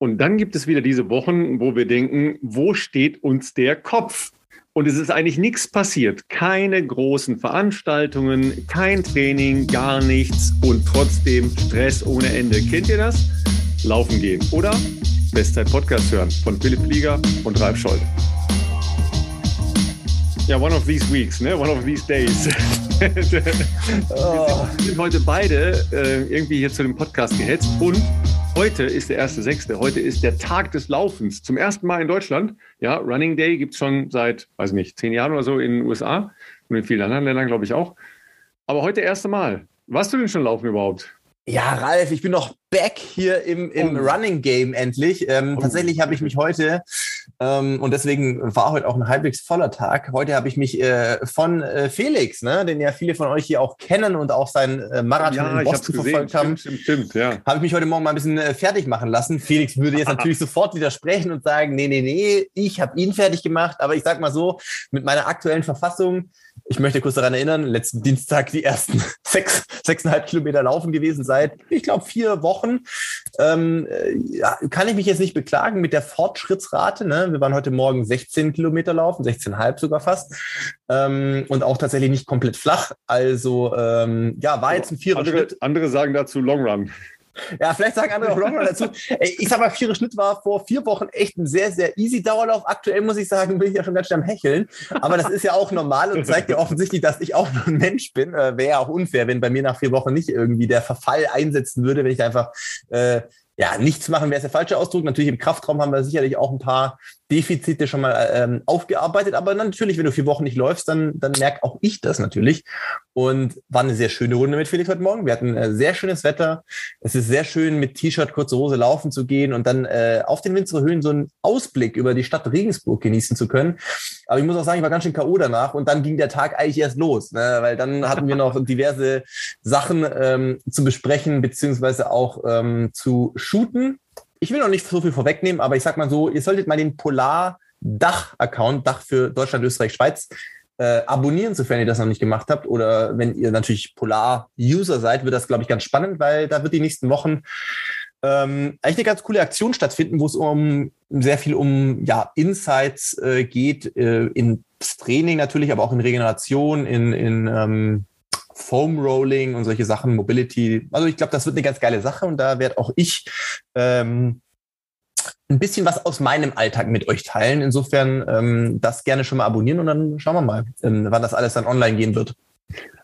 Und dann gibt es wieder diese Wochen, wo wir denken, wo steht uns der Kopf? Und es ist eigentlich nichts passiert. Keine großen Veranstaltungen, kein Training, gar nichts und trotzdem Stress ohne Ende. Kennt ihr das? Laufen gehen oder Bestzeit Podcast hören von Philipp Flieger und Ralf Scholz. Ja, one of these weeks, ne? One of these days. oh. Wir sind heute beide äh, irgendwie hier zu dem Podcast gehetzt und heute ist der 1.6. Heute ist der Tag des Laufens. Zum ersten Mal in Deutschland. Ja, Running Day gibt es schon seit, weiß nicht, zehn Jahren oder so in den USA und in vielen anderen Ländern, glaube ich, auch. Aber heute erste Mal. Warst du denn schon laufen überhaupt? Ja, Ralf, ich bin noch back hier im, im oh. Running Game endlich. Ähm, oh. Tatsächlich habe ich mich heute, ähm, und deswegen war heute auch ein halbwegs voller Tag, heute habe ich mich äh, von äh, Felix, ne, den ja viele von euch hier auch kennen und auch sein äh, Marathon ja, in Boston verfolgt haben, stimmt, stimmt, ja. habe ich mich heute Morgen mal ein bisschen äh, fertig machen lassen. Felix würde jetzt natürlich sofort widersprechen und sagen, nee, nee, nee, ich habe ihn fertig gemacht. Aber ich sag mal so, mit meiner aktuellen Verfassung ich möchte kurz daran erinnern, letzten Dienstag die ersten sechs, sechseinhalb Kilometer laufen gewesen seit, ich glaube, vier Wochen. Ähm, ja, kann ich mich jetzt nicht beklagen mit der Fortschrittsrate. Ne? Wir waren heute Morgen 16 Kilometer laufen, 16,5 sogar fast. Ähm, und auch tatsächlich nicht komplett flach. Also ähm, ja, war jetzt ein vierer andere, Schritt. Andere sagen dazu Long Run. Ja, vielleicht sagen andere auch Longrun dazu. Ich sag mal, Vierer Schnitt war vor vier Wochen echt ein sehr, sehr easy Dauerlauf. Aktuell muss ich sagen, bin ich ja schon ganz schön am Hecheln. Aber das ist ja auch normal und zeigt ja offensichtlich, dass ich auch nur ein Mensch bin. Äh, Wäre ja auch unfair, wenn bei mir nach vier Wochen nicht irgendwie der Verfall einsetzen würde, wenn ich einfach äh, ja, nichts machen wäre der falsche Ausdruck. Natürlich im Kraftraum haben wir sicherlich auch ein paar Defizite schon mal ähm, aufgearbeitet. Aber natürlich, wenn du vier Wochen nicht läufst, dann, dann merke auch ich das natürlich. Und war eine sehr schöne Runde mit Felix heute Morgen. Wir hatten äh, sehr schönes Wetter. Es ist sehr schön, mit T-Shirt, kurze Hose laufen zu gehen und dann äh, auf den Winzere Höhen so einen Ausblick über die Stadt Regensburg genießen zu können. Aber ich muss auch sagen, ich war ganz schön K.O. danach und dann ging der Tag eigentlich erst los, ne? weil dann hatten wir noch diverse Sachen ähm, zu besprechen, beziehungsweise auch ähm, zu shooten ich will noch nicht so viel vorwegnehmen, aber ich sag mal so, ihr solltet mal den Polar Dach-Account, Dach für Deutschland, Österreich, Schweiz, äh, abonnieren, sofern ihr das noch nicht gemacht habt. Oder wenn ihr natürlich Polar-User seid, wird das, glaube ich, ganz spannend, weil da wird die nächsten Wochen ähm, eigentlich eine ganz coole Aktion stattfinden, wo es um sehr viel um ja, Insights äh, geht, äh, ins Training natürlich, aber auch in Regeneration, in, in ähm, Foam Rolling und solche Sachen, Mobility. Also ich glaube, das wird eine ganz geile Sache und da werde auch ich ähm, ein bisschen was aus meinem Alltag mit euch teilen. Insofern ähm, das gerne schon mal abonnieren und dann schauen wir mal, ähm, wann das alles dann online gehen wird.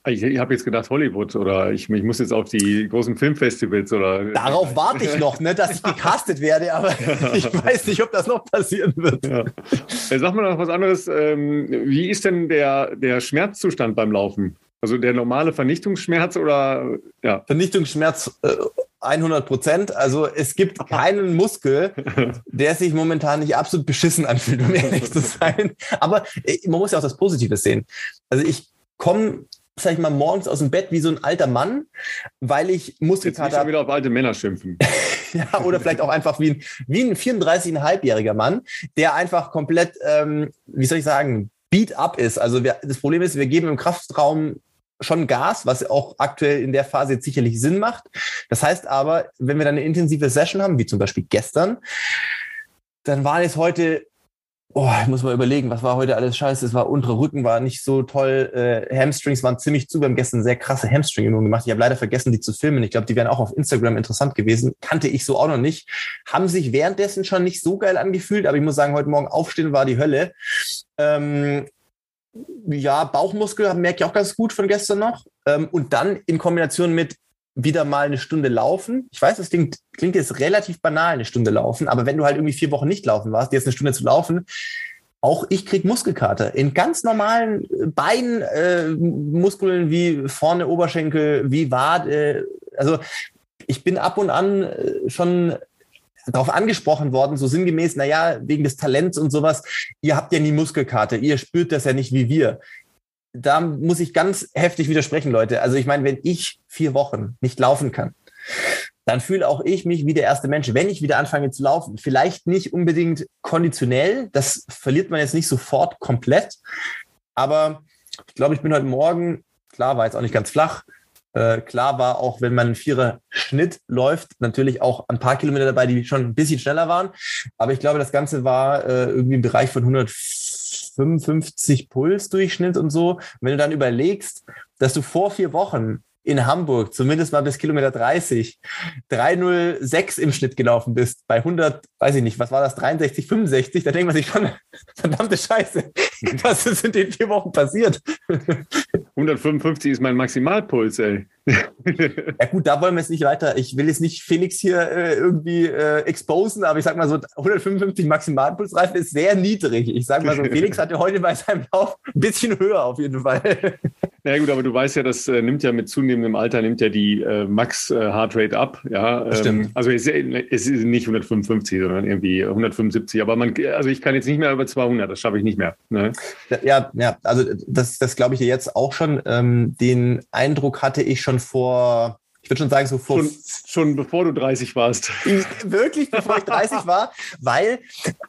Ich, ich habe jetzt gedacht Hollywood oder ich, ich, muss jetzt auf die großen Filmfestivals oder. Darauf warte ich noch, ne, dass ich gecastet werde, aber ich weiß nicht, ob das noch passieren wird. Ja. Sag mal noch was anderes. Ähm, wie ist denn der, der Schmerzzustand beim Laufen? Also der normale Vernichtungsschmerz oder ja? Vernichtungsschmerz äh, 100 Prozent. Also es gibt keinen Muskel, der sich momentan nicht absolut beschissen anfühlt, um ehrlich zu sein. Aber äh, man muss ja auch das Positive sehen. Also ich komme sag ich mal, morgens aus dem Bett wie so ein alter Mann, weil ich Muskelkater habe. wieder auf alte Männer schimpfen. ja, oder vielleicht auch einfach wie ein, wie ein 34,5-jähriger Mann, der einfach komplett, ähm, wie soll ich sagen, beat up ist. Also wir, das Problem ist, wir geben im Kraftraum schon Gas, was auch aktuell in der Phase jetzt sicherlich Sinn macht. Das heißt aber, wenn wir dann eine intensive Session haben, wie zum Beispiel gestern, dann war es heute, oh, ich muss mal überlegen, was war heute alles scheiße. Es war untere Rücken, war nicht so toll. Äh, Hamstrings waren ziemlich zu. Wir haben gestern sehr krasse Hamstring-Übungen gemacht. Ich habe leider vergessen, die zu filmen. Ich glaube, die wären auch auf Instagram interessant gewesen. Kannte ich so auch noch nicht. Haben sich währenddessen schon nicht so geil angefühlt, aber ich muss sagen, heute Morgen aufstehen war die Hölle. Ähm, ja, Bauchmuskel merke ich auch ganz gut von gestern noch. Ähm, und dann in Kombination mit wieder mal eine Stunde laufen. Ich weiß, das klingt, klingt jetzt relativ banal, eine Stunde laufen, aber wenn du halt irgendwie vier Wochen nicht laufen warst, jetzt eine Stunde zu laufen, auch ich krieg Muskelkater. In ganz normalen Beinmuskeln äh, wie vorne Oberschenkel, wie Wade. also ich bin ab und an äh, schon darauf angesprochen worden, so sinngemäß, naja, wegen des Talents und sowas, ihr habt ja nie Muskelkarte, ihr spürt das ja nicht wie wir. Da muss ich ganz heftig widersprechen, Leute. Also ich meine, wenn ich vier Wochen nicht laufen kann, dann fühle auch ich mich wie der erste Mensch, wenn ich wieder anfange zu laufen. Vielleicht nicht unbedingt konditionell, das verliert man jetzt nicht sofort komplett, aber ich glaube, ich bin heute Morgen, klar, war jetzt auch nicht ganz flach, Äh, klar war auch, wenn man einen Vierer Schnitt läuft, natürlich auch ein paar Kilometer dabei, die schon ein bisschen schneller waren. Aber ich glaube, das Ganze war äh, irgendwie im Bereich von 155 Puls Durchschnitt und so. Und wenn du dann überlegst, dass du vor vier Wochen in Hamburg zumindest mal bis Kilometer 30 306 im Schnitt gelaufen bist bei 100, weiß ich nicht, was war das, 63, 65, da denkt man sich schon, verdammte Scheiße, was ist in den vier Wochen passiert? 155 ist mein Maximalpuls, ey. ja gut, da wollen wir jetzt nicht weiter. Ich will jetzt nicht Felix hier äh, irgendwie äh, exposen, aber ich sag mal so, 155 Maximalpulsreifen ist sehr niedrig. Ich sag mal so, Felix hatte heute bei seinem Lauf ein bisschen höher auf jeden Fall. Na ja, gut, aber du weißt ja, das äh, nimmt ja mit zunehmendem Alter nimmt ja die äh, Max äh, ab. Ja, ähm, Stimmt. Also es, es, ist nicht 155, sondern irgendwie 175. Aber man, also ich kann jetzt nicht mehr über 200. Das schaffe ich nicht mehr. Ne? Ja, ja. Also das, das glaube ich dir jetzt auch schon. Ähm, den Eindruck hatte ich schon vor ich würde schon sagen, so vor. Schon, schon, bevor du 30 warst. wirklich, bevor ich 30 war, weil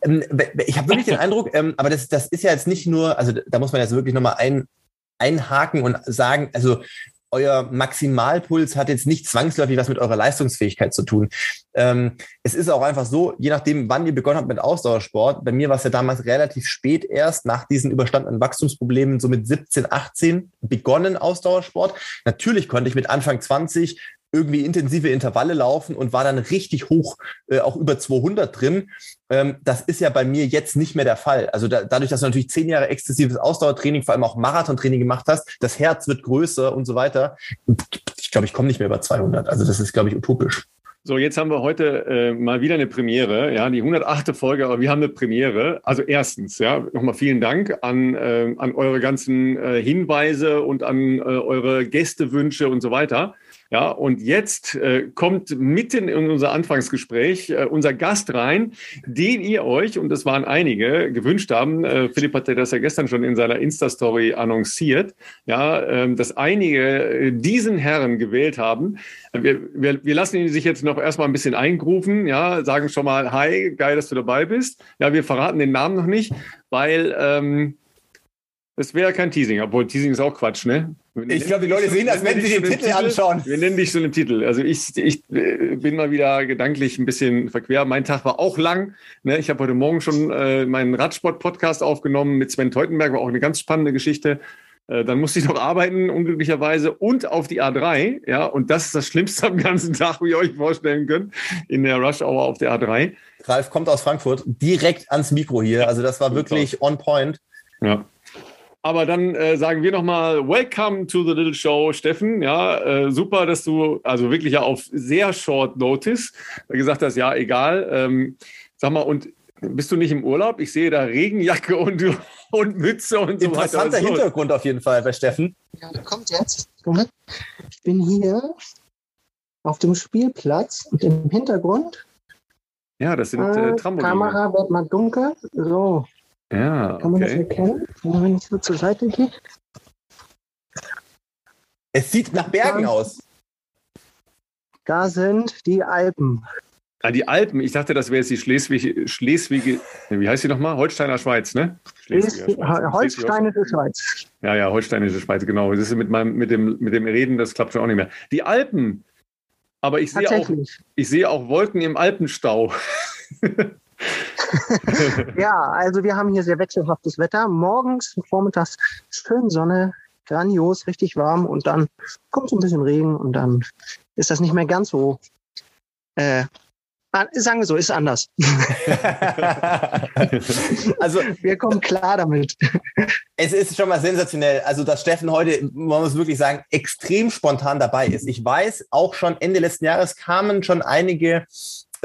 ähm, ich habe wirklich den Eindruck, ähm, aber das, das ist ja jetzt nicht nur, also da muss man jetzt wirklich nochmal ein, einhaken und sagen, also euer Maximalpuls hat jetzt nicht zwangsläufig was mit eurer Leistungsfähigkeit zu tun. Ähm, es ist auch einfach so, je nachdem, wann ihr begonnen habt mit Ausdauersport, bei mir war es ja damals relativ spät erst, nach diesen überstandenen Wachstumsproblemen, so mit 17, 18 begonnen Ausdauersport. Natürlich konnte ich mit Anfang 20 irgendwie intensive Intervalle laufen und war dann richtig hoch, äh, auch über 200 drin. Ähm, das ist ja bei mir jetzt nicht mehr der Fall. Also da, dadurch, dass du natürlich zehn Jahre exzessives Ausdauertraining, vor allem auch Marathontraining gemacht hast, das Herz wird größer und so weiter. Ich glaube, ich komme nicht mehr über 200. Also das ist, glaube ich, utopisch. So, jetzt haben wir heute äh, mal wieder eine Premiere, ja, die 108. Folge, aber wir haben eine Premiere. Also erstens, ja, nochmal vielen Dank an, äh, an eure ganzen äh, Hinweise und an äh, eure Gästewünsche und so weiter. Ja, und jetzt äh, kommt mitten in unser Anfangsgespräch äh, unser Gast rein, den ihr euch, und das waren einige, gewünscht haben. Äh, Philipp hatte das ja gestern schon in seiner Insta-Story annonciert, ja, ähm, dass einige äh, diesen Herren gewählt haben. Wir, wir, wir lassen ihn sich jetzt noch erstmal ein bisschen eingrufen, ja, sagen schon mal, hi, geil, dass du dabei bist. Ja, wir verraten den Namen noch nicht, weil ähm, es wäre kein Teasing, obwohl Teasing ist auch Quatsch, ne? Ich glaube, die Leute sehen das, wenn sie den Titel, anschauen. Wir nennen dich schon im Titel. Also ich, ich äh, bin mal wieder gedanklich ein bisschen verquer. Mein Tag war auch lang. Ne? Ich habe heute Morgen schon äh, meinen Radsport-Podcast aufgenommen mit Sven Teutenberg, war auch eine ganz spannende Geschichte. Äh, dann musste ich noch arbeiten, unglücklicherweise, und auf die A3. Ja, und das ist das Schlimmste am ganzen Tag, wie ihr euch vorstellen könnt, in der Rush Hour auf der A3. Ralf kommt aus Frankfurt, direkt ans Mikro hier. Also das war wirklich on point. Ja. Aber dann äh, sagen wir nochmal Welcome to the Little Show, Steffen. Ja, äh, super, dass du also wirklich ja auf sehr short notice gesagt hast, ja, egal. Ähm, sag mal, und bist du nicht im Urlaub? Ich sehe da Regenjacke und, und Mütze und so weiter. Interessanter Hintergrund auf jeden Fall bei Steffen. Ja, kommt jetzt. Ich bin hier auf dem Spielplatz und im Hintergrund. Ja, das sind äh, äh Trampoline. Kamera wird mal dunkel. So, ja, Kann man das erkennen, wenn ich so zur Seite gehe? Es sieht nach Bergen da, aus. Da sind die Alpen. Ah, die Alpen. Ich dachte, das wäre jetzt die Schleswig, Schleswig, wie heißt sie nochmal? Holsteiner Schweiz, ne? Schleswig, Holsteinische Schweiz. Ja, ja, Holsteinische Schweiz, genau. Das ist mit meinem, mit dem, mit dem Reden, das klappt schon auch nicht mehr. Die Alpen. Aber ich sehe auch, ich sehe auch Wolken im Alpenstau. ja, also wir haben hier sehr wechselhaftes Wetter. Morgens und vormittags schön Sonne, grandios, richtig warm und dann kommt so ein bisschen Regen und dann ist das nicht mehr ganz so. Äh, sagen wir so, ist anders. also wir kommen klar damit. Es ist schon mal sensationell, also dass Steffen heute, man muss wirklich sagen, extrem spontan dabei ist. Ich weiß, auch schon Ende letzten Jahres kamen schon einige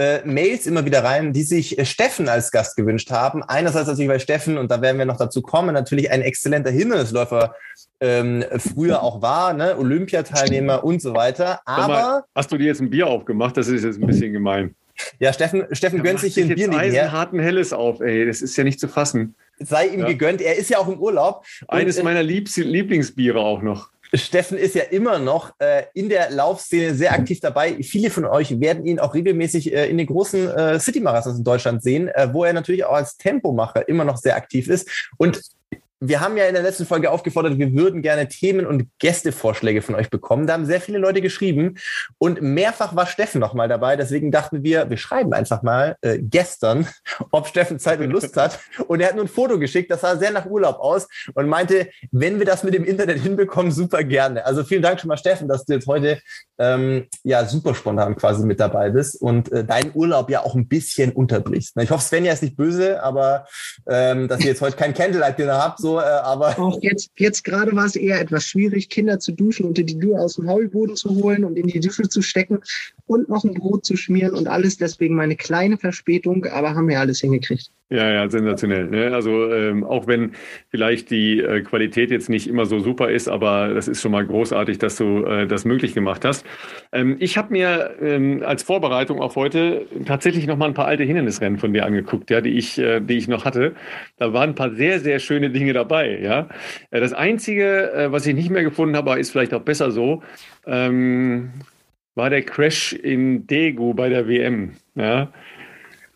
äh, Mails immer wieder rein, die sich äh, Steffen als Gast gewünscht haben. Einerseits natürlich, weil Steffen, und da werden wir noch dazu kommen, natürlich ein exzellenter Hindernisläufer ähm, früher auch war, ne? Olympiateilnehmer und so weiter. Aber mal, hast du dir jetzt ein Bier aufgemacht? Das ist jetzt ein bisschen gemein. Ja, Steffen, Steffen gönnt sich hier ein Bier nebenher. harten Helles auf, ey. Das ist ja nicht zu fassen. Sei ihm ja. gegönnt. Er ist ja auch im Urlaub. Eines und, äh, meiner Liebs Lieblingsbiere auch noch. Steffen ist ja immer noch äh, in der Laufszene sehr aktiv dabei. Viele von euch werden ihn auch regelmäßig äh, in den großen äh, City-Marathons in Deutschland sehen, äh, wo er natürlich auch als Tempomacher immer noch sehr aktiv ist. Und wir haben ja in der letzten Folge aufgefordert, wir würden gerne Themen und Gästevorschläge von euch bekommen. Da haben sehr viele Leute geschrieben und mehrfach war Steffen noch mal dabei. Deswegen dachten wir, wir schreiben einfach mal äh, gestern, ob Steffen Zeit und Lust hat. Und er hat nur ein Foto geschickt, das sah sehr nach Urlaub aus und meinte, wenn wir das mit dem Internet hinbekommen, super gerne. Also vielen Dank schon mal, Steffen, dass du jetzt heute ähm, ja super spontan quasi mit dabei bist und äh, deinen Urlaub ja auch ein bisschen unterbrichst. Ich hoffe, Svenja ist nicht böse, aber ähm, dass ihr jetzt heute kein Candlelight-Dinner habt, so, äh, aber. Auch jetzt, jetzt gerade war es eher etwas schwierig, Kinder zu duschen und die Dür aus dem Heulboden zu holen und in die Dusche zu stecken und noch ein Brot zu schmieren und alles. Deswegen meine kleine Verspätung, aber haben wir alles hingekriegt. Ja, ja, sensationell. Ne? Also ähm, auch wenn vielleicht die äh, Qualität jetzt nicht immer so super ist, aber das ist schon mal großartig, dass du äh, das möglich gemacht hast. Ähm, ich habe mir ähm, als Vorbereitung auf heute tatsächlich noch mal ein paar alte Hindernisrennen von dir angeguckt, ja, die ich, äh, die ich noch hatte. Da waren ein paar sehr, sehr schöne Dinge dabei. Ja, äh, das einzige, äh, was ich nicht mehr gefunden habe, ist vielleicht auch besser so. Ähm, war der Crash in Daegu bei der WM. Ja,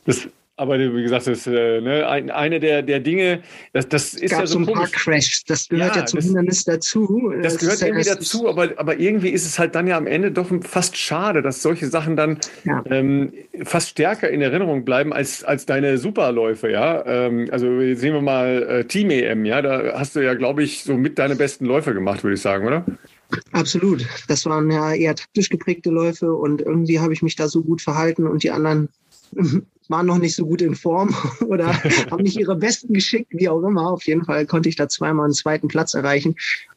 das aber wie gesagt, das ist äh, ne, ein, eine der, der Dinge, das, das ist Gab ja so ein paar komisch. Crashs, das gehört ja, Ja, zum das- Hindernis dazu. Das gehört ist ja- irgendwie das dazu, aber, aber irgendwie ist es halt dann ja am Ende doch fast schade, dass solche Sachen dann Ja. ähm, fast stärker in Erinnerung bleiben als, als deine Superläufe, ja. Ähm, also sehen wir mal äh, Team EM, ja, da hast du ja, glaube ich, so mit deine besten Läufe gemacht, würde ich sagen, oder? Absolut. Das waren ja eher taktisch geprägte Läufe und irgendwie habe ich mich da so gut verhalten und die anderen waren noch nicht so gut in Form oder haben nicht ihre besten geschickt, wie auch immer. Auf jeden Fall konnte ich da zweimal einen zweiten Platz erreichen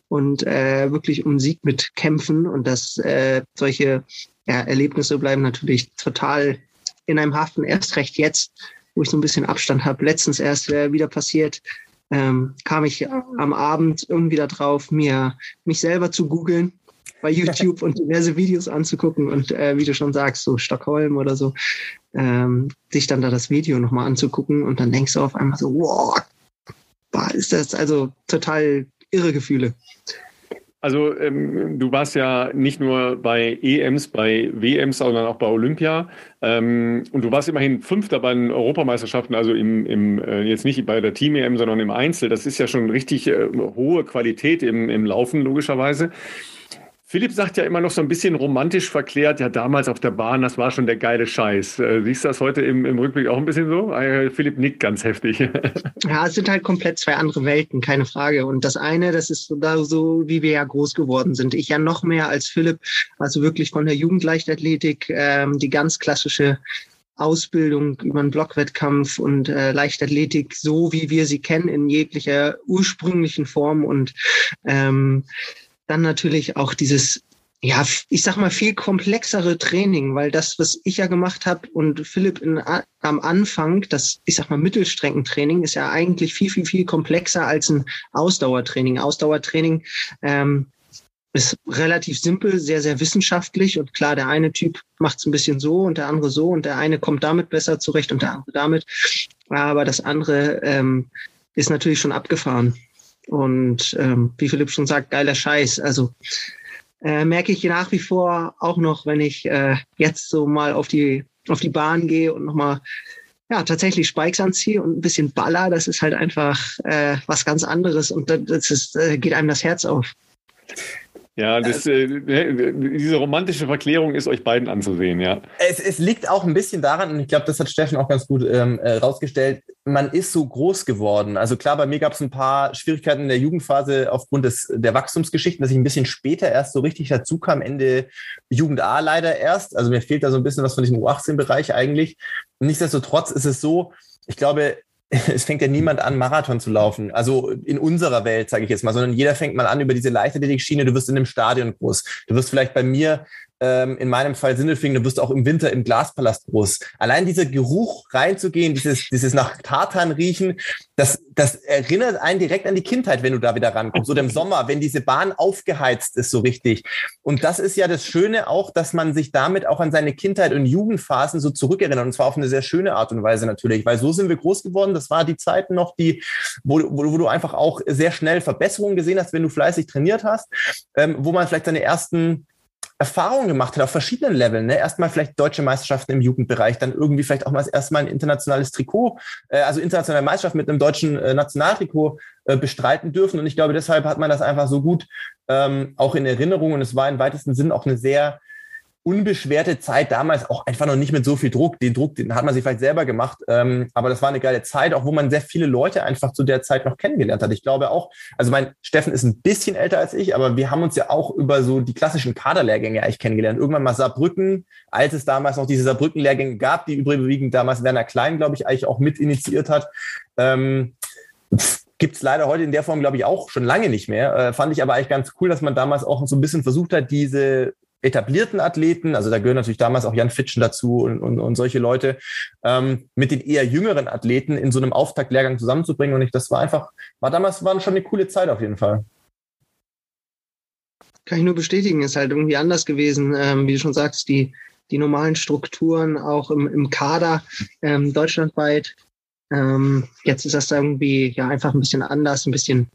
und äh, wirklich um Sieg mitkämpfen. Und dass äh, solche ja, Erlebnisse bleiben natürlich total in einem Haften, erst recht jetzt, wo ich so ein bisschen Abstand habe. Letztens erst äh, wieder passiert, ähm, kam ich am Abend irgendwie da drauf, mir mich selber zu googeln bei YouTube und diverse Videos anzugucken und äh, wie du schon sagst, so Stockholm oder so, ähm, sich dann da das Video nochmal anzugucken und dann denkst du auf einmal so, wow, ist das also total irre Gefühle. Also ähm, du warst ja nicht nur bei EMs, bei WMs, sondern auch bei Olympia. Ähm, und du warst immerhin Fünfter bei den Europameisterschaften, also im, im äh, jetzt nicht bei der Team-EM, sondern im Einzel. Das ist ja schon richtig äh, hohe Qualität im, im Laufen, logischerweise. Philipp sagt ja immer noch so ein bisschen romantisch verklärt, ja, damals auf der Bahn, das war schon der geile Scheiß. Äh, siehst du das heute im, im Rückblick auch ein bisschen so? Äh, Philipp nickt ganz heftig. Ja, es sind halt komplett zwei andere Welten, keine Frage. Und das eine, das ist da so, wie wir ja groß geworden sind. Ich ja noch mehr als Philipp, also wirklich von der Jugendleichtathletik, ähm, die ganz klassische Ausbildung über einen Blockwettkampf und äh, Leichtathletik, so wie wir sie kennen, in jeglicher ursprünglichen Form und ähm, dann natürlich auch dieses ja, ich sag mal, viel komplexere Training, weil das, was ich ja gemacht habe und Philipp in, am Anfang, das, ich sag mal, Mittelstreckentraining ist ja eigentlich viel, viel, viel komplexer als ein Ausdauertraining. Ausdauertraining ähm, ist relativ simpel, sehr, sehr wissenschaftlich und klar, der eine Typ macht es ein bisschen so und der andere so und der eine kommt damit besser zurecht und der andere damit. Aber das andere ähm, ist natürlich schon abgefahren. Und ähm, wie Philipp schon sagt, geiler Scheiß. Also äh, merke ich nach wie vor auch noch, wenn ich äh, jetzt so mal auf die auf die Bahn gehe und nochmal ja tatsächlich Spikes anziehe und ein bisschen baller, das ist halt einfach äh, was ganz anderes und das ist, äh, geht einem das Herz auf. Ja, das, äh, diese romantische Verklärung ist euch beiden anzusehen, ja. Es, es liegt auch ein bisschen daran, und ich glaube, das hat Steffen auch ganz gut ähm, äh, rausgestellt, man ist so groß geworden. Also klar, bei mir gab es ein paar Schwierigkeiten in der Jugendphase aufgrund des, der Wachstumsgeschichten, dass ich ein bisschen später erst so richtig dazu kam, Ende Jugend A leider erst. Also mir fehlt da so ein bisschen was von diesem U18-Bereich eigentlich. Nichtsdestotrotz ist es so, ich glaube, es fängt ja niemand an, Marathon zu laufen. Also in unserer Welt, sage ich jetzt mal, sondern jeder fängt mal an über diese Leichtathletik-Schiene. Du wirst in einem Stadion groß. Du wirst vielleicht bei mir ähm, in meinem Fall Sindelfingen, du wirst auch im Winter im Glaspalast groß. Allein dieser Geruch reinzugehen, dieses, dieses nach Tartan riechen, das, das erinnert einen direkt an die Kindheit, wenn du da wieder rankommst. Oder im Sommer, wenn diese Bahn aufgeheizt ist, so richtig. Und das ist ja das Schöne auch, dass man sich damit auch an seine Kindheit und Jugendphasen so zurückerinnert. Und zwar auf eine sehr schöne Art und Weise natürlich, weil so sind wir groß geworden. Das war die Zeiten noch, die, wo, wo, wo du einfach auch sehr schnell Verbesserungen gesehen hast, wenn du fleißig trainiert hast, ähm, wo man vielleicht seine ersten Erfahrungen gemacht hat auf verschiedenen Leveln. Ne? Erstmal vielleicht deutsche Meisterschaften im Jugendbereich, dann irgendwie vielleicht auch mal erstmal ein internationales Trikot, äh, also internationale Meisterschaft mit einem deutschen äh, Nationaltrikot äh, bestreiten dürfen. Und ich glaube, deshalb hat man das einfach so gut ähm, auch in Erinnerung. Und es war im weitesten Sinn auch eine sehr unbeschwerte Zeit damals auch einfach noch nicht mit so viel Druck. Den Druck, den hat man sich vielleicht selber gemacht. Ähm, aber das war eine geile Zeit, auch wo man sehr viele Leute einfach zu der Zeit noch kennengelernt hat. Ich glaube auch, also mein Steffen ist ein bisschen älter als ich, aber wir haben uns ja auch über so die klassischen Kaderlehrgänge eigentlich kennengelernt. Irgendwann mal Saarbrücken, als es damals noch diese Saarbrücken-Lehrgänge gab, die überwiegend damals Werner Klein, glaube ich, eigentlich auch mit initiiert hat. Ähm, Gibt es leider heute in der Form, glaube ich, auch schon lange nicht mehr. Äh, fand ich aber eigentlich ganz cool, dass man damals auch so ein bisschen versucht hat, diese etablierten Athleten, also da gehören natürlich damals auch Jan Fitschen dazu und, und, und solche Leute, ähm, mit den eher jüngeren Athleten in so einem Auftaktlehrgang zusammenzubringen. Und ich, das war einfach, war damals war schon eine coole Zeit auf jeden Fall. Kann ich nur bestätigen, ist halt irgendwie anders gewesen. Ähm, wie du schon sagst, die, die normalen Strukturen auch im, im Kader ähm, deutschlandweit. Ähm, jetzt ist das irgendwie ja einfach ein bisschen anders, ein bisschen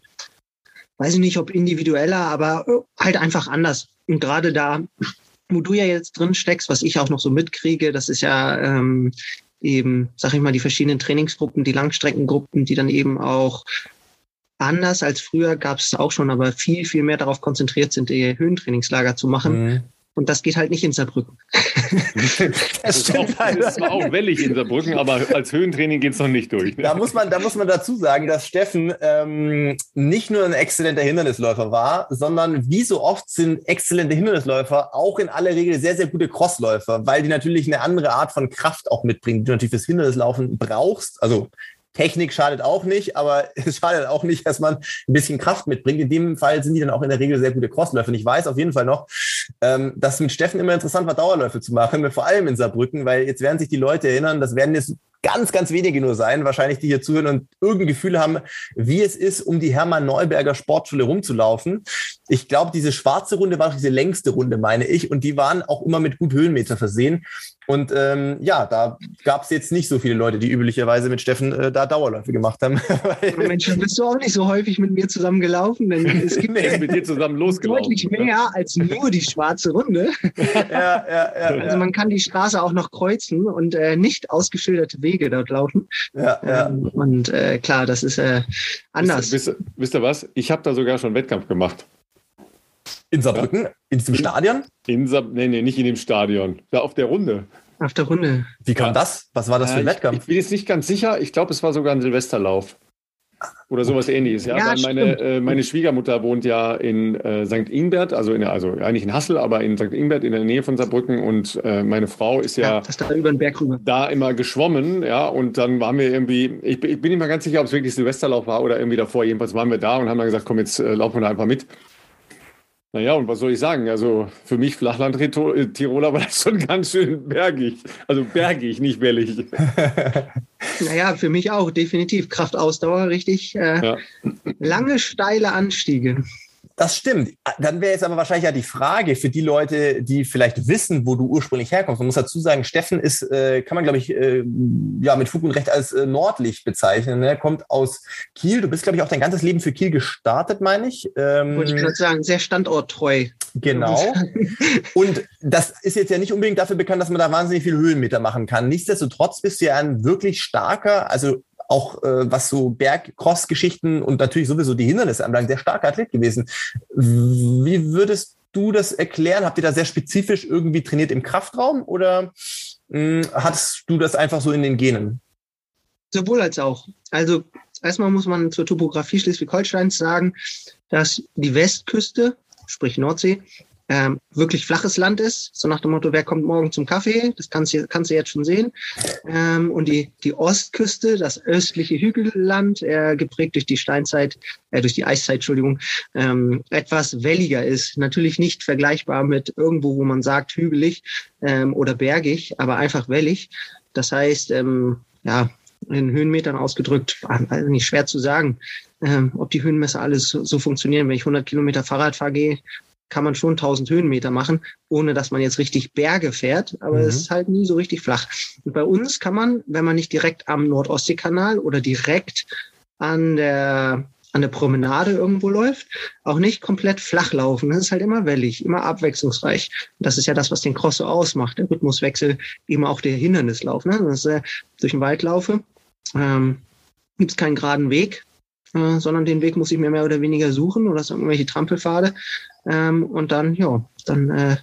weiß ich nicht, ob individueller, aber äh, halt einfach anders. Und gerade da, wo du ja jetzt drin steckst, was ich auch noch so mitkriege, das ist ja ähm, eben, sag ich mal, die verschiedenen Trainingsgruppen, die Langstreckengruppen, die dann eben auch anders als früher gab es auch schon, aber viel, viel mehr darauf konzentriert sind, die Höhentrainingslager zu machen. Mhm. Und das geht halt nicht in Saarbrücken. das, ist auch, das war auch wellig in Saarbrücken, aber als Höhentraining geht es noch nicht durch. Ne? Da, muss man, da muss man dazu sagen, dass Steffen ähm, nicht nur ein exzellenter Hindernisläufer war, sondern wie so oft sind exzellente Hindernisläufer auch in aller Regel sehr, sehr gute Crossläufer, weil die natürlich eine andere Art von Kraft auch mitbringen, die du natürlich fürs Hindernislaufen brauchst. Also Technik schadet auch nicht, aber es schadet auch nicht, dass man ein bisschen Kraft mitbringt. In dem Fall sind die dann auch in der Regel sehr gute Crossläufe. Und ich weiß auf jeden Fall noch, ähm, dass mit Steffen immer interessant war, Dauerläufe zu machen, vor allem in Saarbrücken, weil jetzt werden sich die Leute erinnern, das werden jetzt ganz, ganz wenige nur sein, wahrscheinlich, die hier zuhören und irgendein Gefühl haben, wie es ist, um die Hermann Neuberger Sportschule rumzulaufen. Ich glaube, diese schwarze Runde war diese längste Runde, meine ich, und die waren auch immer mit gut Höhenmeter versehen. Und ähm, ja, da gab es jetzt nicht so viele Leute, die üblicherweise mit Steffen äh, da Dauerläufe gemacht haben. Mensch, dann bist du auch nicht so häufig mit mir zusammen gelaufen, denn es gibt nee. mit dir zusammen losgelaufen. deutlich mehr als nur die schwarze Runde. ja, ja, ja, also man kann die Straße auch noch kreuzen und äh, nicht ausgeschilderte Wege dort laufen. Ja, ja. Ähm, und äh, klar, das ist äh, anders. Wisst, wisst, wisst ihr was? Ich habe da sogar schon Wettkampf gemacht. In Saarbrücken? In diesem Stadion? In Sa nee, nee, nicht in dem Stadion. Da auf der Runde. Auf der Runde. Wie kam ja. das? Was war das für ein Wettkampf? Ich, ich bin jetzt nicht ganz sicher. Ich glaube, es war sogar ein Silvesterlauf. Oder sowas ähnliches. Ja, ja meine, äh, meine Schwiegermutter wohnt ja in äh, St. Ingbert, also, in, also eigentlich in Hassel, aber in St. Ingbert in der Nähe von Saarbrücken. Und äh, meine Frau ist ja, ja da, über den Berg rüber. da immer geschwommen. Ja, und dann waren wir irgendwie, ich, ich bin nicht mal ganz sicher, ob es wirklich Silvesterlauf war oder irgendwie davor. Jedenfalls waren wir da und haben dann gesagt, komm, jetzt äh, laufen wir da einfach mit. Naja, und was soll ich sagen? Also für mich Flachland-Tiroler war das schon ganz schön bergig. Also bergig, nicht wellig. naja, für mich auch, definitiv. Kraftausdauer, richtig äh, ja. lange, steile Anstiege. Das stimmt. Dann wäre jetzt aber wahrscheinlich ja die Frage für die Leute, die vielleicht wissen, wo du ursprünglich herkommst. Man muss dazu sagen, Steffen ist, äh, kann man glaube ich, äh, ja mit Fug und Recht als äh, Nordlicht bezeichnen. Ne? Kommt aus Kiel. Du bist glaube ich auch dein ganzes Leben für Kiel gestartet, meine ich. Ähm, Wollte ich gerade sagen, sehr standorttreu. Genau. Und das ist jetzt ja nicht unbedingt dafür bekannt, dass man da wahnsinnig viel Höhenmeter machen kann. Nichtsdestotrotz bist du ja ein wirklich starker, also auch äh, was so Bergcross-Geschichten und natürlich sowieso die Hindernisse anbelangt, sehr starker Athlet gewesen. Wie würdest du das erklären? Habt ihr da sehr spezifisch irgendwie trainiert im Kraftraum oder mh, hm, hattest du das einfach so in den Genen? Sowohl als auch. Also erstmal muss man zur Topografie Schleswig-Holsteins sagen, dass die Westküste, sprich Nordsee, ähm, wirklich flaches Land ist, so nach dem Motto, wer kommt morgen zum Kaffee, das kannst du, kannst du jetzt schon sehen. Ähm, und die, die Ostküste, das östliche Hügelland, äh, geprägt durch die Steinzeit, äh, durch die Eiszeit, Entschuldigung, ähm, etwas welliger ist. Natürlich nicht vergleichbar mit irgendwo, wo man sagt, hügelig ähm, oder bergig, aber einfach wellig. Das heißt, ähm, ja, in Höhenmetern ausgedrückt, also nicht schwer zu sagen, ähm, ob die Höhenmesser alles so, so funktionieren. Wenn ich 100 Kilometer Fahrrad fahre, kann man schon 1000 Höhenmeter machen, ohne dass man jetzt richtig Berge fährt, aber mhm. es ist halt nie so richtig flach. Und bei uns kann man, wenn man nicht direkt am Nordostseekanal oder direkt an der an der Promenade irgendwo läuft, auch nicht komplett flach laufen. Das ist halt immer wellig, immer abwechslungsreich. Das ist ja das, was den Cross so ausmacht, der Rhythmuswechsel, eben auch der Hindernislauf. Ne? Das ist, äh, durch den Wald laufe, ähm, gibt es keinen geraden Weg, äh, sondern den Weg muss ich mir mehr oder weniger suchen oder so irgendwelche Trampelpfade. Ähm, und dann, ja, dann äh,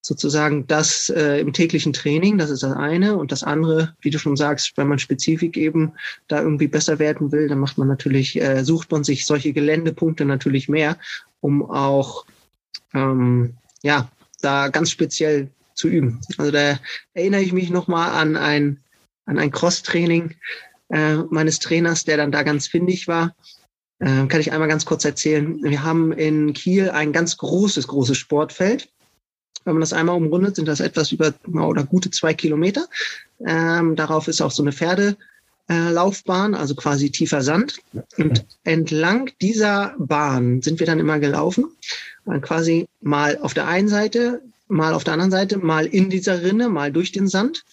sozusagen das äh, im täglichen Training, das ist das eine. Und das andere, wie du schon sagst, wenn man Spezifik eben da irgendwie besser werden will, dann macht man natürlich, äh, sucht man sich solche Geländepunkte natürlich mehr, um auch ähm, ja da ganz speziell zu üben. Also da erinnere ich mich nochmal an ein an ein Cross-Training äh, meines Trainers, der dann da ganz findig war. Äh, kann ich einmal ganz kurz erzählen. Wir haben in Kiel ein ganz großes, großes Sportfeld wenn man das einmal umrundet, sind das etwas über oder gute zwei Kilometer. Ähm, darauf ist auch so eine Pferdelaufbahn, also quasi tiefer Sand. Und entlang dieser Bahn sind wir dann immer gelaufen. Quasi mal auf der einen Seite, mal auf der anderen Seite, mal in dieser Rinne, mal durch den Sand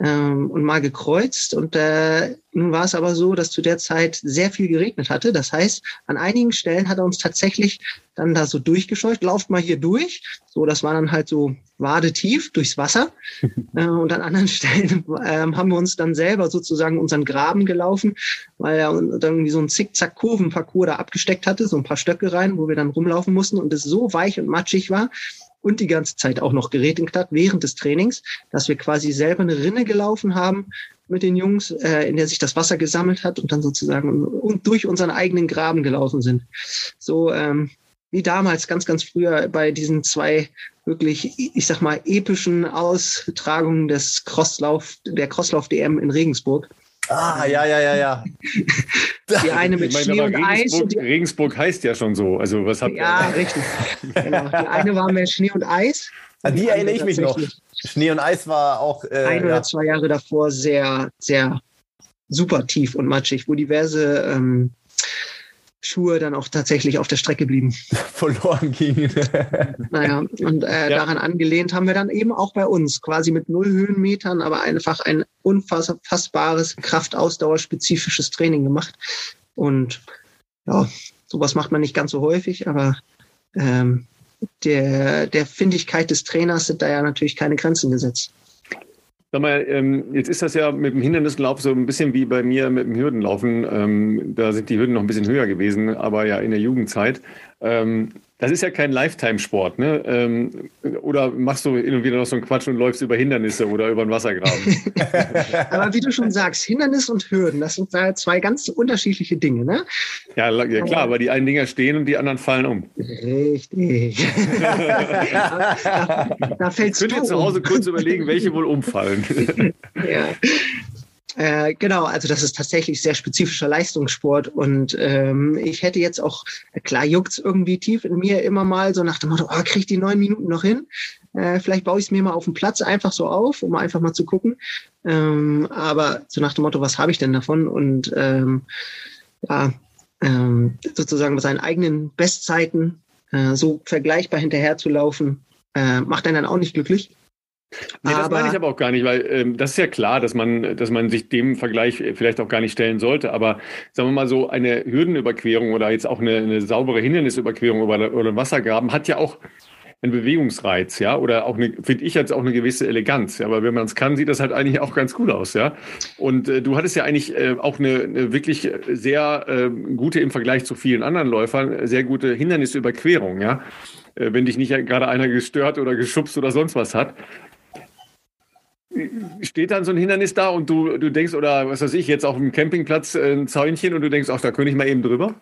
ähm, und mal gekreuzt. Und äh, nun war es aber so, dass zu der Zeit sehr viel geregnet hatte. Das heißt, an einigen Stellen hat er uns tatsächlich dann da so durchgescheucht, lauft mal hier durch. So, das war dann halt so wadetief durchs Wasser. äh, und an anderen Stellen äh, haben wir uns dann selber sozusagen unseren Graben gelaufen, weil er dann irgendwie so ein Zickzack-Kurvenparcours da abgesteckt hatte, so ein paar Stöcke rein, wo wir dann rumlaufen mussten und es so weich und matschig war, und die ganze Zeit auch noch geredet hat während des Trainings, dass wir quasi selber eine Rinne gelaufen haben mit den Jungs, äh, in der sich das Wasser gesammelt hat und dann sozusagen und durch unseren eigenen Graben gelaufen sind. So ähm, wie damals ganz, ganz früher bei diesen zwei wirklich, ich sag mal, epischen Austragungen des Crosslauf, der Crosslauf-DM in Regensburg. Ah, ja, ja, ja, ja. Die eine mit meine, Schnee und Eis. Und die, Regensburg heißt ja schon so. Also was habt Ja, richtig. genau. Die eine war mehr Schnee und Eis. An die erinnere ich mich noch. Schnee und Eis war auch. Äh, ein oder ja. zwei Jahre davor sehr, sehr super tief und matschig, wo diverse ähm, Schuhe dann auch tatsächlich auf der Strecke blieben. Verloren gingen. naja, und äh, ja. daran angelehnt haben wir dann eben auch bei uns quasi mit null Höhenmetern, aber einfach ein unfassbares Kraftausdauerspezifisches Training gemacht. Und ja, sowas macht man nicht ganz so häufig, aber ähm, der, der Findigkeit des Trainers sind da ja natürlich keine Grenzen gesetzt. Sag mal, ähm, jetzt ist das ja mit dem Hindernislauf so ein bisschen wie bei mir mit dem Hürdenlaufen. Ähm, da sind die Hürden noch ein bisschen höher gewesen, aber ja in der Jugendzeit. Ähm, das ist ja kein Lifetime-Sport, ne? Ähm, oder machst du hin und wieder noch so einen Quatsch und läufst über Hindernisse oder über einen Wassergraben? Aber wie du schon sagst, Hindernis und Hürden, das sind zwei ganz unterschiedliche Dinge, ne? Ja, ja klar, aber die einen Dinger stehen und die anderen fallen um. Richtig. da, da fällst Könnt ihr zu Hause kurz überlegen, welche wohl umfallen? ja. Äh, genau, also das ist tatsächlich sehr spezifischer Leistungssport und ähm, ich hätte jetzt auch, klar juckt's irgendwie tief in mir immer mal so nach dem Motto, oh, krieg ich die neun Minuten noch hin? Äh, vielleicht baue ich es mir mal auf dem Platz einfach so auf, um einfach mal zu gucken. Ähm, aber so nach dem Motto, was habe ich denn davon? Und ähm, ja, ähm, sozusagen mit seinen eigenen Bestzeiten äh, so vergleichbar hinterher zu laufen, äh, macht einen dann auch nicht glücklich. Nee, das meine ich aber auch gar nicht, weil ähm, das ist ja klar, dass man, dass man sich dem Vergleich vielleicht auch gar nicht stellen sollte. Aber sagen wir mal so, eine Hürdenüberquerung oder jetzt auch eine, eine saubere Hindernisüberquerung oder, oder ein Wassergraben hat ja auch einen Bewegungsreiz, ja, oder auch eine, finde ich jetzt auch eine gewisse Eleganz, ja, aber wenn man es kann, sieht das halt eigentlich auch ganz gut aus, ja. Und äh, du hattest ja eigentlich äh, auch eine, eine wirklich sehr äh, gute im Vergleich zu vielen anderen Läufern, sehr gute Hindernisüberquerung, ja. Äh, wenn dich nicht gerade einer gestört oder geschubst oder sonst was hat steht dann so ein Hindernis da und du, du denkst, oder was weiß ich, jetzt auf dem Campingplatz äh, ein Zäunchen und du denkst, ach, da könnte ich mal eben drüber?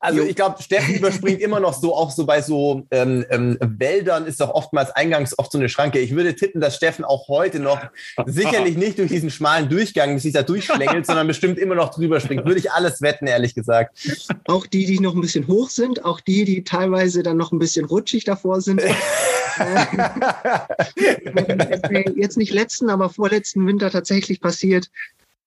Also ich glaube, Steffen überspringt immer noch so, auch so bei so ähm, ähm, Wäldern ist doch oftmals eingangs oft so eine Schranke. Ich würde tippen, dass Steffen auch heute noch sicherlich nicht durch diesen schmalen Durchgang sich da durchschlängelt, sondern bestimmt immer noch drüber springt. Würde ich alles wetten, ehrlich gesagt. Auch die, die noch ein bisschen hoch sind, auch die, die teilweise dann noch ein bisschen rutschig davor sind. Jetzt nicht letzten, aber vorletzten Winter tatsächlich passiert.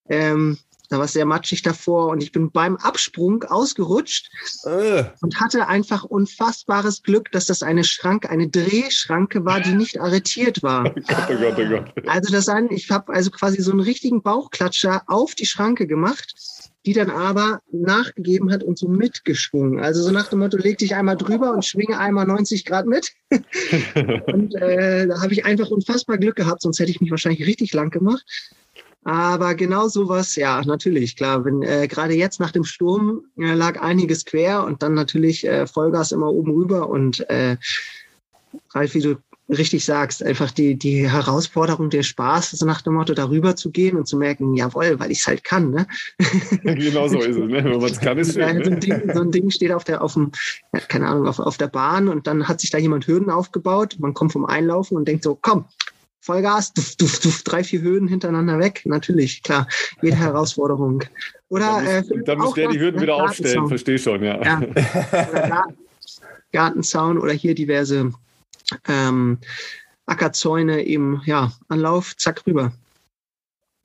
Ähm, da war es sehr matschig davor und ich bin beim Absprung ausgerutscht äh. und hatte einfach unfassbares Glück, dass das eine Schranke, eine Drehschranke war, die nicht arretiert war. Oh Gott, oh Gott, oh Gott. Also das ein, ich habe also quasi so einen richtigen Bauchklatscher auf die Schranke gemacht die dann aber nachgegeben hat und so mitgeschwungen. Also so nach dem Motto, leg dich einmal drüber und schwinge einmal 90 Grad mit. und äh, da habe ich einfach unfassbar Glück gehabt, sonst hätte ich mich wahrscheinlich richtig lang gemacht. Aber genau sowas, ja, natürlich, klar. Wenn äh, gerade jetzt nach dem Sturm äh, lag einiges quer und dann natürlich äh, Vollgas immer oben rüber und äh, Ralf, wie du richtig sagst, einfach die, die Herausforderung, der Spaß, so nach dem Motto, darüber zu gehen und zu merken, jawohl, weil ich es halt kann. Ne? genau so ist es, ne? wenn man es kann, ist. Ja, so, ein Ding, so ein Ding steht auf der, auf dem, ja, keine Ahnung, auf, auf der Bahn und dann hat sich da jemand Hürden aufgebaut. Man kommt vom Einlaufen und denkt so, komm, Vollgas, duff, duff, duff, drei, vihr Hürden hintereinander weg. Natürlich, klar, jede Herausforderung. Oder, dann, äh, dann muss der die Hürden wieder aufstellen, verstehe schon, ja. ja. Oder Gartenzaun oder hier diverse ähm, Ackerzäune eben, ja, Anlauf, zack, rüber.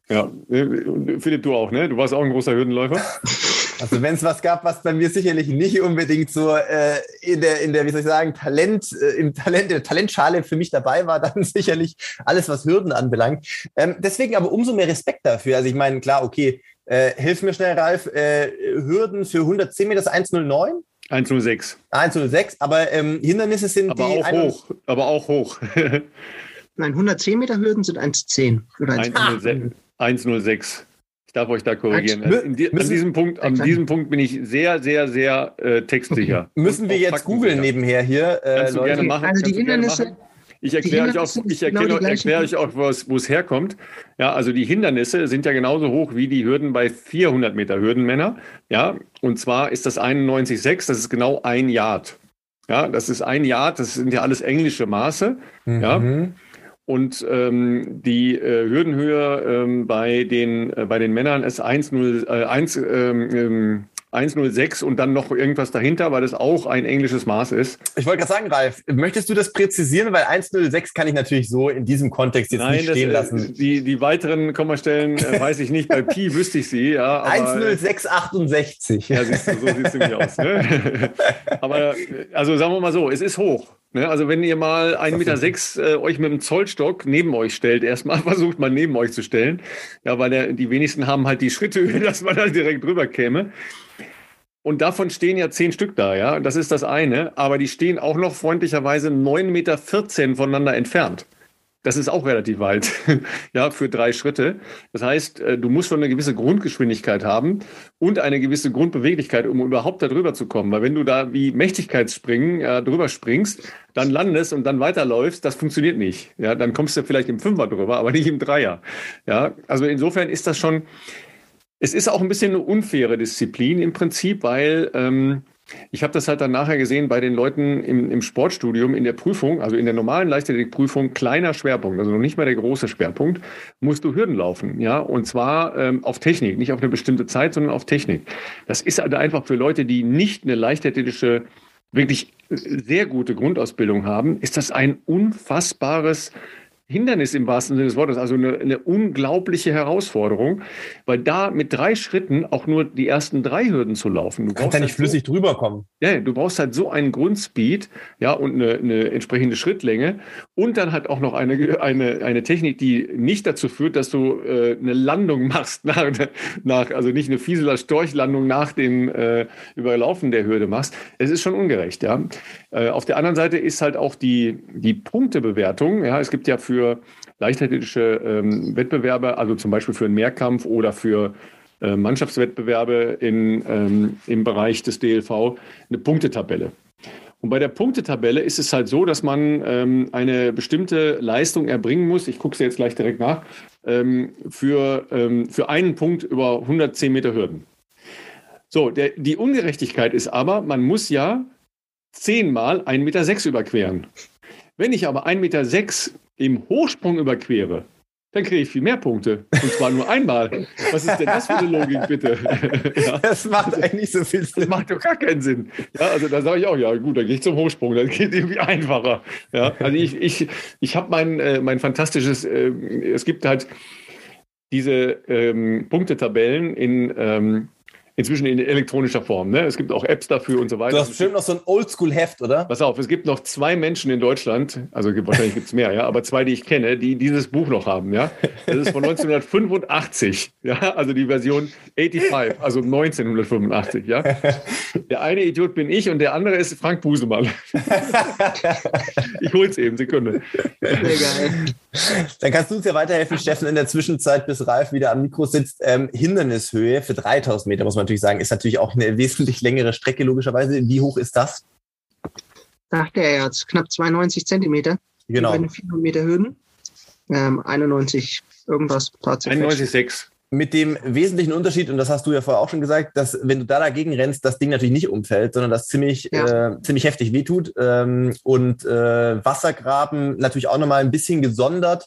Ja, Philipp, du auch, ne? Du warst auch ein großer Hürdenläufer. Also wenn es was gab, was bei mir sicherlich nicht unbedingt so äh, in der, in der, wie soll ich sagen, Talent, äh, im Talent, in der Talentschale für mich dabei war, dann sicherlich alles, was Hürden anbelangt. Ähm, deswegen aber umso mehr Respekt dafür. Also ich meine, klar, okay, äh, hilf mir schnell, Ralf, äh, Hürden für 110 Meter 109? 106. 106, aber ähm, Hindernisse sind aber die. Auch hoch, aber auch hoch. Nein, 110 Meter Hürden sind 110 oder 106. 106. Ich darf euch da korrigieren. In die, an, diesem Punkt, an diesem Punkt bin ich sehr, sehr, sehr äh, textsicher. Müssen wir jetzt googeln nebenher hier? Äh, Kannst du Leute. gerne machen. Also die Hindernisse, ich erkläre euch auch, ich erkläre, genau erkläre euch auch, wo es herkommt. Ja, also die Hindernisse sind ja genauso hoch wie die Hürden bei 400 Meter Hürdenmänner. Ja, und zwar ist das 91,6, das ist genau ein Yard. Ja, das ist ein Yard, das sind ja alles englische Maße. Mhm. Ja. Und ähm, die äh, Hürdenhöhe ähm, bei, den, äh, bei den Männern ist 1,0, äh, 1, ähm, ähm 106 und dann noch irgendwas dahinter, weil das auch ein englisches Maß ist. Ich wollte gerade sagen, Ralf, möchtest du das präzisieren? Weil 106 kann ich natürlich so in diesem Kontext jetzt Nein, nicht stehen das, äh, lassen. Die, die weiteren Kommastellen äh, weiß ich nicht. Bei Pi wüsste ich sie. Ja, aber, 10668. Ja, siehst du, so sieht es nämlich aus. Ne? aber also sagen wir mal so, es ist hoch. Ne? Also wenn ihr mal 1,6 Meter sechs, äh, euch mit einem Zollstock neben euch stellt, erstmal versucht mal neben euch zu stellen. Ja, weil der, die wenigsten haben halt die Schritte, dass man da direkt drüber käme. Und davon stehen ja zehn Stück da, ja. Das ist das eine. Aber die stehen auch noch freundlicherweise 9,14 Meter voneinander entfernt. Das ist auch relativ weit, ja, für drei Schritte. Das heißt, äh, du musst schon eine gewisse Grundgeschwindigkeit haben und eine gewisse Grundbeweglichkeit, um überhaupt da drüber zu kommen. Weil wenn du da wie Mächtigkeitsspringen äh, drüber springst, dann landest und dann weiterläufst, das funktioniert nicht. Ja, dann kommst du vielleicht im Fünfer drüber, aber nicht im Dreier. Ja, also insofern ist das schon, es ist auch ein bisschen eine unfaire Disziplin im Prinzip, weil ähm, ich habe das halt dann nachher gesehen bei den Leuten im, im Sportstudium in der Prüfung, also in der normalen Leichtathletikprüfung, kleiner Schwerpunkt, also noch nicht mal der große Schwerpunkt, musst du Hürden laufen, ja, und zwar ähm, auf Technik, nicht auf eine bestimmte Zeit, sondern auf Technik. Das ist halt einfach für Leute, die nicht eine leichtathletische, wirklich sehr gute Grundausbildung haben, ist das ein unfassbares Hindernis im wahrsten Sinne des Wortes, also eine, eine, unglaubliche Herausforderung, weil da mit drei Schritten auch nur die ersten drei Hürden zu laufen. Du kannst ja nicht halt flüssig so, drüber kommen. Ja, du brauchst halt so einen Grundspeed, ja, und eine, eine, entsprechende Schrittlänge und dann halt auch noch eine, eine, eine Technik, die nicht dazu führt, dass du äh, eine Landung machst, nach, nach, also nicht eine Fieseler Storchlandung nach dem äh, Überlaufen der Hürde machst. Es ist schon ungerecht, ja. Äh, auf der anderen Seite ist halt auch die, die Punktebewertung, ja, es gibt ja für für leichtathletische ähm, Wettbewerbe, also zum Beispiel für einen Mehrkampf oder für äh, Mannschaftswettbewerbe in, ähm, im Bereich des DLV eine Punktetabelle. Und bei der Punktetabelle ist es halt so, dass man ähm, eine bestimmte Leistung erbringen muss. Ich gucke es jetzt gleich direkt nach. Ähm, für, ähm, für einen Punkt über 110 Meter Hürden. So, der, die Ungerechtigkeit ist aber, man muss ja zehnmal 1,6 Meter überqueren. Wenn ich aber 1,6 Meter im Hochsprung überquere, dann kriege ich viel mehr Punkte. Und zwar nur einmal. Was ist denn das für eine Logik, bitte? ja. Das macht eigentlich so viel Sinn. Das macht doch gar keinen Sinn. Ja, also da sage ich auch, ja gut, dann gehe ich zum Hochsprung, dann geht es irgendwie einfacher. Ja, also ich, ich, ich habe mein, äh, mein fantastisches, äh, es gibt halt diese ähm, Punktetabellen in, ähm, inzwischen in elektronischer Form. Ne? Es gibt auch Apps dafür und so weiter. Du hast bestimmt noch so ein Oldschool-Heft, oder? Pass auf, es gibt noch zwei Menschen in Deutschland, also wahrscheinlich gibt es mehr, ja, aber zwei, die ich kenne, die dieses Buch noch haben, ja. Das ist von 1985, ja, also die Version 85, also 1985, ja. Der eine Idiot bin ich und der andere ist Frank Busemann. ich hol's eben, Sekunde. Sehr geil. Dann kannst du uns ja weiterhelfen, Steffen, in der Zwischenzeit, bis Ralf wieder am Mikro sitzt. Ähm, Hindernishöhe für 3000 Meter, muss man natürlich sagen, ist natürlich auch eine wesentlich längere Strecke, logischerweise. Wie hoch ist das? Sagt er jetzt, knapp 92 Zentimeter. Genau. Über den 400 Meter Hürden. Ähm, 91 irgendwas. tatsächlich. 91,6. Mit dem wesentlichen Unterschied, und das hast du ja vorher auch schon gesagt, dass wenn du da dagegen rennst, das Ding natürlich nicht umfällt, sondern das ziemlich, Ja. äh, ziemlich heftig wehtut. Ähm, und äh, Wassergraben natürlich auch nochmal ein bisschen gesondert.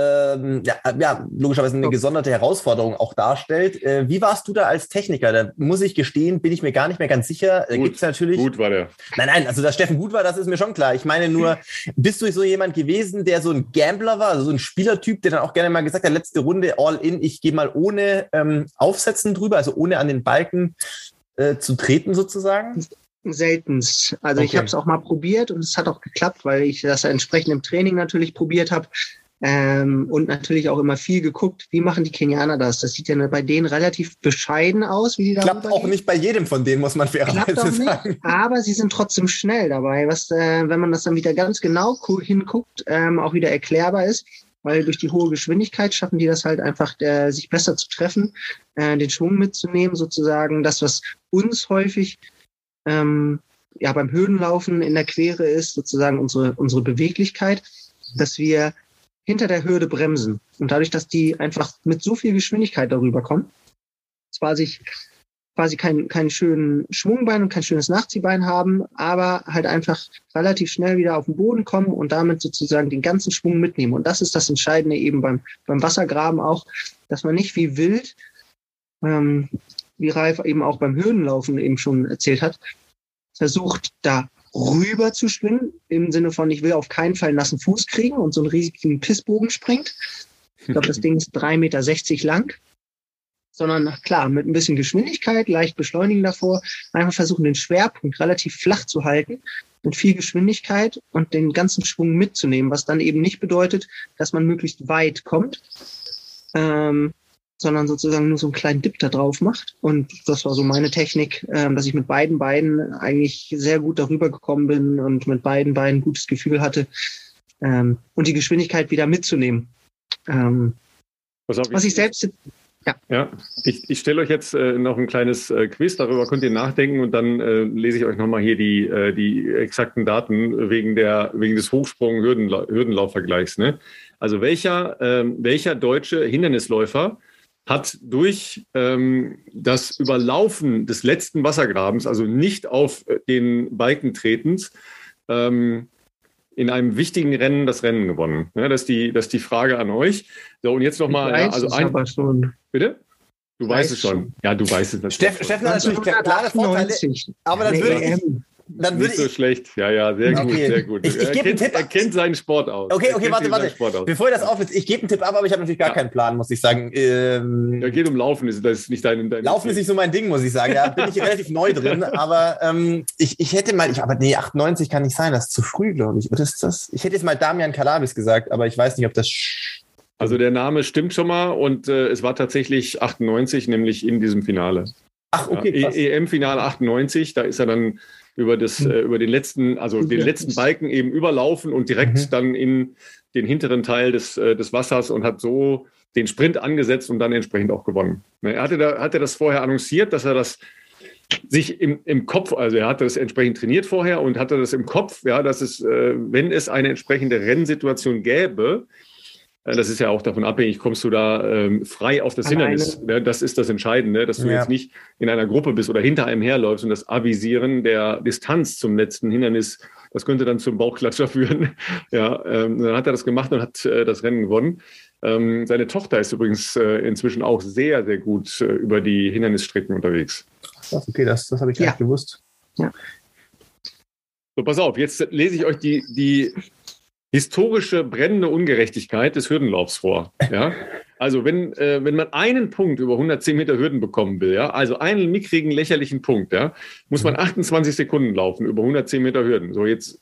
Ähm, ja, äh, ja, logischerweise eine gesonderte Herausforderung auch darstellt. Äh, wie warst du da als Techniker? Da muss ich gestehen, bin ich mir gar nicht mehr ganz sicher. Äh, Gut, Gibt's natürlich. Gut war der. Nein, nein, also dass Steffen gut war, das ist mir schon klar. Ich meine nur, bist du so jemand gewesen, der so ein Gambler war, also so ein Spielertyp, der dann auch gerne mal gesagt hat, letzte Runde all in, ich gehe mal ohne ähm, Aufsetzen drüber, also ohne an den Balken äh, zu treten sozusagen? Seltenst. Also ich Okay. habe es auch mal probiert und es hat auch geklappt, weil ich das entsprechend im Training natürlich probiert habe. Ähm, und natürlich auch immer viel geguckt, wie machen die Kenianer das? Das sieht ja bei denen relativ bescheiden aus, wie die da Klappt auch rübergehen. nicht bei jedem von denen, muss man fairerweise sagen. nicht, aber sie sind trotzdem schnell dabei, was, äh, wenn man das dann wieder ganz genau gu- hinguckt, ähm, auch wieder erklärbar ist, weil durch die hohe Geschwindigkeit schaffen die das halt einfach, äh, sich besser zu treffen, äh, den Schwung mitzunehmen, sozusagen das, was uns häufig ähm, ja beim Höhenlaufen in der Quere ist, sozusagen unsere, unsere Beweglichkeit, dass wir hinter der Hürde bremsen. Und dadurch, dass die einfach mit so viel Geschwindigkeit darüber kommen, zwar sich quasi keinen keinen schönen Schwungbein und kein schönes Nachziehbein haben, aber halt einfach relativ schnell wieder auf den Boden kommen und damit sozusagen den ganzen Schwung mitnehmen. Und das ist das Entscheidende eben beim, beim Wassergraben auch, dass man nicht wie wild, ähm, wie Ralf eben auch beim Höhenlaufen eben schon erzählt hat, versucht da rüber zu schwimmen, im Sinne von, ich will auf keinen Fall nassen Fuß kriegen und so einen riesigen Pissbogen springt. Ich glaube, das Ding ist 3,60 Meter lang. Sondern klar, mit ein bisschen Geschwindigkeit, leicht beschleunigen davor, einfach versuchen, den Schwerpunkt relativ flach zu halten, mit viel Geschwindigkeit und den ganzen Schwung mitzunehmen, was dann eben nicht bedeutet, dass man möglichst weit kommt, ähm, sondern sozusagen nur so einen kleinen Dip da drauf macht. Und das war so meine Technik, ähm, dass ich mit beiden Beinen eigentlich sehr gut darüber gekommen bin und mit beiden Beinen ein gutes Gefühl hatte ähm, und die Geschwindigkeit wieder mitzunehmen. Ähm, Pass auf, was ich selbst Ja, ich, ich stelle euch jetzt äh, noch ein kleines äh, Quiz, darüber könnt ihr nachdenken und dann äh, lese ich euch nochmal hier die, äh, die exakten Daten wegen, der, wegen des Hochsprung-Hürdenlaufvergleichs. Ne? Also welcher, welcher deutsche Hindernisläufer hat durch ähm, das Überlaufen des letzten Wassergrabens, also nicht auf äh, den Balken tretens, ähm, in einem wichtigen Rennen das Rennen gewonnen. Ja, das, ist die, das ist die Frage an euch. So, und jetzt nochmal, ja, also es ein, aber schon. Bitte? Du Weiß weißt es schon. schon. Ja, du weißt es natürlich. Steffen, Steffen hat natürlich klare Vorteile, 1998. aber dann Nee, würde ich. Dann würde Nicht so ich, schlecht. Ja, ja, sehr gut, Okay. sehr gut. Ich- ich er, kennt, Tipp. er kennt seinen Sport aus. Okay, okay, warte, warte. Bevor ihr das auflöst, ich gebe einen Tipp ab, aber ich habe natürlich gar Ja. keinen Plan, muss ich sagen. Ähm, Ja, geht um Laufen, das ist nicht dein, dein Laufen ist nicht so mein Ding, muss ich sagen. Da bin ich relativ neu drin. Aber ähm, ich, ich hätte mal, ich, aber nee, 98 kann nicht sein, das ist zu früh, glaube ich. Oder ist das? Ich hätte jetzt mal Damian Kalabis gesagt, aber ich weiß nicht, ob das. Also der Name stimmt schon mal und äh, es war tatsächlich 98, nämlich in diesem Finale. Ach, okay, ja, krass. E- EM-Finale 98, da ist er dann über das, Hm. äh, über den letzten, also den letzten Balken eben überlaufen und direkt Mhm. dann in den hinteren Teil des, äh, des Wassers und hat so den Sprint angesetzt und dann entsprechend auch gewonnen. Ne, Er hatte, da, hatte das vorher annonciert, dass er das sich im, im Kopf, also er hatte das entsprechend trainiert vorher und hatte das im Kopf, ja, dass es, äh, wenn es eine entsprechende Rennsituation gäbe, das ist ja auch davon abhängig, kommst du da ähm, frei auf das Alleine. Hindernis. Ne? Das ist das Entscheidende, dass du Ja. jetzt nicht in einer Gruppe bist oder hinter einem herläufst und das Avisieren der Distanz zum letzten Hindernis, das könnte dann zum Bauchklatscher führen. ja, ähm, dann hat er das gemacht und hat äh, das Rennen gewonnen. Ähm, seine Tochter ist übrigens äh, inzwischen auch sehr, sehr gut äh, über die Hindernisstrecken unterwegs. Krass, okay, das, das habe ich gar Ja. nicht gewusst. So, pass auf, jetzt lese ich euch die, die historische brennende Ungerechtigkeit des Hürdenlaufs vor. Ja? Also wenn, äh, wenn man einen Punkt über 110 Meter Hürden bekommen will, ja, also einen mickrigen, lächerlichen Punkt, ja, muss man 28 Sekunden laufen über 110 Meter Hürden. So jetzt,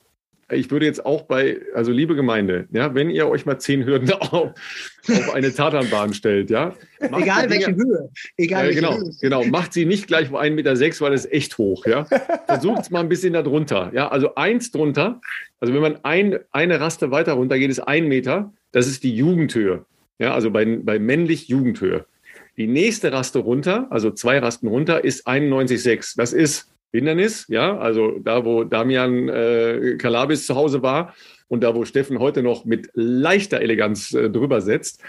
ich würde jetzt auch bei, also liebe Gemeinde, ja, wenn ihr euch mal 10 Hürden auf, auf eine Tatanbahn stellt, ja. macht Egal welche Dinger- Höhe. Egal ja, welche genau, Höhe. genau. Macht sie nicht gleich auf 1,6 Meter, sechs, weil das ist echt hoch. Ja? Versucht es mal ein bisschen darunter. Ja? Also eins drunter, also wenn man ein, eine Raste weiter runter geht, ist ein Meter. Das ist die Jugendhöhe. Ja? Also bei, bei männlich Jugendhöhe. Die nächste Raste runter, also zwei Rasten runter, ist 91,6. Das ist Hindernis, ja, also da, wo Damian äh, Kalabis zu Hause war und da, wo Steffen heute noch mit leichter Eleganz äh, drüber setzt,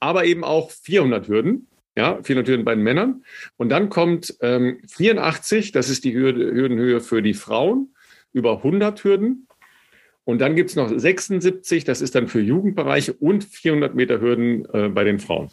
aber eben auch 400 Hürden, ja, 400 Hürden bei den Männern. Und dann kommt ähm, 84, das ist die Hürde, Hürdenhöhe für die Frauen, über 100 Hürden. Und dann gibt es noch 76, das ist dann für Jugendbereiche und 400 Meter Hürden äh, bei den Frauen.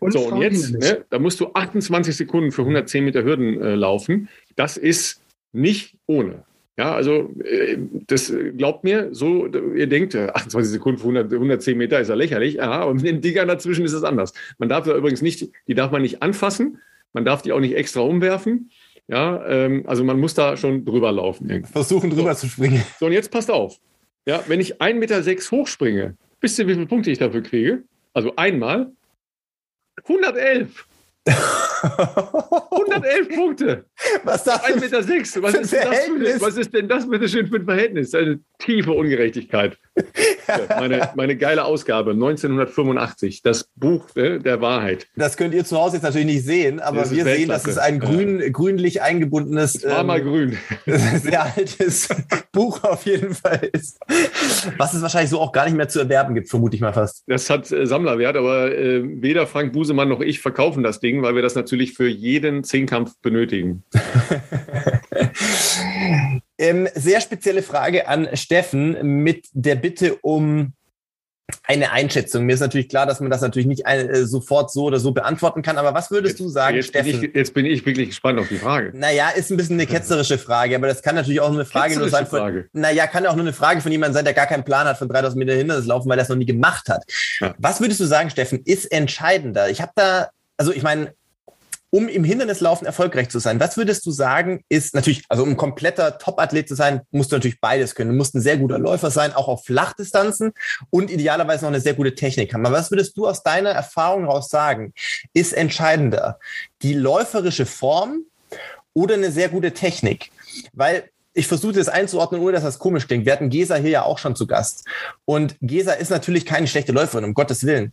so, und jetzt, ne, da musst du 28 Sekunden für 110 Meter Hürden äh, laufen. Das ist nicht ohne. Ja, also äh, das äh, glaubt mir, so, ihr denkt, äh, 28 Sekunden für 100, 110 Meter ist ja lächerlich, ja, aber mit den Dingern dazwischen ist es anders. Man darf da übrigens nicht, die darf man nicht anfassen, man darf die auch nicht extra umwerfen. Ja, ähm, also man muss da schon drüber laufen. irgendwie. Versuchen drüber zu springen. So, und jetzt passt auf. Ja, wenn ich 1,6 Meter sechs hochspringe, wisst ihr, wie viele Punkte ich dafür kriege? Also einmal 111. 111 Punkte. Was sagst 1,6 du? Meter. Sechs. Was, ist denn das für, was ist denn das bitte schön für ein Verhältnis? Eine tiefe Ungerechtigkeit. Ja, meine, meine geile Ausgabe, 1985, das Buch äh, der Wahrheit. Das könnt ihr zu Hause jetzt natürlich nicht sehen, aber Das wir sehen, dass es ein grün, grünlich eingebundenes, Es war ähm, mal grün. sehr altes Buch auf jeden Fall ist. Was es wahrscheinlich so auch gar nicht mehr zu erwerben gibt, vermute ich mal fast. Das hat äh, Sammlerwert, aber äh, weder Frank Busemann noch ich verkaufen das Ding, weil wir das natürlich für jeden Zehnkampf benötigen. Ähm, sehr spezielle Frage an Steffen mit der Bitte um eine Einschätzung. Mir ist natürlich klar, dass man das natürlich nicht ein, äh, sofort so oder so beantworten kann, aber was würdest du sagen, jetzt, bin Steffen? ich, jetzt bin ich wirklich gespannt auf die Frage. Naja, ist ein bisschen eine ketzerische Frage, aber das kann natürlich auch nur eine Frage nur sein von, Frage. naja, kann auch nur eine Frage von jemandem sein, der gar keinen Plan hat von 3000 Meter Hindernislaufen, weil er es noch nie gemacht hat. Ja. Was würdest du sagen, Steffen, ist entscheidender? Ich habe da, also ich meine, um im Hindernislaufen erfolgreich zu sein, was würdest du sagen, ist natürlich, also um ein kompletter Top-Athlet zu sein, musst du natürlich beides können. Du musst ein sehr guter Läufer sein, auch auf Flachdistanzen und idealerweise noch eine sehr gute Technik haben. Aber was würdest du aus deiner Erfahrung heraus sagen, ist entscheidender? Die läuferische Form oder eine sehr gute Technik? Weil ich versuche das einzuordnen, ohne dass das komisch klingt. Wir hatten Gesa hier ja auch schon zu Gast. Und Gesa ist natürlich keine schlechte Läuferin, um Gottes Willen.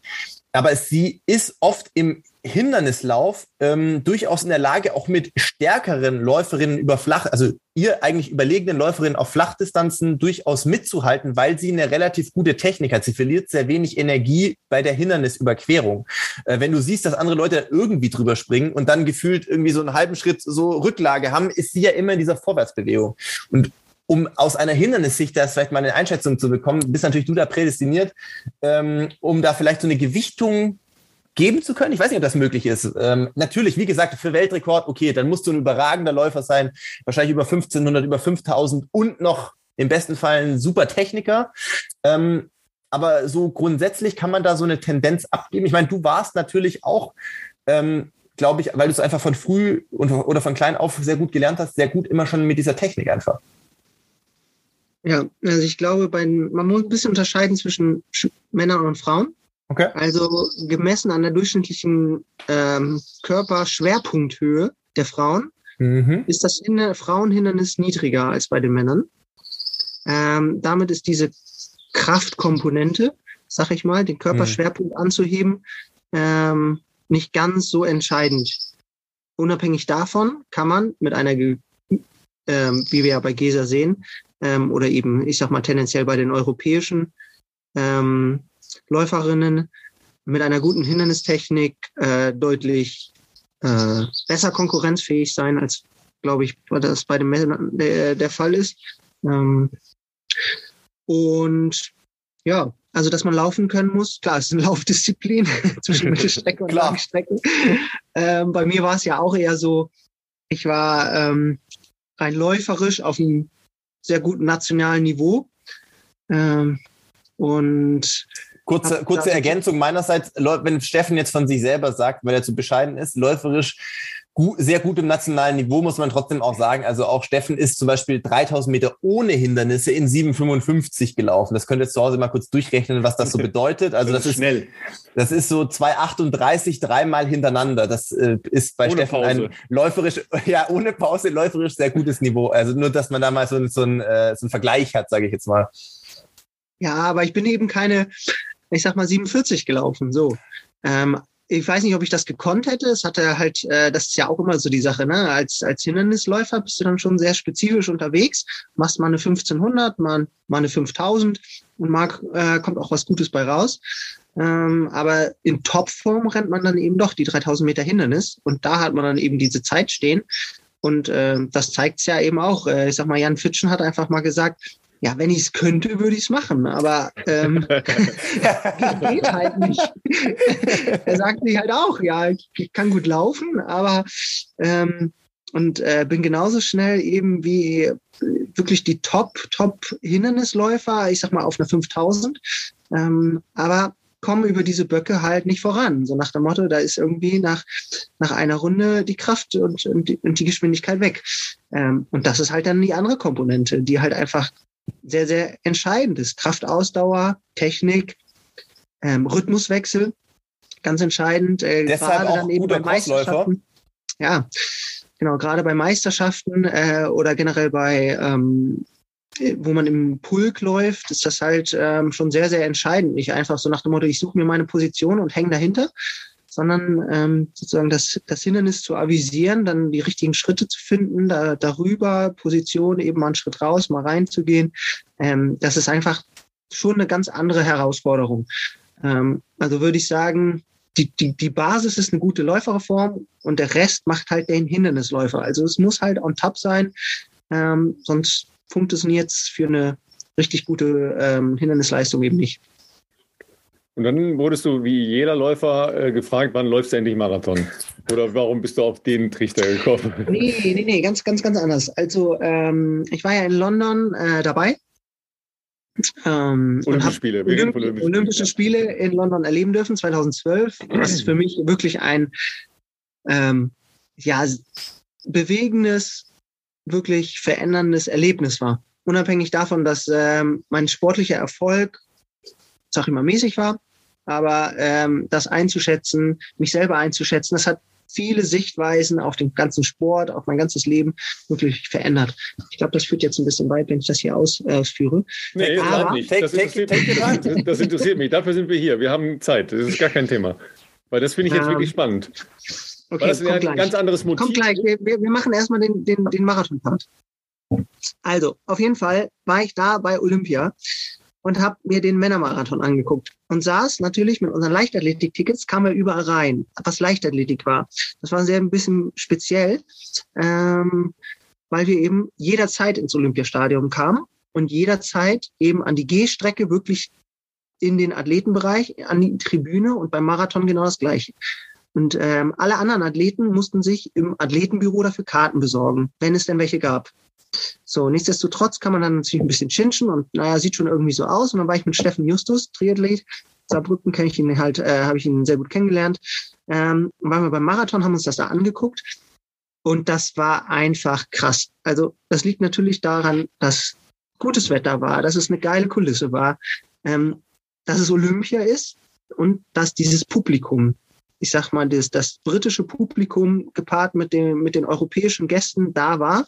Aber sie ist oft im Hindernislauf ähm, durchaus in der Lage, auch mit stärkeren Läuferinnen über Flach, also ihr eigentlich überlegenen Läuferinnen auf Flachdistanzen durchaus mitzuhalten, weil sie eine relativ gute Technik hat. Sie verliert sehr wenig Energie bei der Hindernisüberquerung. Äh, wenn du siehst, dass andere Leute irgendwie drüber springen und dann gefühlt irgendwie so einen halben Schritt so Rücklage haben, ist sie ja immer in dieser Vorwärtsbewegung. Und um aus einer Hindernissicht da vielleicht mal eine Einschätzung zu bekommen, bist natürlich du da prädestiniert, ähm, um da vielleicht so eine Gewichtung geben zu können. Ich weiß nicht, ob das möglich ist. Ähm, natürlich, wie gesagt, für Weltrekord, okay, dann musst du ein überragender Läufer sein, wahrscheinlich über 1500, über 5000 und noch im besten Fall ein super Techniker. Ähm, aber so grundsätzlich kann man da so eine Tendenz abgeben. Ich meine, du warst natürlich auch, ähm, glaube ich, weil du es einfach von früh und, oder von klein auf sehr gut gelernt hast, sehr gut immer schon mit dieser Technik einfach. Ja, also ich glaube, bei, man muss ein bisschen unterscheiden zwischen Sch- Männern und Frauen. Okay. Also gemessen an der durchschnittlichen ähm, Körperschwerpunkthöhe der Frauen Mhm. ist das Hinder Frauenhindernis niedriger als bei den Männern. Ähm, damit ist diese Kraftkomponente, sag ich mal, den Körperschwerpunkt anzuheben, ähm, nicht ganz so entscheidend. Unabhängig davon kann man mit einer, ähm, wie wir ja bei GESA sehen, ähm, oder eben, ich sag mal, tendenziell bei den europäischen ähm, Läuferinnen mit einer guten Hindernistechnik äh, deutlich äh, besser konkurrenzfähig sein, als, glaube ich, das bei den Männern der, der Fall ist. Ähm, und ja, also dass man laufen können muss, klar, es ist eine Laufdisziplin zwischen Mittelstrecke und. Langstrecke. Ähm, bei mir war es ja auch eher so, ich war ähm, rein läuferisch auf einem sehr guten nationalen Niveau. Ähm, und Kurze, kurze Ergänzung meinerseits, wenn Steffen jetzt von sich selber sagt, weil er zu bescheiden ist, läuferisch gut, sehr gut im nationalen Niveau, muss man trotzdem auch sagen. Also auch Steffen ist zum Beispiel 3000 Meter ohne Hindernisse in 7,55 gelaufen. Das könnt ihr zu Hause mal kurz durchrechnen, was das so bedeutet. Also das, das ist schnell. Das ist so 2,38 dreimal hintereinander. Das äh, ist bei ohne Steffen Pause. ein läuferisch, ja, ohne Pause läuferisch sehr gutes Niveau. Also nur, dass man da mal so, so, ein, äh, so einen Vergleich hat, sage ich jetzt mal. Ja, aber ich bin eben keine, ich sag mal 47 gelaufen, so. Ähm, ich weiß nicht, ob ich das gekonnt hätte. Es hatte halt, äh, das ist ja auch immer so die Sache, ne? Als, als Hindernisläufer bist du dann schon sehr spezifisch unterwegs, machst mal eine 1500, mal, mal eine 5000 und mal äh, kommt auch was Gutes bei raus. Ähm, aber in Topform rennt man dann eben doch die 3000 Meter Hindernis und da hat man dann eben diese Zeit stehen. Und äh, das zeigt es ja eben auch. Äh, ich sag mal, Jan Fitschen hat einfach mal gesagt, ja, wenn ich es könnte, würde ich es machen, aber ähm, geht halt nicht. er sagt sich halt auch, ja, ich, ich kann gut laufen, aber ähm, und äh, bin genauso schnell eben wie wirklich die Top, Top Hindernisläufer, ich sag mal auf einer 5000, ähm, aber komme über diese Böcke halt nicht voran. So nach dem Motto, da ist irgendwie nach, nach einer Runde die Kraft und, und, die, und die Geschwindigkeit weg. Ähm, und das ist halt dann die andere Komponente, die halt einfach sehr, sehr entscheidend ist. Kraftausdauer, Technik, ähm, Rhythmuswechsel, ganz entscheidend. Äh, Deshalb auch dann eben bei Meisterschaften. Ja, genau, gerade bei Meisterschaften äh, oder generell bei ähm, wo man im Pulk läuft, ist das halt ähm, schon sehr, sehr entscheidend. Nicht einfach so nach dem Motto, ich suche mir meine Position und hänge dahinter, sondern ähm, sozusagen das, das Hindernis zu avisieren, dann die richtigen Schritte zu finden, da, darüber Position eben mal einen Schritt raus, mal reinzugehen. Ähm, das ist einfach schon eine ganz andere Herausforderung. Ähm, also würde ich sagen, die, die, die Basis ist eine gute Läuferreform und der Rest macht halt den Hindernisläufer. Also es muss halt on top sein, ähm, sonst funktioniert es für eine richtig gute ähm, Hindernisleistung eben nicht. Und dann wurdest du wie jeder Läufer äh, gefragt, wann läufst du endlich Marathon? Oder warum bist du auf den Trichter gekommen? Nee, nee, nee, ganz, ganz, ganz anders. Also ähm, ich war ja in London äh, dabei. Ähm, Olympische Spiele. Olymp Olympische, Olympische Spiele in London erleben dürfen, 2012. Das ist für mich wirklich ein ähm, ja, bewegendes, wirklich veränderndes Erlebnis war. Unabhängig davon, dass ähm, mein sportlicher Erfolg sag ich mal, mäßig war. Aber ähm, das einzuschätzen, mich selber einzuschätzen, das hat viele Sichtweisen auf den ganzen Sport, auf mein ganzes Leben wirklich verändert. Ich glaube, das führt jetzt ein bisschen weit, wenn ich das hier ausführe. Nee, Aber, nicht. Das, interessiert, das, das interessiert mich. Dafür sind wir hier. Wir haben Zeit. Das ist gar kein Thema. Weil das finde ich jetzt ähm, wirklich spannend. Okay, das ist ja ein ganz anderes Motiv. Kommt gleich. Wir, wir machen erstmal den, den, den Marathon-Part. Also, auf jeden Fall war ich da bei Olympia und habe mir den Männermarathon angeguckt und saß natürlich mit unseren Leichtathletik-Tickets, kam er überall rein, was Leichtathletik war. Das war sehr ein bisschen speziell, ähm, weil wir eben jederzeit ins Olympiastadion kamen und jederzeit eben an die Gehstrecke wirklich in den Athletenbereich, an die Tribüne und beim Marathon genau das Gleiche. Und ähm, alle anderen Athleten mussten sich im Athletenbüro dafür Karten besorgen, wenn es denn welche gab. So, nichtsdestotrotz kann man dann natürlich ein bisschen chinchen und naja, sieht schon irgendwie so aus. Und dann war ich mit Steffen Justus, Triathlet. Saarbrücken kenne ich ihn halt, äh, habe ich ihn sehr gut kennengelernt. Ähm, waren wir beim Marathon, haben uns das da angeguckt. Und das war einfach krass. Also, das liegt natürlich daran, dass gutes Wetter war, dass es eine geile Kulisse war, ähm, dass es Olympia ist und dass dieses Publikum, ich sag mal, das, das britische Publikum gepaart mit, dem, mit den europäischen Gästen da war.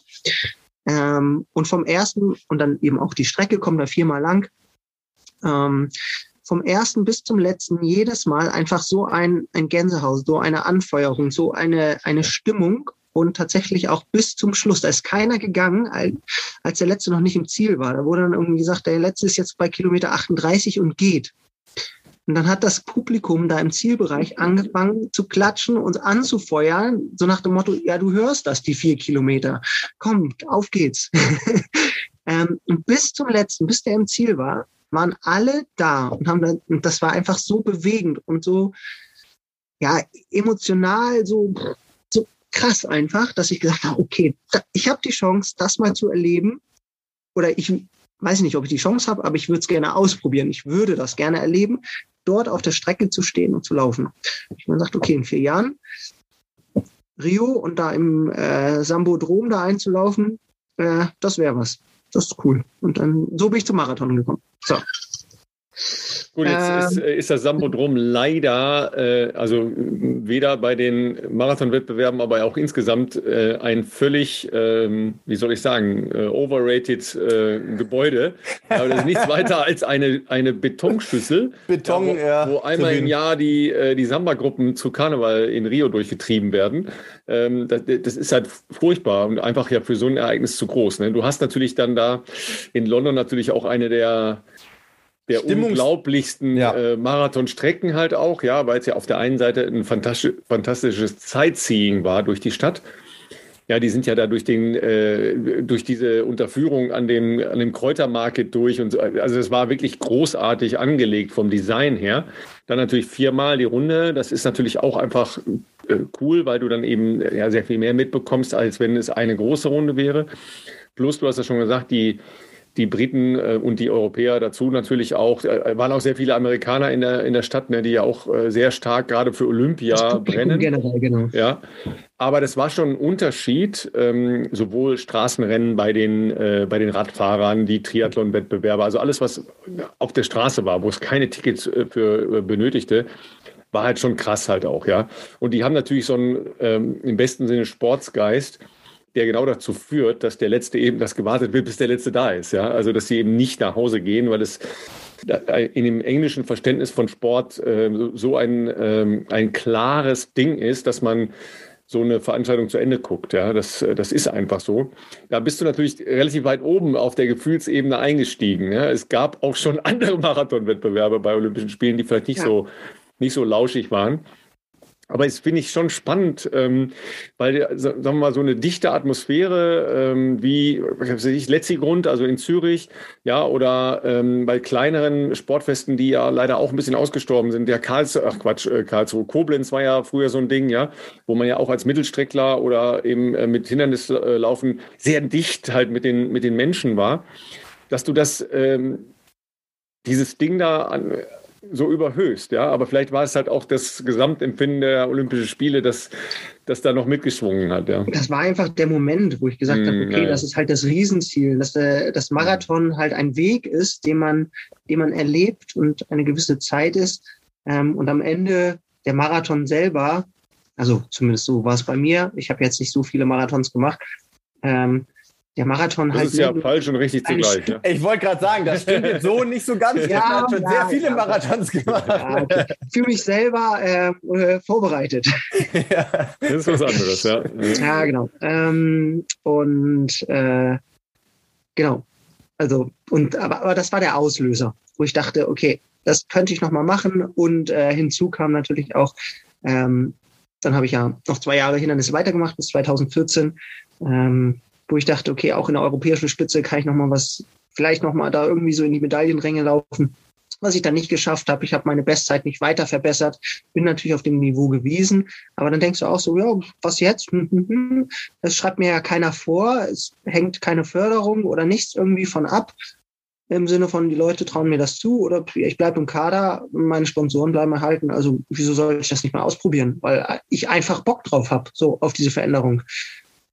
Ähm, und vom ersten, und dann eben auch die Strecke kommt da viermal lang, ähm, vom ersten bis zum letzten jedes Mal einfach so ein, ein Gänsehaus, so eine Anfeuerung, so eine, eine Stimmung und tatsächlich auch bis zum Schluss. Da ist keiner gegangen, als der letzte noch nicht im Ziel war. Da wurde dann irgendwie gesagt, der letzte ist jetzt bei Kilometer 38 und geht. Und dann hat das Publikum da im Zielbereich angefangen zu klatschen und anzufeuern, so nach dem Motto, ja, du hörst das, die vier Kilometer. Komm, auf geht's. ähm, und bis zum letzten, bis der im Ziel war, waren alle da und haben dann, und das war einfach so bewegend und so, ja, emotional, so, so krass einfach, dass ich gesagt habe, okay, ich habe die Chance, das mal zu erleben. Oder ich weiß nicht, ob ich die Chance habe, aber ich würde es gerne ausprobieren. Ich würde das gerne erleben, dort auf der Strecke zu stehen und zu laufen. Ich habe gesagt, okay, in vier Jahren Rio und da im äh, Sambodrom da einzulaufen, äh, das wäre was. Das ist cool. Und dann so bin ich zum Marathon gekommen. So. Gut, jetzt ähm, ist, ist, das Sambodrom leider, äh, also weder bei den Marathonwettbewerben, aber auch insgesamt äh, ein völlig, ähm, wie soll ich sagen, äh, overrated äh, Gebäude. Aber das ist nichts weiter als eine, eine Betonschüssel, Beton, ja, wo, ja, wo einmal im Jahr die, äh, die Samba-Gruppen zu Karneval in Rio durchgetrieben werden. Ähm, das, das, ist halt furchtbar und einfach ja für so ein Ereignis zu groß. Ne? Du hast natürlich dann da in London natürlich auch eine der der Stimmungs unglaublichsten ja. äh, Marathonstrecken halt auch, ja, weil es ja auf der einen Seite ein fantastisch, fantastisches Sightseeing war durch die Stadt. Ja, die sind ja da durch den, äh, durch diese Unterführung an dem, an dem Kräutermarket durch und so. Also es war wirklich großartig angelegt vom Design her. Dann natürlich viermal die Runde. Das ist natürlich auch einfach äh, cool, weil du dann eben ja sehr viel mehr mitbekommst, als wenn es eine große Runde wäre. Plus, du hast ja schon gesagt, die, die Briten äh, und die Europäer dazu natürlich auch, äh, waren auch sehr viele Amerikaner in der, in der Stadt, ne, die ja auch äh, sehr stark gerade für Olympia brennen. Generell, genau. Ja. Aber das war schon ein Unterschied, ähm, sowohl Straßenrennen bei den, äh, bei den Radfahrern, die Triathlon-Wettbewerbe, also alles, was auf der Straße war, wo es keine Tickets äh, für äh, benötigte, war halt schon krass halt auch, ja. Und die haben natürlich so einen ähm, im besten Sinne Sportsgeist der genau dazu führt, dass der Letzte eben das gewartet wird, bis der Letzte da ist. Ja? Also, dass sie eben nicht nach Hause gehen, weil es in dem englischen Verständnis von Sport äh, so ein, ähm, ein klares Ding ist, dass man so eine Veranstaltung zu Ende guckt. Ja, das, das ist einfach so. Da bist du natürlich relativ weit oben auf der Gefühlsebene eingestiegen. Ja. Es gab auch schon andere Marathonwettbewerbe bei Olympischen Spielen, die vielleicht nicht ja. so nicht so lauschig waren. Aber es finde ich schon spannend, ähm, weil, sagen wir mal, so eine dichte Atmosphäre ähm, wie, ich, Letzigrund, also in Zürich, ja, oder ähm, bei kleineren Sportfesten, die ja leider auch ein bisschen ausgestorben sind. Der Karlsruhe, ach Quatsch, äh, Karlsruhe, Koblenz war ja früher so ein Ding, ja, wo man ja auch als Mittelstreckler oder eben äh, mit Hindernislaufen sehr dicht halt mit den, mit den Menschen war. Dass du das, ähm, dieses Ding da an, so überhöhst, ja. Aber vielleicht war es halt auch das Gesamtempfinden der Olympischen Spiele, das, das da noch mitgeschwungen hat, ja. Das war einfach der Moment, wo ich gesagt mm, habe, okay, ja. das ist halt das Riesenziel, dass der, das Marathon halt ein Weg ist, den man, den man erlebt und eine gewisse Zeit ist. Ähm, und am Ende der Marathon selber, also zumindest so war es bei mir, ich habe jetzt nicht so viele Marathons gemacht, ähm, der Marathon das halt. Das ist ja falsch und richtig zugleich. Ja. Ich wollte gerade sagen, das stimmt jetzt so nicht so ganz. ja, ich habe schon ja, sehr viele ja, Marathons gemacht. Ja, okay. Für mich selber äh, vorbereitet. ja. Das ist was anderes, ja. Ja, genau. Ähm, und äh, genau. Also, und aber, aber das war der Auslöser, wo ich dachte, okay, das könnte ich nochmal machen. Und äh, hinzu kam natürlich auch, ähm, dann habe ich ja noch zwei Jahre Hindernisse weitergemacht bis 2014. Ähm, wo ich dachte, okay, auch in der europäischen Spitze kann ich nochmal was, vielleicht nochmal da irgendwie so in die Medaillenränge laufen. Was ich dann nicht geschafft habe, ich habe meine Bestzeit nicht weiter verbessert, bin natürlich auf dem Niveau gewesen, aber dann denkst du auch so, ja, was jetzt? Hm, hm, hm. Das schreibt mir ja keiner vor, es hängt keine Förderung oder nichts irgendwie von ab im Sinne von, die Leute trauen mir das zu oder ich bleibe im Kader, meine Sponsoren bleiben erhalten. Also wieso soll ich das nicht mal ausprobieren? Weil ich einfach Bock drauf habe, so auf diese Veränderung.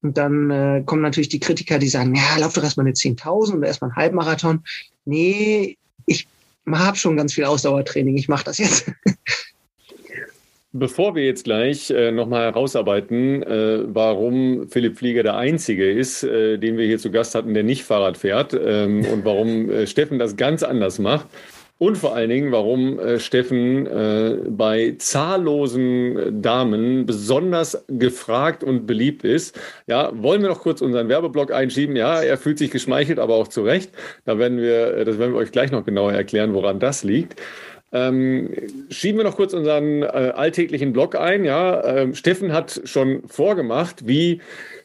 Und dann äh, kommen natürlich die Kritiker, die sagen, ja, lauf doch erstmal eine 10.000 oder erstmal einen Halbmarathon. Nee, ich habe schon ganz viel Ausdauertraining, ich mache das jetzt. Bevor wir jetzt gleich äh, nochmal herausarbeiten, äh, warum Philipp Flieger der Einzige ist, äh, den wir hier zu Gast hatten, der nicht Fahrrad fährt ähm, und warum äh, Steffen das ganz anders macht, und vor allen Dingen, warum äh, Steffen äh, bei zahllosen Damen besonders gefragt und beliebt ist. Ja, wollen wir noch kurz unseren Werbeblock einschieben? Ja, er fühlt sich geschmeichelt, aber auch zu Recht. Da werden wir, äh, das werden wir euch gleich noch genauer erklären, woran das liegt. Ähm, schieben wir noch kurz unseren äh, alltäglichen Blog ein. Ja, ähm, Steffen hat schon vorgemacht, wie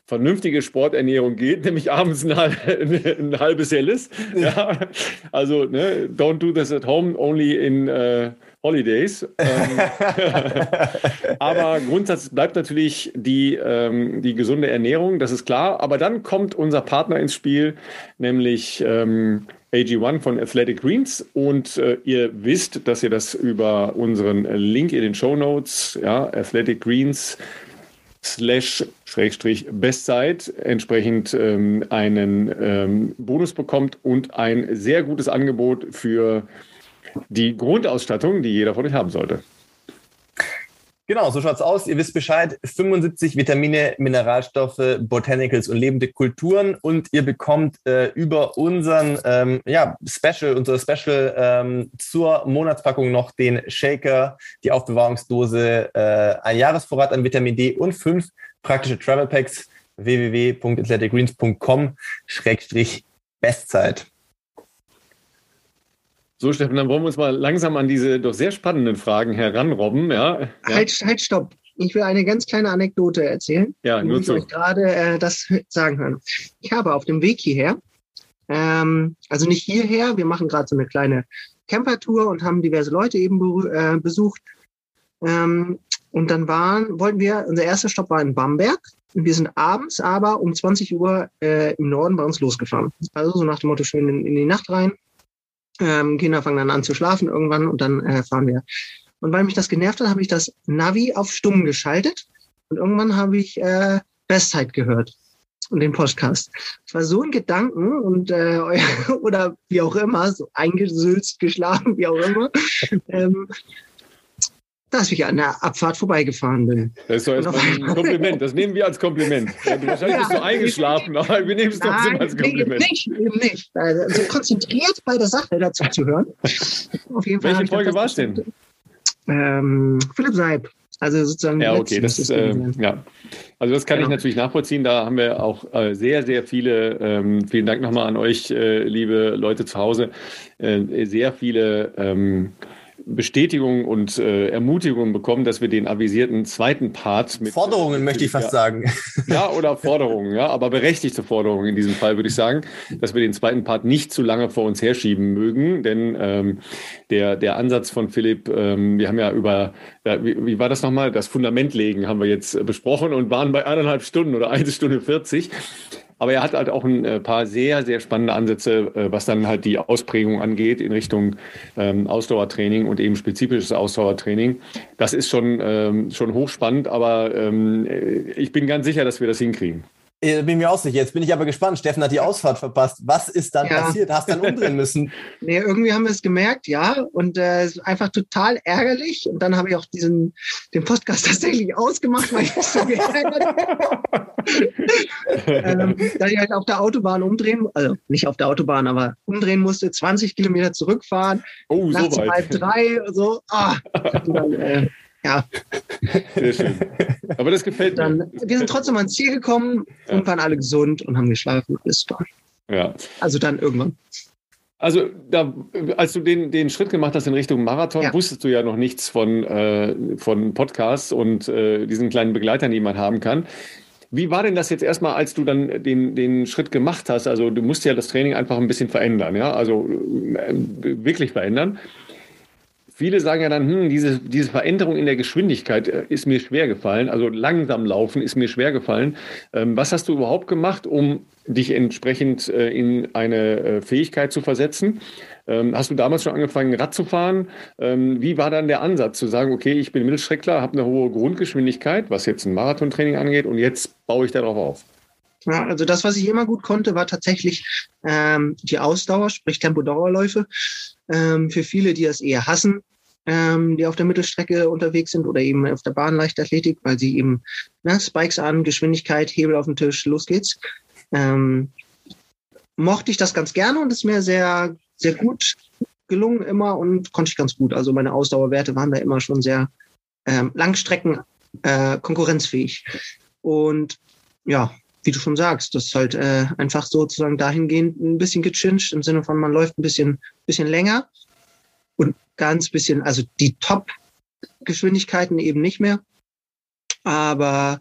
vernünftige Sporternährung geht, nämlich abends ein, ein halbes Helles. Ja, also ne, don't do this at home, only in uh, holidays. Ähm, aber Grundsatz bleibt natürlich die, ähm, die gesunde Ernährung, das ist klar. Aber dann kommt unser Partner ins Spiel, nämlich ähm, AG1 von Athletic Greens und äh, ihr wisst, dass ihr das über unseren Link in den Show Notes, ja, Athletic Greens slash Schrägstrich Bestzeit entsprechend ähm, einen ähm, Bonus bekommt und ein sehr gutes Angebot für die Grundausstattung, die jeder von euch haben sollte. Genau, so schaut's aus. Ihr wisst Bescheid. 75 Vitamine, Mineralstoffe, Botanicals und lebende Kulturen. Und ihr bekommt äh, über unseren ähm, ja, Special, unser Special ähm, zur Monatspackung noch den Shaker, die Aufbewahrungsdose, äh, ein Jahresvorrat an Vitamin D und fünf praktische Travel Packs www.athleticgreens.com-bestzeit. So, Steffen, dann wollen wir uns mal langsam an diese doch sehr spannenden Fragen heranrobben. Ja, ja. Halt, halt, stopp. Ich will eine ganz kleine Anekdote erzählen. Ja, nur ich euch gerade äh, das sagen hören. Ich habe auf dem Weg hierher, ähm, also nicht hierher, wir machen gerade so eine kleine Campertour und haben diverse Leute eben be äh, besucht. Ähm, und dann waren, wollten wir, unser erster Stopp war in Bamberg. Und wir sind abends aber um 20 Uhr äh, im Norden bei uns losgefahren. Also so nach dem Motto schön in, in die Nacht rein. Ähm, Kinder fangen dann an zu schlafen irgendwann und dann äh, fahren wir. Und weil mich das genervt hat, habe ich das Navi auf stumm geschaltet und irgendwann habe ich äh, Bestzeit gehört und den Podcast. Es war so ein Gedanken und äh, oder wie auch immer, so eingesülzt, geschlafen, wie auch immer. ähm, dass ich an der Abfahrt vorbeigefahren bin. Das ist doch erstmal ein Kompliment. Das nehmen wir als Kompliment. Ja, du wahrscheinlich ja, bist du eingeschlafen, aber wir nehmen es trotzdem als Kompliment. Nicht, eben nicht. Also konzentriert bei der Sache dazu zu hören. Auf jeden Fall Welche Folge war es denn? Ähm, Philipp Seib. Also sozusagen. Ja, okay, das ist, äh, ja. Also das kann genau. ich natürlich nachvollziehen. Da haben wir auch äh, sehr, sehr viele, ähm, vielen Dank nochmal an euch, äh, liebe Leute zu Hause, äh, sehr viele ähm, Bestätigung und äh, Ermutigung bekommen, dass wir den avisierten zweiten Part mit Forderungen möchte ich fast ja, sagen. Ja, oder Forderungen, ja, aber berechtigte Forderungen in diesem Fall würde ich sagen, dass wir den zweiten Part nicht zu lange vor uns herschieben mögen, denn ähm, der der Ansatz von Philipp, ähm, wir haben ja über ja, wie, wie war das nochmal? Das Fundament legen haben wir jetzt besprochen und waren bei eineinhalb Stunden oder eine Stunde 40. Aber er hat halt auch ein äh, paar sehr, sehr spannende Ansätze, äh, was dann halt die Ausprägung angeht in Richtung ähm, Ausdauertraining und eben spezifisches Ausdauertraining. Das ist schon, ähm, schon hochspannend, aber ähm, äh, ich bin ganz sicher, dass wir das hinkriegen. Ich bin mir auch sicher. Jetzt bin ich aber gespannt. Steffen hat die Ausfahrt verpasst. Was ist dann ja. passiert? Hast du dann umdrehen müssen? nee, irgendwie haben wir es gemerkt, ja. Und äh, einfach total ärgerlich. Und dann habe ich auch diesen, den Podcast tatsächlich ausgemacht, weil ich mich so geärgert habe. ähm, da ich halt auf der Autobahn umdrehen, also nicht auf der Autobahn, aber umdrehen musste, 20 Kilometer zurückfahren. Oh, so weit. halb drei, so. Ah, dann, äh, ja. Sehr schön. Aber das gefällt Dann, mir. Wir sind trotzdem ans Ziel gekommen ja. und waren alle gesund und haben geschlafen. Alles war. Ja. Also dann irgendwann. Also, da, als du den, den Schritt gemacht hast in Richtung Marathon, ja. wusstest du ja noch nichts von, äh, von Podcasts und äh, diesen kleinen Begleitern, die man haben kann. Wie war denn das jetzt erstmal, als du dann den, den Schritt gemacht hast? Also, du musst ja das Training einfach ein bisschen verändern, ja, also äh, wirklich verändern viele sagen ja dann, hm, diese, diese Veränderung in der Geschwindigkeit äh, ist mir schwer gefallen. Also langsam laufen ist mir schwer gefallen. Ähm, was hast du überhaupt gemacht, um dich entsprechend äh, in eine äh, Fähigkeit zu versetzen? Ähm, hast du damals schon angefangen, Rad zu fahren? Ähm, wie war dann der Ansatz zu sagen, okay, ich bin Mittelstreckler, habe eine hohe Grundgeschwindigkeit, was jetzt ein Marathontraining angeht, und jetzt baue ich darauf auf? Ja, also das, was ich immer gut konnte, war tatsächlich ähm, die Ausdauer, sprich Tempodauerläufe. Ähm, für viele, die das eher hassen, ähm, die auf der Mittelstrecke unterwegs sind oder eben auf der Bahn Leichtathletik, weil sie eben ne, Spikes an, Geschwindigkeit, Hebel auf den Tisch, los geht's. Ähm, mochte ich das ganz gerne und ist mir sehr, sehr gut gelungen immer und konnte ich ganz gut. Also meine Ausdauerwerte waren da immer schon sehr ähm, Langstrecken äh, konkurrenzfähig. Und ja, wie du schon sagst, das ist halt äh, einfach sozusagen dahingehend ein bisschen gechinged im Sinne von, man läuft ein bisschen, bisschen länger und ganz bisschen, also die Top-Geschwindigkeiten eben nicht mehr. Aber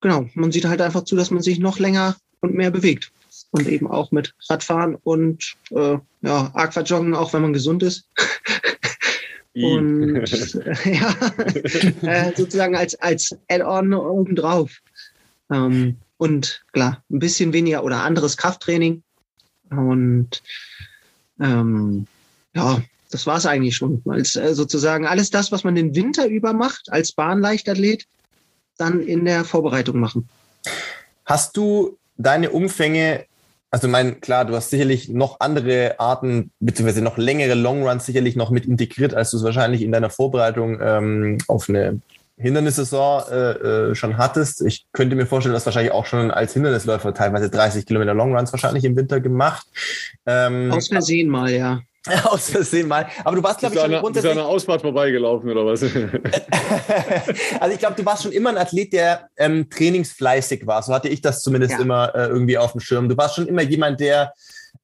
genau, man sieht halt einfach zu, dass man sich noch länger und mehr bewegt. Und eben auch mit Radfahren und äh, ja, Aquajoggen, auch wenn man gesund ist. und ja, äh, sozusagen als, als Add-on obendrauf. Ähm, und klar, ein bisschen weniger oder anderes Krafttraining. Und ähm, ja, das war es eigentlich schon. Als äh, sozusagen alles das, was man den Winter über macht, als Bahnleichtathlet, dann in der Vorbereitung machen. Hast du deine Umfänge, also mein, klar, du hast sicherlich noch andere Arten, beziehungsweise noch längere Longruns sicherlich noch mit integriert, als du es wahrscheinlich in deiner Vorbereitung ähm, auf eine Hindernissaison äh, äh, schon hattest. Ich könnte mir vorstellen, dass wahrscheinlich auch schon als Hindernisläufer teilweise 30 Kilometer Longruns wahrscheinlich im Winter gemacht. Ähm, Aus Versehen mal, ja. Aus Versehen mal. Aber du warst, glaube ich, schon eine, grundsätzlich... Ist eine Ausfahrt vorbeigelaufen oder was? also ich glaube, du warst schon immer ein Athlet, der ähm, trainingsfleißig war. So hatte ich das zumindest ja. immer äh, irgendwie auf dem Schirm. Du warst schon immer jemand, der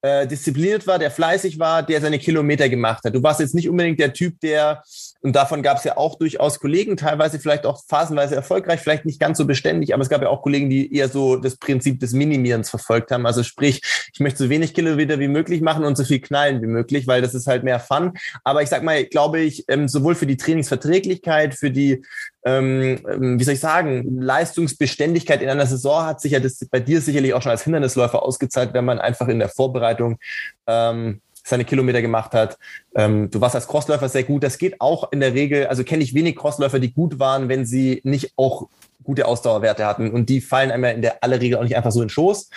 äh, diszipliniert war, der fleißig war, der seine Kilometer gemacht hat. Du warst jetzt nicht unbedingt der Typ, der und davon gab es ja auch durchaus Kollegen, teilweise vielleicht auch phasenweise erfolgreich, vielleicht nicht ganz so beständig, aber es gab ja auch Kollegen, die eher so das Prinzip des Minimierens verfolgt haben. Also sprich, ich möchte so wenig Kilometer wie möglich machen und so viel knallen wie möglich, weil das ist halt mehr Fun. Aber ich sag mal, glaube ich, ähm, sowohl für die Trainingsverträglichkeit, für die ähm, ähm, wie soll ich sagen, Leistungsbeständigkeit in einer Saison hat sich ja das bei dir sicherlich auch schon als Hindernisläufer ausgezahlt, wenn man einfach in der Vorbereitung ähm, seine Kilometer gemacht hat. Ähm, du warst als Crossläufer sehr gut. Das geht auch in der Regel, also kenne ich wenig Crossläufer, die gut waren, wenn sie nicht auch gute Ausdauerwerte hatten. Und die fallen einem in der aller Regel auch nicht einfach so in den Schoß.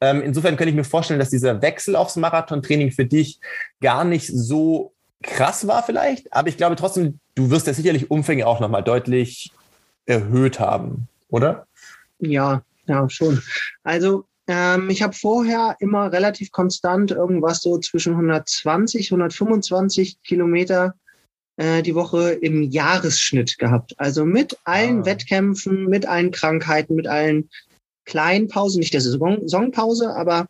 Ähm, insofern könnte ich mir vorstellen, dass dieser Wechsel aufs Marathontraining für dich gar nicht so krass war vielleicht. Aber ich glaube trotzdem, du wirst ja sicherlich Umfänge auch nochmal deutlich erhöht haben, oder? Ja, ja, schon. Also ähm, ich habe vorher immer relativ konstant irgendwas so zwischen 120, 125 Kilometer äh, die Woche im Jahresschnitt gehabt. Also mit allen ah. Wettkämpfen, mit allen Krankheiten, mit allen kleinen Pausen, nicht der Saison Saisonpause, aber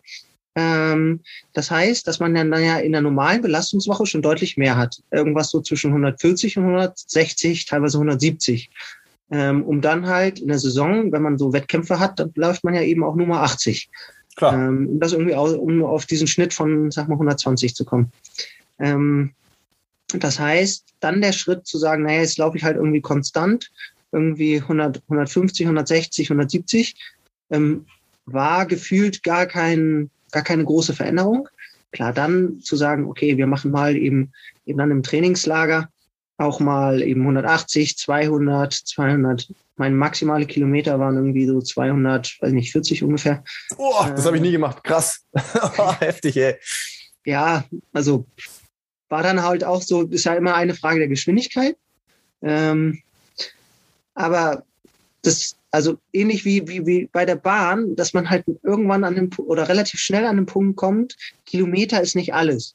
ähm, das heißt, dass man dann ja in der normalen Belastungswoche schon deutlich mehr hat. Irgendwas so zwischen 140 und 160, teilweise 170 ähm, um dann halt in der Saison, wenn man so Wettkämpfe hat, dann läuft man ja eben auch Nummer 80. Klar. Ähm, um das irgendwie auch, um auf diesen Schnitt von, sag mal, 120 zu kommen. Ähm, das heißt, dann der Schritt zu sagen, naja, jetzt laufe ich halt irgendwie konstant, irgendwie 100, 150, 160, 170, ähm, war gefühlt gar kein, gar keine große Veränderung. Klar, dann zu sagen, okay, wir machen mal eben, eben dann im Trainingslager auch mal eben 180, 200, 200. Meine maximale Kilometer waren irgendwie so 200, weiß nicht, 40 ungefähr. Oh, das äh, habe ich nie gemacht. Krass. Heftig, ey. Ja, also war dann halt auch so, ist ja immer eine Frage der Geschwindigkeit. Ähm, aber das, also ähnlich wie, wie, wie bei der Bahn, dass man halt irgendwann an dem oder relativ schnell an den Punkt kommt, Kilometer ist nicht alles.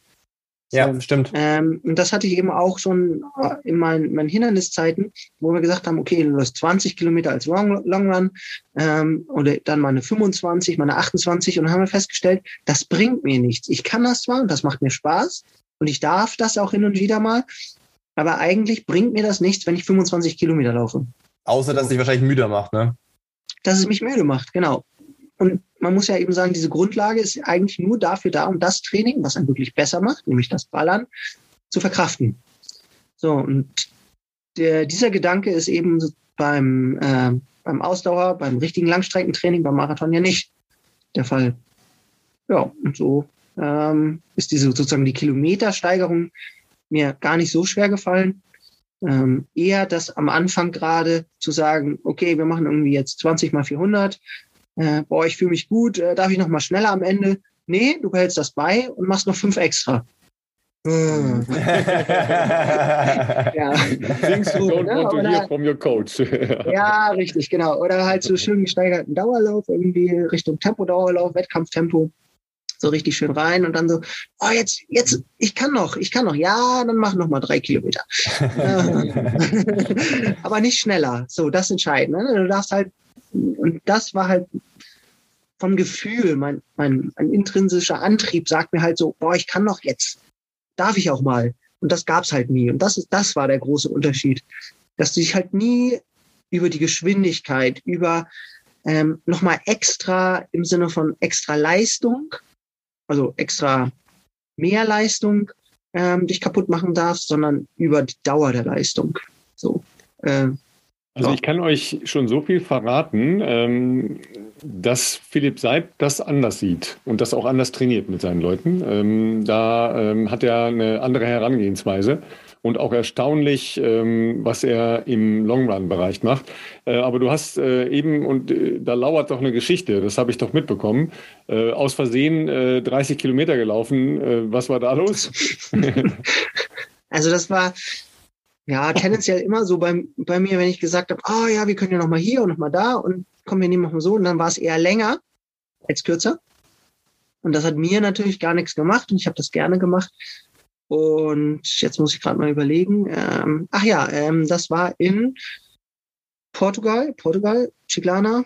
Ja, so, stimmt. Ähm, und das hatte ich eben auch schon äh, in meinen, meinen Hinderniszeiten, wo wir gesagt haben, okay, du läufst 20 Kilometer als Long, Long Run ähm, oder dann mal eine 25, mal eine 28 und dann haben wir festgestellt, das bringt mir nichts. Ich kann das zwar und das macht mir Spaß und ich darf das auch hin und wieder mal, aber eigentlich bringt mir das nichts, wenn ich 25 Kilometer laufe. Außer, dass es dich wahrscheinlich müde macht, ne? Dass es mich müde macht, genau. Und man muss ja eben sagen, diese Grundlage ist eigentlich nur dafür da, um das Training, was einen wirklich besser macht, nämlich das Ballern, zu verkraften. So, und der, dieser Gedanke ist eben beim, äh, beim Ausdauer, beim richtigen Langstreckentraining, beim Marathon ja nicht der Fall. Ja, und so ähm, ist diese sozusagen die Kilometersteigerung mir gar nicht so schwer gefallen. Ähm, eher das am Anfang gerade zu sagen, okay, wir machen irgendwie jetzt 20 mal 400, äh, boah, ich fühle mich gut, äh, darf ich noch mal schneller am Ende? Nee, du behältst das bei und machst noch fünf extra. Hm. ja. Things you don't want to hear from your coach. ja, richtig, genau. Oder halt so schön gesteigerten Dauerlauf, irgendwie Richtung Tempo-Dauerlauf, Wettkampftempo. So richtig schön rein und dann so, oh, jetzt, jetzt, ich kann noch, ich kann noch. Ja, dann mach noch mal drei Kilometer. Aber nicht schneller. So, das entscheidend. Ne? Du darfst halt und das war halt vom Gefühl, mein, mein, mein intrinsischer Antrieb sagt mir halt so, boah, ich kann doch jetzt. Darf ich auch mal. Und das gab's halt nie. Und das ist, das war der große Unterschied. Dass du dich halt nie über die Geschwindigkeit, über ähm, nochmal extra im Sinne von extra Leistung, also extra mehr Leistung, ähm, dich kaputt machen darfst, sondern über die Dauer der Leistung. So. Äh, also ich kann euch schon so viel verraten. Ähm, dass Philipp Seib das anders sieht und das auch anders trainiert mit seinen Leuten. Ähm, da ähm, hat er eine andere Herangehensweise und auch erstaunlich, was er im Longrun-Bereich macht. Äh, aber du hast äh, eben, und äh, da lauert doch eine Geschichte, das habe ich doch mitbekommen, aus Versehen 30 äh, Kilometer gelaufen. Was war da los? also das war ja tendenziell immer so bei, bei mir, wenn ich gesagt habe, ah oh, ja, wir können ja noch mal hier und noch mal da und kommen wir nehmen noch mal so und dann war es eher länger als kürzer. Und das hat mir natürlich gar nichts gemacht und ich habe das gerne gemacht. Und jetzt muss ich gerade mal überlegen. Ähm, ach ja, ähm, das war in Portugal, Portugal, Chiclana,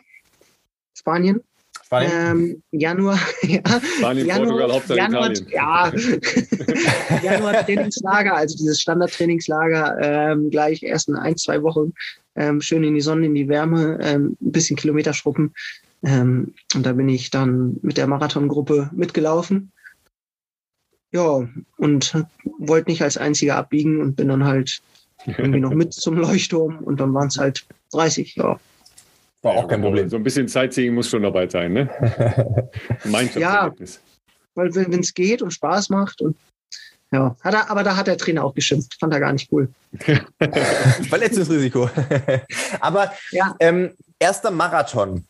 Spanien. Spanien? Ähm, Januar, ja. Spanien, Januar, Portugal, Hauptsache Januar, Italien. Ja, Januar Trainingslager, also dieses Standardtrainingslager, ähm, gleich erst in ein, zwei Wochen ähm, schön in die Sonne, in die Wärme, ähm, ein bisschen Kilometer schruppen. Ähm, und da bin ich dann mit der Marathongruppe mitgelaufen ja, und wollte nicht als einziger abbiegen und bin dann halt irgendwie noch mit zum Leuchtturm und dann waren es halt 30, ja. War auch kein Problem. So ein bisschen Sightseeing muss schon dabei sein, ne? ja, weil wenn es geht und Spaß macht und ja, hat er, aber da hat der Trainer auch geschimpft. Fand er gar nicht cool. Verletzungsrisiko. aber ja. ähm, erster Marathon.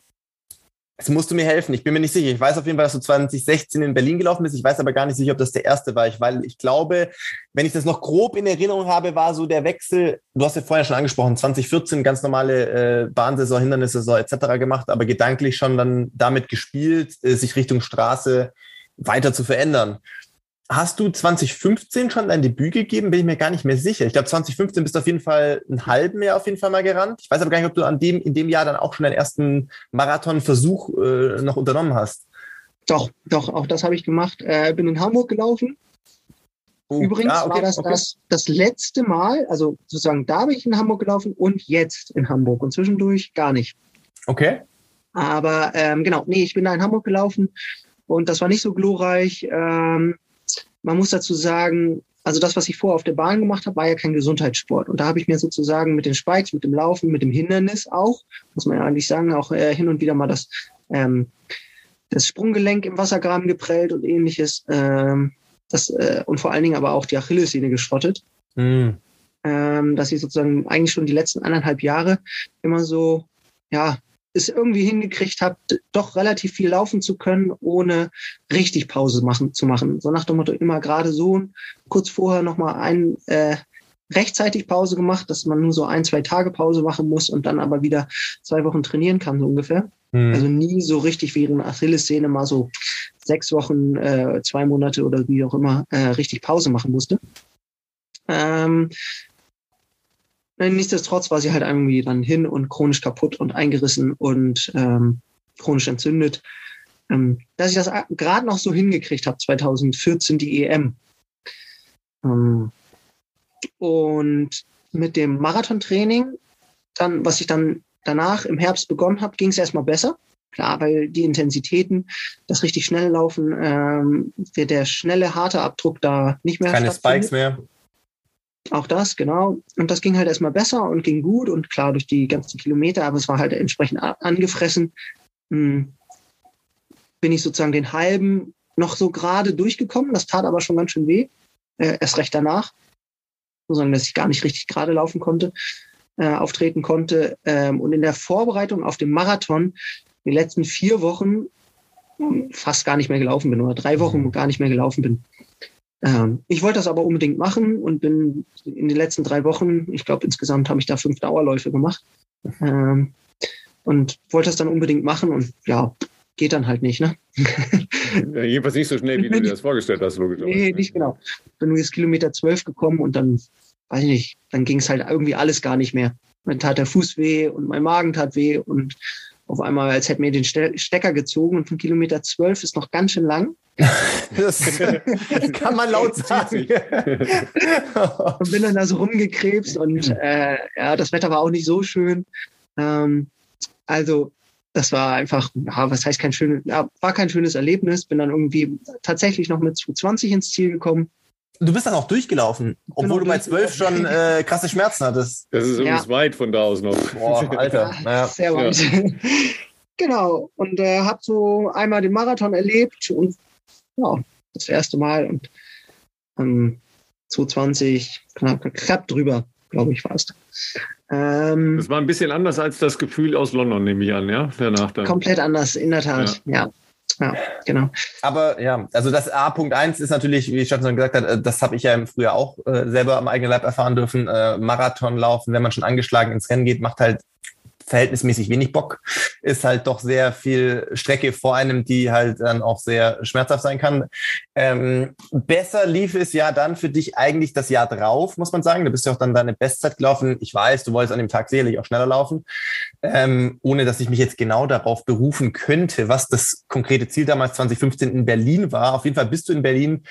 Jetzt musst du mir helfen. Ich bin mir nicht sicher. Ich weiß auf jeden Fall, dass du 2016 in Berlin gelaufen bist. Ich weiß aber gar nicht sicher, ob das der erste war. Ich, weil ich glaube, wenn ich das noch grob in Erinnerung habe, war so der Wechsel, du hast ja vorher schon angesprochen, 2014 ganz normale äh, Bahnsaison, Hindernissaison etc. gemacht, aber gedanklich schon dann damit gespielt, äh, sich Richtung Straße weiter zu verändern. Hast du 2015 schon dein Debüt gegeben? Bin ich mir gar nicht mehr sicher. Ich glaube, 2015 bist du auf jeden Fall einen halben Jahr auf jeden Fall mal gerannt. Ich weiß aber gar nicht, ob du an dem, in dem Jahr dann auch schon deinen ersten Marathonversuch äh, noch unternommen hast. Doch, doch, auch das habe ich gemacht. Äh, bin in Hamburg gelaufen. Oh, Übrigens ah, okay, war das, okay. das das letzte Mal, also sozusagen da bin ich in Hamburg gelaufen und jetzt in Hamburg und zwischendurch gar nicht. Okay. Aber ähm, genau, nee, ich bin da in Hamburg gelaufen und das war nicht so glorreich. Ähm, man muss dazu sagen, also das, was ich vorher auf der Bahn gemacht habe, war ja kein Gesundheitssport. Und da habe ich mir sozusagen mit den Spikes, mit dem Laufen, mit dem Hindernis auch, muss man ja eigentlich sagen, auch äh, hin und wieder mal das, ähm, das Sprunggelenk im Wassergraben geprellt und ähnliches. Ähm, das, äh, und vor allen Dingen aber auch die Achillessehne geschrottet. Mhm. Ähm, dass ich sozusagen eigentlich schon die letzten anderthalb Jahre immer so, ja, es irgendwie hingekriegt habe, doch relativ viel laufen zu können, ohne richtig Pause machen zu machen. So nach dem Motto immer gerade so, kurz vorher nochmal ein äh, rechtzeitig Pause gemacht, dass man nur so ein, zwei Tage Pause machen muss und dann aber wieder zwei Wochen trainieren kann, so ungefähr. Mhm. Also nie so richtig wie eine Achillessehne mal so sechs Wochen, äh, zwei Monate oder wie auch immer äh, richtig Pause machen musste. Ähm, Nichtsdestotrotz war sie halt irgendwie dann hin und chronisch kaputt und eingerissen und ähm, chronisch entzündet. Ähm, dass ich das gerade noch so hingekriegt habe, 2014 die EM. Ähm, und mit dem Marathontraining, dann, was ich dann danach im Herbst begonnen habe, ging es erstmal besser. Klar, weil die Intensitäten, das richtig schnelle Laufen, ähm, der, der schnelle, harte Abdruck da nicht mehr Keine Spikes mehr. Auch das, genau. Und das ging halt erstmal besser und ging gut und klar durch die ganzen Kilometer, aber es war halt entsprechend angefressen. Hm. Bin ich sozusagen den halben noch so gerade durchgekommen. Das tat aber schon ganz schön weh. Äh, erst recht danach. Sozusagen, dass ich gar nicht richtig gerade laufen konnte, äh, auftreten konnte. Ähm, und in der Vorbereitung auf dem Marathon, die letzten vier Wochen fast gar nicht mehr gelaufen bin oder drei Wochen gar nicht mehr gelaufen bin. Ähm, ich wollte das aber unbedingt machen und bin in den letzten drei Wochen, ich glaube insgesamt habe ich da fünf Dauerläufe gemacht ähm, und wollte das dann unbedingt machen und ja, geht dann halt nicht, ne? Ja, jedenfalls nicht so schnell, wie du dir das vorgestellt hast, logisch. Nee, nicht genau. Bin nur bis Kilometer zwölf gekommen und dann, weiß ich nicht, dann ging es halt irgendwie alles gar nicht mehr. Dann tat der Fuß weh und mein Magen tat weh und auf einmal, als hätte mir den Stecker gezogen und von Kilometer zwölf ist noch ganz schön lang. Das kann man laut sagen. und bin dann da so rumgekrebst und äh, ja, das Wetter war auch nicht so schön. Ähm, also das war einfach, ja, was heißt kein schönes, ja, war kein schönes Erlebnis. Bin dann irgendwie tatsächlich noch mit 20 ins Ziel gekommen. Du bist dann auch durchgelaufen, obwohl du bei zwölf schon äh, krasse Schmerzen hattest. Das ist übrigens ja. weit von da aus noch. Boah, Alter. Naja. Sehr weit. Ja. genau. Und äh, habe so einmal den Marathon erlebt und ja, das erste Mal und ähm, 220 knapp, knapp drüber, glaube ich, fast. Ähm, das war ein bisschen anders als das Gefühl aus London, nehme ich an, ja, danach dann. Komplett anders, in der Tat, ja. ja. Ja, genau. Aber ja, also das A.1 ist natürlich, wie Stefan gesagt hat, äh, das habe ich ja im Frühjahr auch äh, selber am eigenen Leib erfahren dürfen. Äh, Marathon laufen, wenn man schon angeschlagen ins Rennen geht, macht halt verhältnismäßig wenig Bock. Ist halt doch sehr viel Strecke vor einem, die halt dann auch sehr schmerzhaft sein kann. Ähm, besser lief es ja dann für dich eigentlich das Jahr drauf, muss man sagen. Du bist ja auch dann deine Bestzeit gelaufen. Ich weiß, du wolltest an dem Tag sicherlich auch schneller laufen, ähm, ohne dass ich mich jetzt genau darauf berufen könnte, was das konkrete Ziel damals 2015 in Berlin war. Auf jeden Fall bist du in Berlin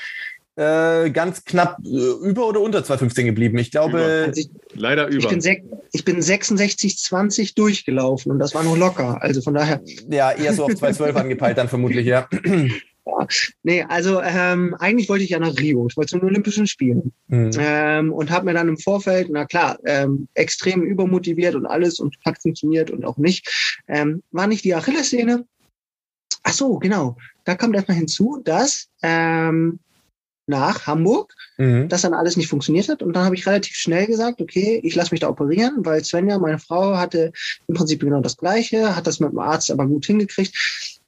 äh, ganz knapp äh, über oder unter 2,15 geblieben. Ich glaube. Also ich, leider über. Ich bin, ich bin 66,20 durchgelaufen und das war noch locker. Also von daher. Ja, eher so auf 2,12 angepeilt dann vermutlich, ja. Ja, nee, also ähm, eigentlich wollte ich ja nach Rio. Ich wollte zu den Olympischen Spielen. Mhm. Ähm, und habe mir dann im Vorfeld, na klar, ähm, extrem übermotiviert und alles und hat funktioniert und auch nicht. Ähm, war nicht die Achillessehne. Ach so, genau. Da kommt erstmal hinzu, dass ähm, nach Hamburg, mhm. das dann alles nicht funktioniert hat. Und dann habe ich relativ schnell gesagt, okay, ich lasse mich da operieren, weil Svenja, meine Frau, hatte im Prinzip genau das Gleiche, hat das mit dem Arzt aber gut hingekriegt.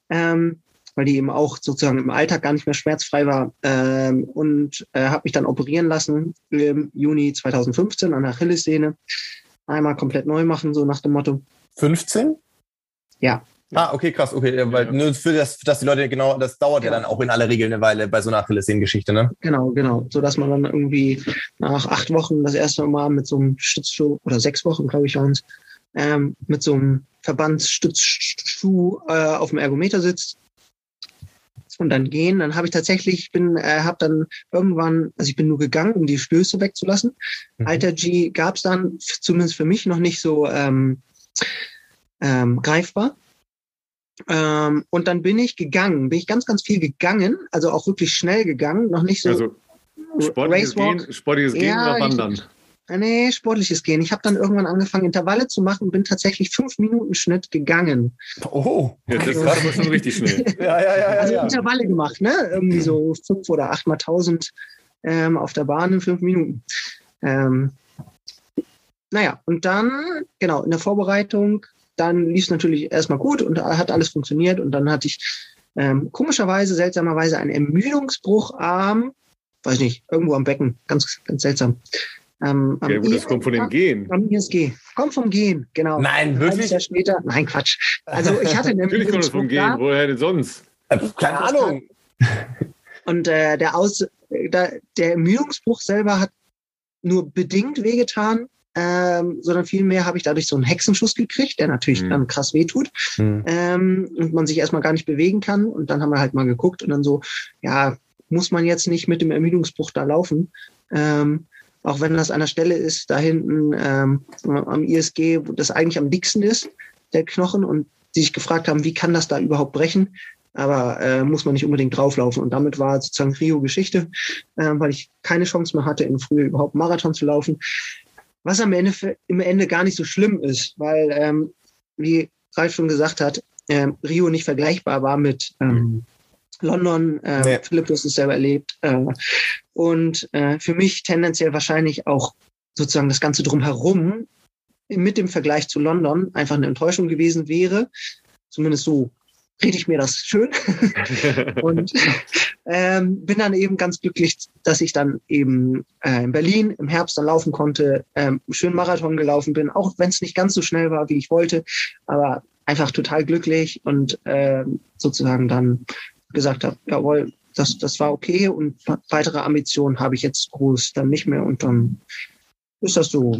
Ähm, weil die eben auch sozusagen im Alltag gar nicht mehr schmerzfrei war ähm, und äh, habe mich dann operieren lassen im Juni 2015 an der Achillessehne. Einmal komplett neu machen, so nach dem Motto. 15? Ja. Ah, okay, krass, okay, weil ja. nur für das, dass die Leute genau, das dauert ja. ja dann auch in aller Regel eine Weile bei so einer Achillessehnengeschichte, ne? Genau, genau, so dass man dann irgendwie nach acht Wochen das erste Mal mit so einem Stützschuh oder sechs Wochen, glaube ich, waren es, ähm, mit so einem Verbandsstützschuh äh, auf dem Ergometer sitzt und dann gehen. Dann habe ich tatsächlich, bin, äh, habe dann irgendwann, also ich bin nur gegangen, um die Stöße wegzulassen. Mhm. Alter G gab es dann zumindest für mich noch nicht so ähm, ähm, greifbar. Ähm, und dann bin ich gegangen, bin ich ganz, ganz viel gegangen, also auch wirklich schnell gegangen, noch nicht so. Also sportliches Gehen, sportliches Gehen ja, oder Wandern? Ich, äh, nee, sportliches Gehen. Ich habe dann irgendwann angefangen, Intervalle zu machen und bin tatsächlich fünf Minuten Schnitt gegangen. Oh, ja, das also, war aber schon richtig schnell. ja, ja, ja, also ja. Intervalle gemacht, ne? Irgendwie so fünf oder acht mal tausend ähm, auf der Bahn in fünf Minuten. Ähm, naja, und dann, genau, in der Vorbereitung dann lief es natürlich erstmal gut und hat alles funktioniert. Und dann hatte ich ähm, komischerweise, seltsamerweise einen Ermüdungsbruch am, weiß nicht, irgendwo am Becken. Ganz, ganz seltsam. Ähm, ja, gut, das kommt von dem Gehen. Am ISG. Kommt vom Gehen, genau. Nein, wirklich? Jahr später. Nein, Quatsch. Also ich hatte einen Natürlich kommt das vom Gehen. Woher denn sonst? Äh, keine Ahnung. Und äh, der, Aus, der, der Ermüdungsbruch selber hat nur bedingt wehgetan ähm, sondern vielmehr habe ich dadurch so einen Hexenschuss gekriegt, der natürlich mhm. dann krass wehtut mhm. ähm, und man sich erstmal gar nicht bewegen kann. Und dann haben wir halt mal geguckt und dann so, ja, muss man jetzt nicht mit dem Ermüdungsbruch da laufen. Ähm, auch wenn das an der Stelle ist, da hinten ähm, am ISG, wo das eigentlich am dicksten ist, der Knochen, und die sich gefragt haben, wie kann das da überhaupt brechen? aber äh, muss man nicht unbedingt drauflaufen. Und damit war sozusagen Rio Geschichte, äh, weil ich keine Chance mehr hatte, im Frühjahr überhaupt Marathon zu laufen was am Ende im Ende gar nicht so schlimm ist, weil, ähm, wie Ralf schon gesagt hat, ähm, Rio nicht vergleichbar war mit ähm, London. Äh, nee. Philipp, du hast es selber erlebt. Äh, und äh, für mich tendenziell wahrscheinlich auch sozusagen das Ganze drumherum mit dem Vergleich zu London einfach eine Enttäuschung gewesen wäre. Zumindest so rede ich mir das schön. und ähm, bin dann eben ganz glücklich, dass ich dann eben äh, in Berlin im Herbst dann laufen konnte, ähm, schön Marathon gelaufen bin, auch wenn es nicht ganz so schnell war, wie ich wollte, aber einfach total glücklich und äh, sozusagen dann gesagt habe, jawohl, das, das war okay und weitere Ambitionen habe ich jetzt groß dann nicht mehr und dann ist das so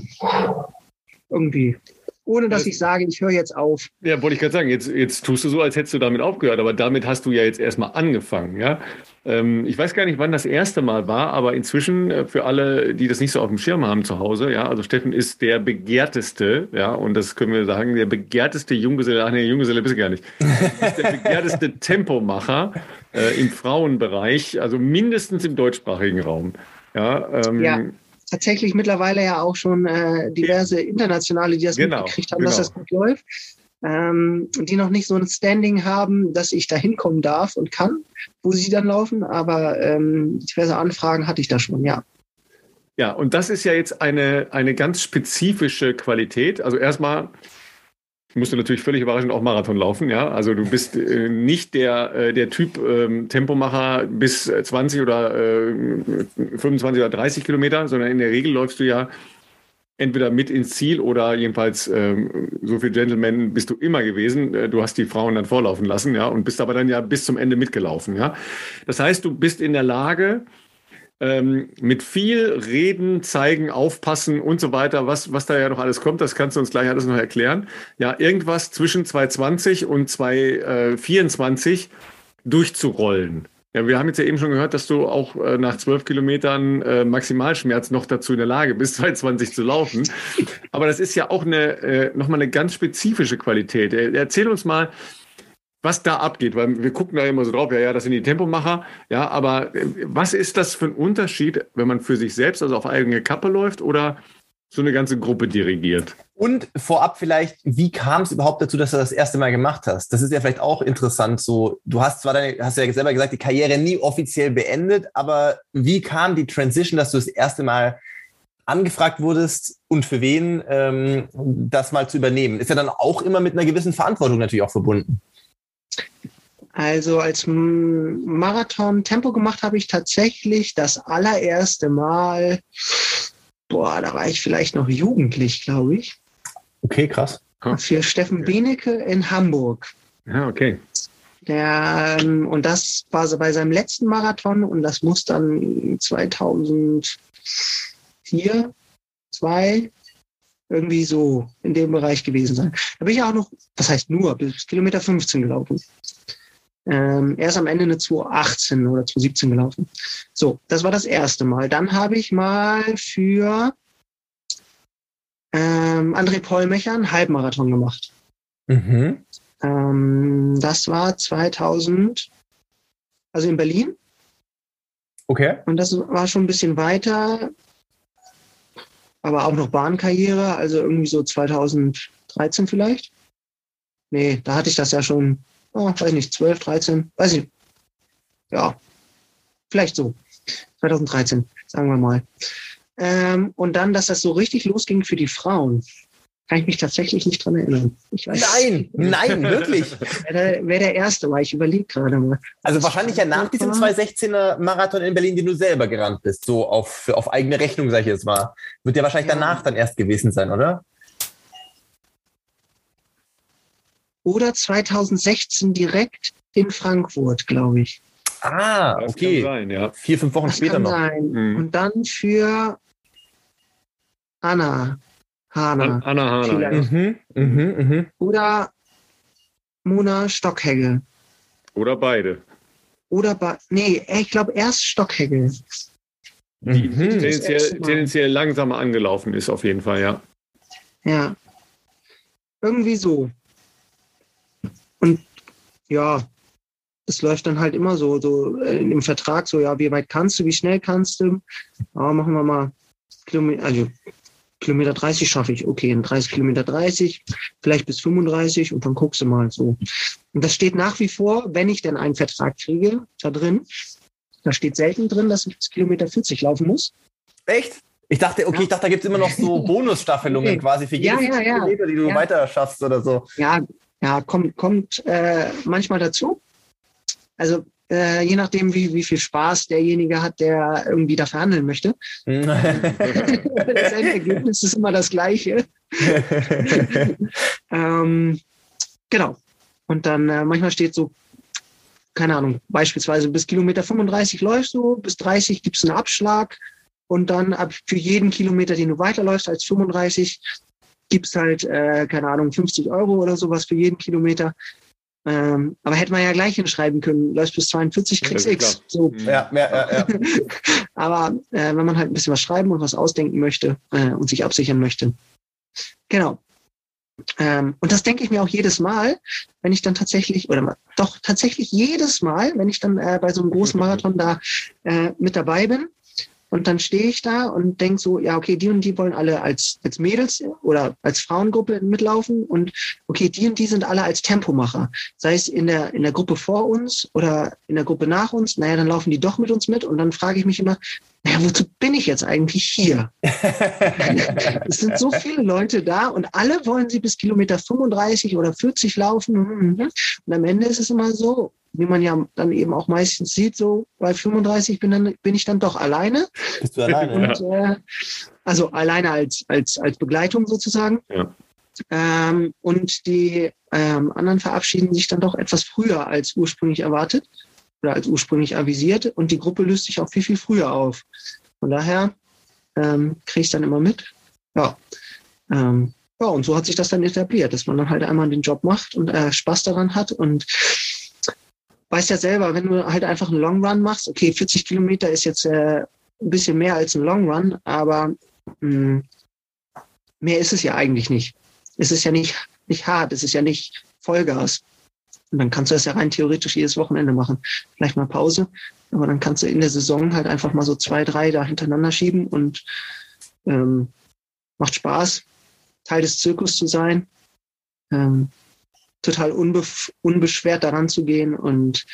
irgendwie ohne dass ich sage, ich höre jetzt auf. Ja, wollte ich gerade sagen, jetzt, jetzt tust du so, als hättest du damit aufgehört, aber damit hast du ja jetzt erstmal angefangen, ja. Ähm, ich weiß gar nicht, wann das erste Mal war, aber inzwischen äh, für alle, die das nicht so auf dem Schirm haben zu Hause, ja, also Steffen ist der begehrteste, ja, und das können wir sagen, der begehrteste Junggeselle, ach nee, Junggeselle bist du gar nicht, der begehrteste Tempomacher äh, im Frauenbereich, also mindestens im deutschsprachigen Raum. Ja, ähm, ja tatsächlich mittlerweile ja auch schon äh, diverse Internationale, die das genau, mitgekriegt haben, genau. dass das gut läuft. ähm, die noch nicht so ein Standing haben, dass ich da hinkommen darf und kann, wo sie dann laufen. Aber ähm, diverse Anfragen hatte ich da schon, ja. Ja, und das ist ja jetzt eine, eine ganz spezifische Qualität. Also erstmal musst du natürlich völlig überraschend auch Marathon laufen, ja. Also du bist äh, nicht der, äh, der Typ ähm, Tempomacher bis 20 oder äh, 25 oder 30 Kilometer, sondern in der Regel läufst du ja entweder mit ins Ziel oder jedenfalls ähm, so viel Gentleman bist du immer gewesen. Äh, du hast die Frauen dann vorlaufen lassen, ja, und bist aber dann ja bis zum Ende mitgelaufen, ja. Das heißt, du bist in der Lage, ähm, mit viel Reden, zeigen, aufpassen und so weiter, was, was da ja noch alles kommt, das kannst du uns gleich alles noch erklären. Ja, irgendwas zwischen 220 und 224 durchzurollen. Ja, wir haben jetzt ja eben schon gehört, dass du auch äh, nach zwölf Kilometern äh, Maximalschmerz noch dazu in der Lage bist, 220 zu laufen. Aber das ist ja auch eine, äh, nochmal eine ganz spezifische Qualität. Erzähl uns mal, was da abgeht, weil wir gucken da immer so drauf, ja, ja, das sind die Tempomacher, ja, aber äh, was ist das für ein Unterschied, wenn man für sich selbst, also auf eigene Kappe läuft oder so eine ganze Gruppe dirigiert? Und vorab vielleicht, wie kam es überhaupt dazu, dass du das erste Mal gemacht hast? Das ist ja vielleicht auch interessant. So, du hast zwar deine, hast ja selber gesagt, die Karriere nie offiziell beendet, aber wie kam die Transition, dass du das erste Mal angefragt wurdest und für wen ähm, das mal zu übernehmen? Ist ja dann auch immer mit einer gewissen Verantwortung natürlich auch verbunden. Also als Marathon Tempo gemacht habe ich tatsächlich das allererste Mal, boah, da war ich vielleicht noch jugendlich, glaube ich. Okay, krass. Für Steffen okay. Benecke in Hamburg. Ja, okay. Der, ähm, und das war so bei seinem letzten Marathon und das muss dann 2004, 2, irgendwie so in dem Bereich gewesen sein. Da bin ich auch noch, was heißt nur, bis Kilometer 15 gelaufen. Ähm, erst am Ende eine 218 oder 217 gelaufen. So, das war das erste Mal. Dann habe ich mal für ähm, André Pollmecher einen Halbmarathon gemacht. Mhm. Ähm, das war 2000, also in Berlin. Okay. Und das war schon ein bisschen weiter, aber auch noch Bahnkarriere, also irgendwie so 2013 vielleicht. Nee, da hatte ich das ja schon oh, weiß nicht, 12, 13, weiß ich. Ja, vielleicht so. 2013, sagen wir mal. Ähm, und dann, dass das so richtig losging für die Frauen, kann ich mich tatsächlich nicht dran erinnern. nein, nein, wirklich. Wer der, wer der Erste war, ich überlege gerade mal. Also wahrscheinlich ja nach diesem 216er Marathon in Berlin, den du selber gerannt bist, so auf, auf eigene Rechnung, sag ich jetzt mal. Wird ja wahrscheinlich ja. danach dann erst gewesen sein, oder? Oder 2016 direkt in Frankfurt, glaube ich. Ah, das okay. Sein, ja. Vier, fünf Wochen das später noch. Sein. Mhm. Und dann für Anna Hana. Anna Hana. Ja. Mhm, mhm, mhm. Oder Mona Stockhegel. Oder beide. Oder bei, nee, ich glaube erst Stockhegel. Die mhm. tendenziell, tendenziell langsamer angelaufen ist, auf jeden Fall, ja. Ja. Irgendwie so. Ja, es läuft dann halt immer so, so äh, im Vertrag so, ja, wie weit kannst du, wie schnell kannst du? Ja, machen wir mal Kilometer, also Kilometer 30 schaffe ich, okay, in 30 Kilometer 30, vielleicht bis 35 und dann guckst du mal so. Und das steht nach wie vor, wenn ich denn einen Vertrag kriege, da drin. Da steht selten drin, dass ich bis Kilometer 40 laufen muss. Echt? Ich dachte, okay, ja. ich dachte, da gibt es immer noch so Bonusstaffelungen okay. quasi für jede ja, ja, Kilometer, die du weiter schaffst oder so. Ja, ja, kommt, kommt äh, manchmal dazu. Also äh, je nachdem, wie, wie viel Spaß derjenige hat, der irgendwie da verhandeln möchte. das Endergebnis ist immer das gleiche. ähm, genau. Und dann äh, manchmal steht so, keine Ahnung, beispielsweise bis Kilometer 35 läufst du, bis 30 gibt es einen Abschlag und dann ab für jeden Kilometer, den du weiterläufst als 35, gibst halt, äh, keine Ahnung, 50 Euro oder sowas für jeden Kilometer. Ähm, aber hätte man ja gleich hinschreiben können, läufst bis 42, kriegst X. So. Mhm. Ja, ja, ja, ja. aber äh, wenn man halt ein bisschen was schreiben und was ausdenken möchte äh, und sich absichern möchte. Genau. Ähm, und das denke ich mir auch jedes Mal, wenn ich dann tatsächlich, oder doch tatsächlich jedes Mal, wenn ich dann äh, bei so einem großen Marathon da äh, mit dabei bin, Und dann stehe ich da und denke so, ja, okay, die und die wollen alle als, als Mädels oder als Frauengruppe mitlaufen und okay, die und die sind alle als Tempomacher. Sei es in der, in der Gruppe vor uns oder in der Gruppe nach uns, naja, dann laufen die doch mit uns mit und dann frage ich mich immer, naja, wozu bin ich jetzt eigentlich hier? es sind so viele Leute da und alle wollen sie bis Kilometer 35 oder 40 laufen. Und am Ende ist es immer so, wie man ja dann eben auch meistens sieht, so bei 35 bin, dann, bin ich dann doch alleine. Bist du alleine? Und, äh, also alleine als, als, als Begleitung sozusagen. Ja. Ähm, und die ähm, anderen verabschieden sich dann doch etwas früher als ursprünglich erwartet oder als ursprünglich avisiert. Und die Gruppe löst sich auch viel, viel früher auf. Von daher ähm, kriege ich dann immer mit. Ja. Ähm, ja, und so hat sich das dann etabliert, dass man dann halt einmal den Job macht und äh, Spaß daran hat und weißt ja selber, wenn du halt einfach einen Long Run machst, okay, 40 Kilometer ist jetzt äh, ein bisschen mehr als ein Long Run, aber mh, mehr ist es ja eigentlich nicht. Es ist ja nicht, nicht hart, es ist ja nicht Vollgas. Und dann kannst du das ja rein theoretisch jedes Wochenende machen. Vielleicht mal Pause, aber dann kannst du in der Saison halt einfach mal so zwei, drei da hintereinander schieben und ähm, macht Spaß, Teil des Zirkus zu sein. Ähm, total unbe unbeschwert daran zu gehen und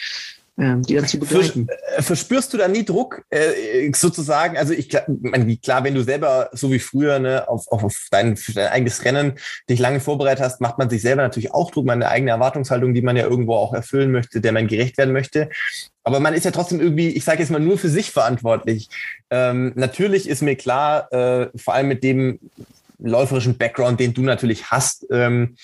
ähm, die dann zu begleiten. Verspürst du da nie Druck, äh, sozusagen? Also ich meine, klar, wenn du selber so wie früher ne, auf, auf, auf dein, dein eigenes Rennen dich lange vorbereitet hast, macht man sich selber natürlich auch Druck, meine eigene Erwartungshaltung, die man ja irgendwo auch erfüllen möchte, der man gerecht werden möchte. Aber man ist ja trotzdem irgendwie, ich sage jetzt mal, nur für sich verantwortlich. Ähm, natürlich ist mir klar, äh, vor allem mit dem läuferischen Background, den du natürlich hast, ähm,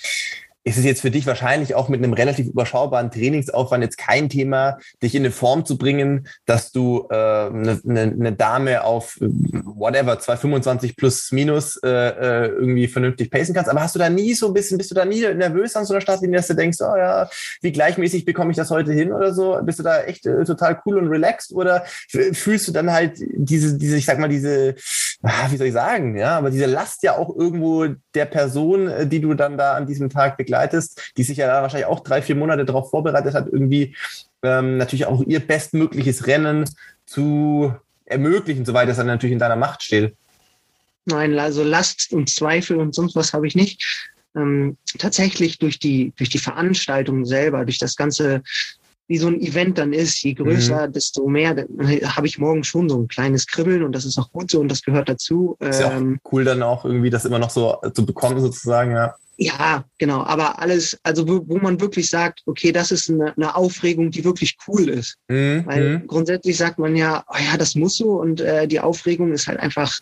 ist es jetzt für dich wahrscheinlich auch mit einem relativ überschaubaren Trainingsaufwand jetzt kein Thema, dich in eine Form zu bringen, dass du äh, eine, eine Dame auf äh, whatever 225 plus minus äh, äh, irgendwie vernünftig pacen kannst. Aber hast du da nie so ein bisschen, bist du da nie nervös an so einer Startlinie, dass du denkst, oh ja, wie gleichmäßig bekomme ich das heute hin oder so? Bist du da echt äh, total cool und relaxed oder fühlst du dann halt diese, diese, ich sag mal, diese, ah, wie soll ich sagen, ja, aber diese Last ja auch irgendwo der Person, äh, die du dann da an diesem Tag begleitest? Begleitest, die sich ja wahrscheinlich auch drei, vier Monate darauf vorbereitet hat, irgendwie ähm, natürlich auch ihr bestmögliches Rennen zu ermöglichen, soweit es dann natürlich in deiner Macht steht. Nein, also Last und Zweifel und sonst was habe ich nicht. Ähm, tatsächlich durch die, durch die Veranstaltung selber, durch das ganze, wie so ein Event dann ist, je größer, mhm. desto mehr, habe ich morgen schon so ein kleines Kribbeln und das ist auch gut so und das gehört dazu. Ist ja ähm, cool dann auch irgendwie das immer noch so zu bekommen sozusagen, ja. Ja, genau. Aber alles, also wo, wo man wirklich sagt, okay, das ist eine, eine Aufregung, die wirklich cool ist. Mhm. Weil mhm. grundsätzlich sagt man ja, oh ja, das muss so und äh, die Aufregung ist halt einfach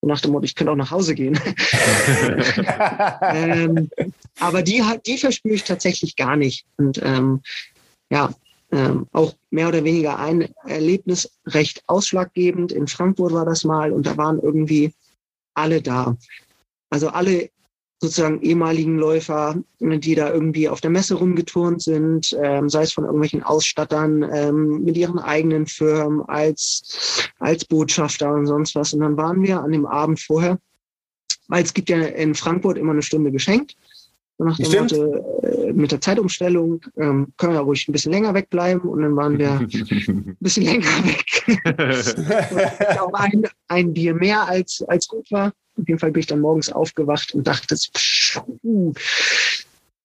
so nach dem Motto, ich könnte auch nach Hause gehen. ähm, aber die, die verspüre ich tatsächlich gar nicht. Und ähm, ja, ähm, auch mehr oder weniger ein Erlebnis recht ausschlaggebend. In Frankfurt war das mal und da waren irgendwie alle da. Also alle sozusagen ehemaligen Läufer, die da irgendwie auf der Messe rumgeturnt sind, ähm, sei es von irgendwelchen Ausstattern ähm, mit ihren eigenen Firmen als, als Botschafter und sonst was. Und dann waren wir an dem Abend vorher, weil es gibt ja in Frankfurt immer eine Stunde geschenkt. Nach dem Motto, äh, mit der Zeitumstellung ähm, können wir ja ruhig ein bisschen länger wegbleiben und dann waren wir ein bisschen länger weg. auch ein, ein Bier mehr als, als gut war. Auf jeden Fall bin ich dann morgens aufgewacht und dachte, uh,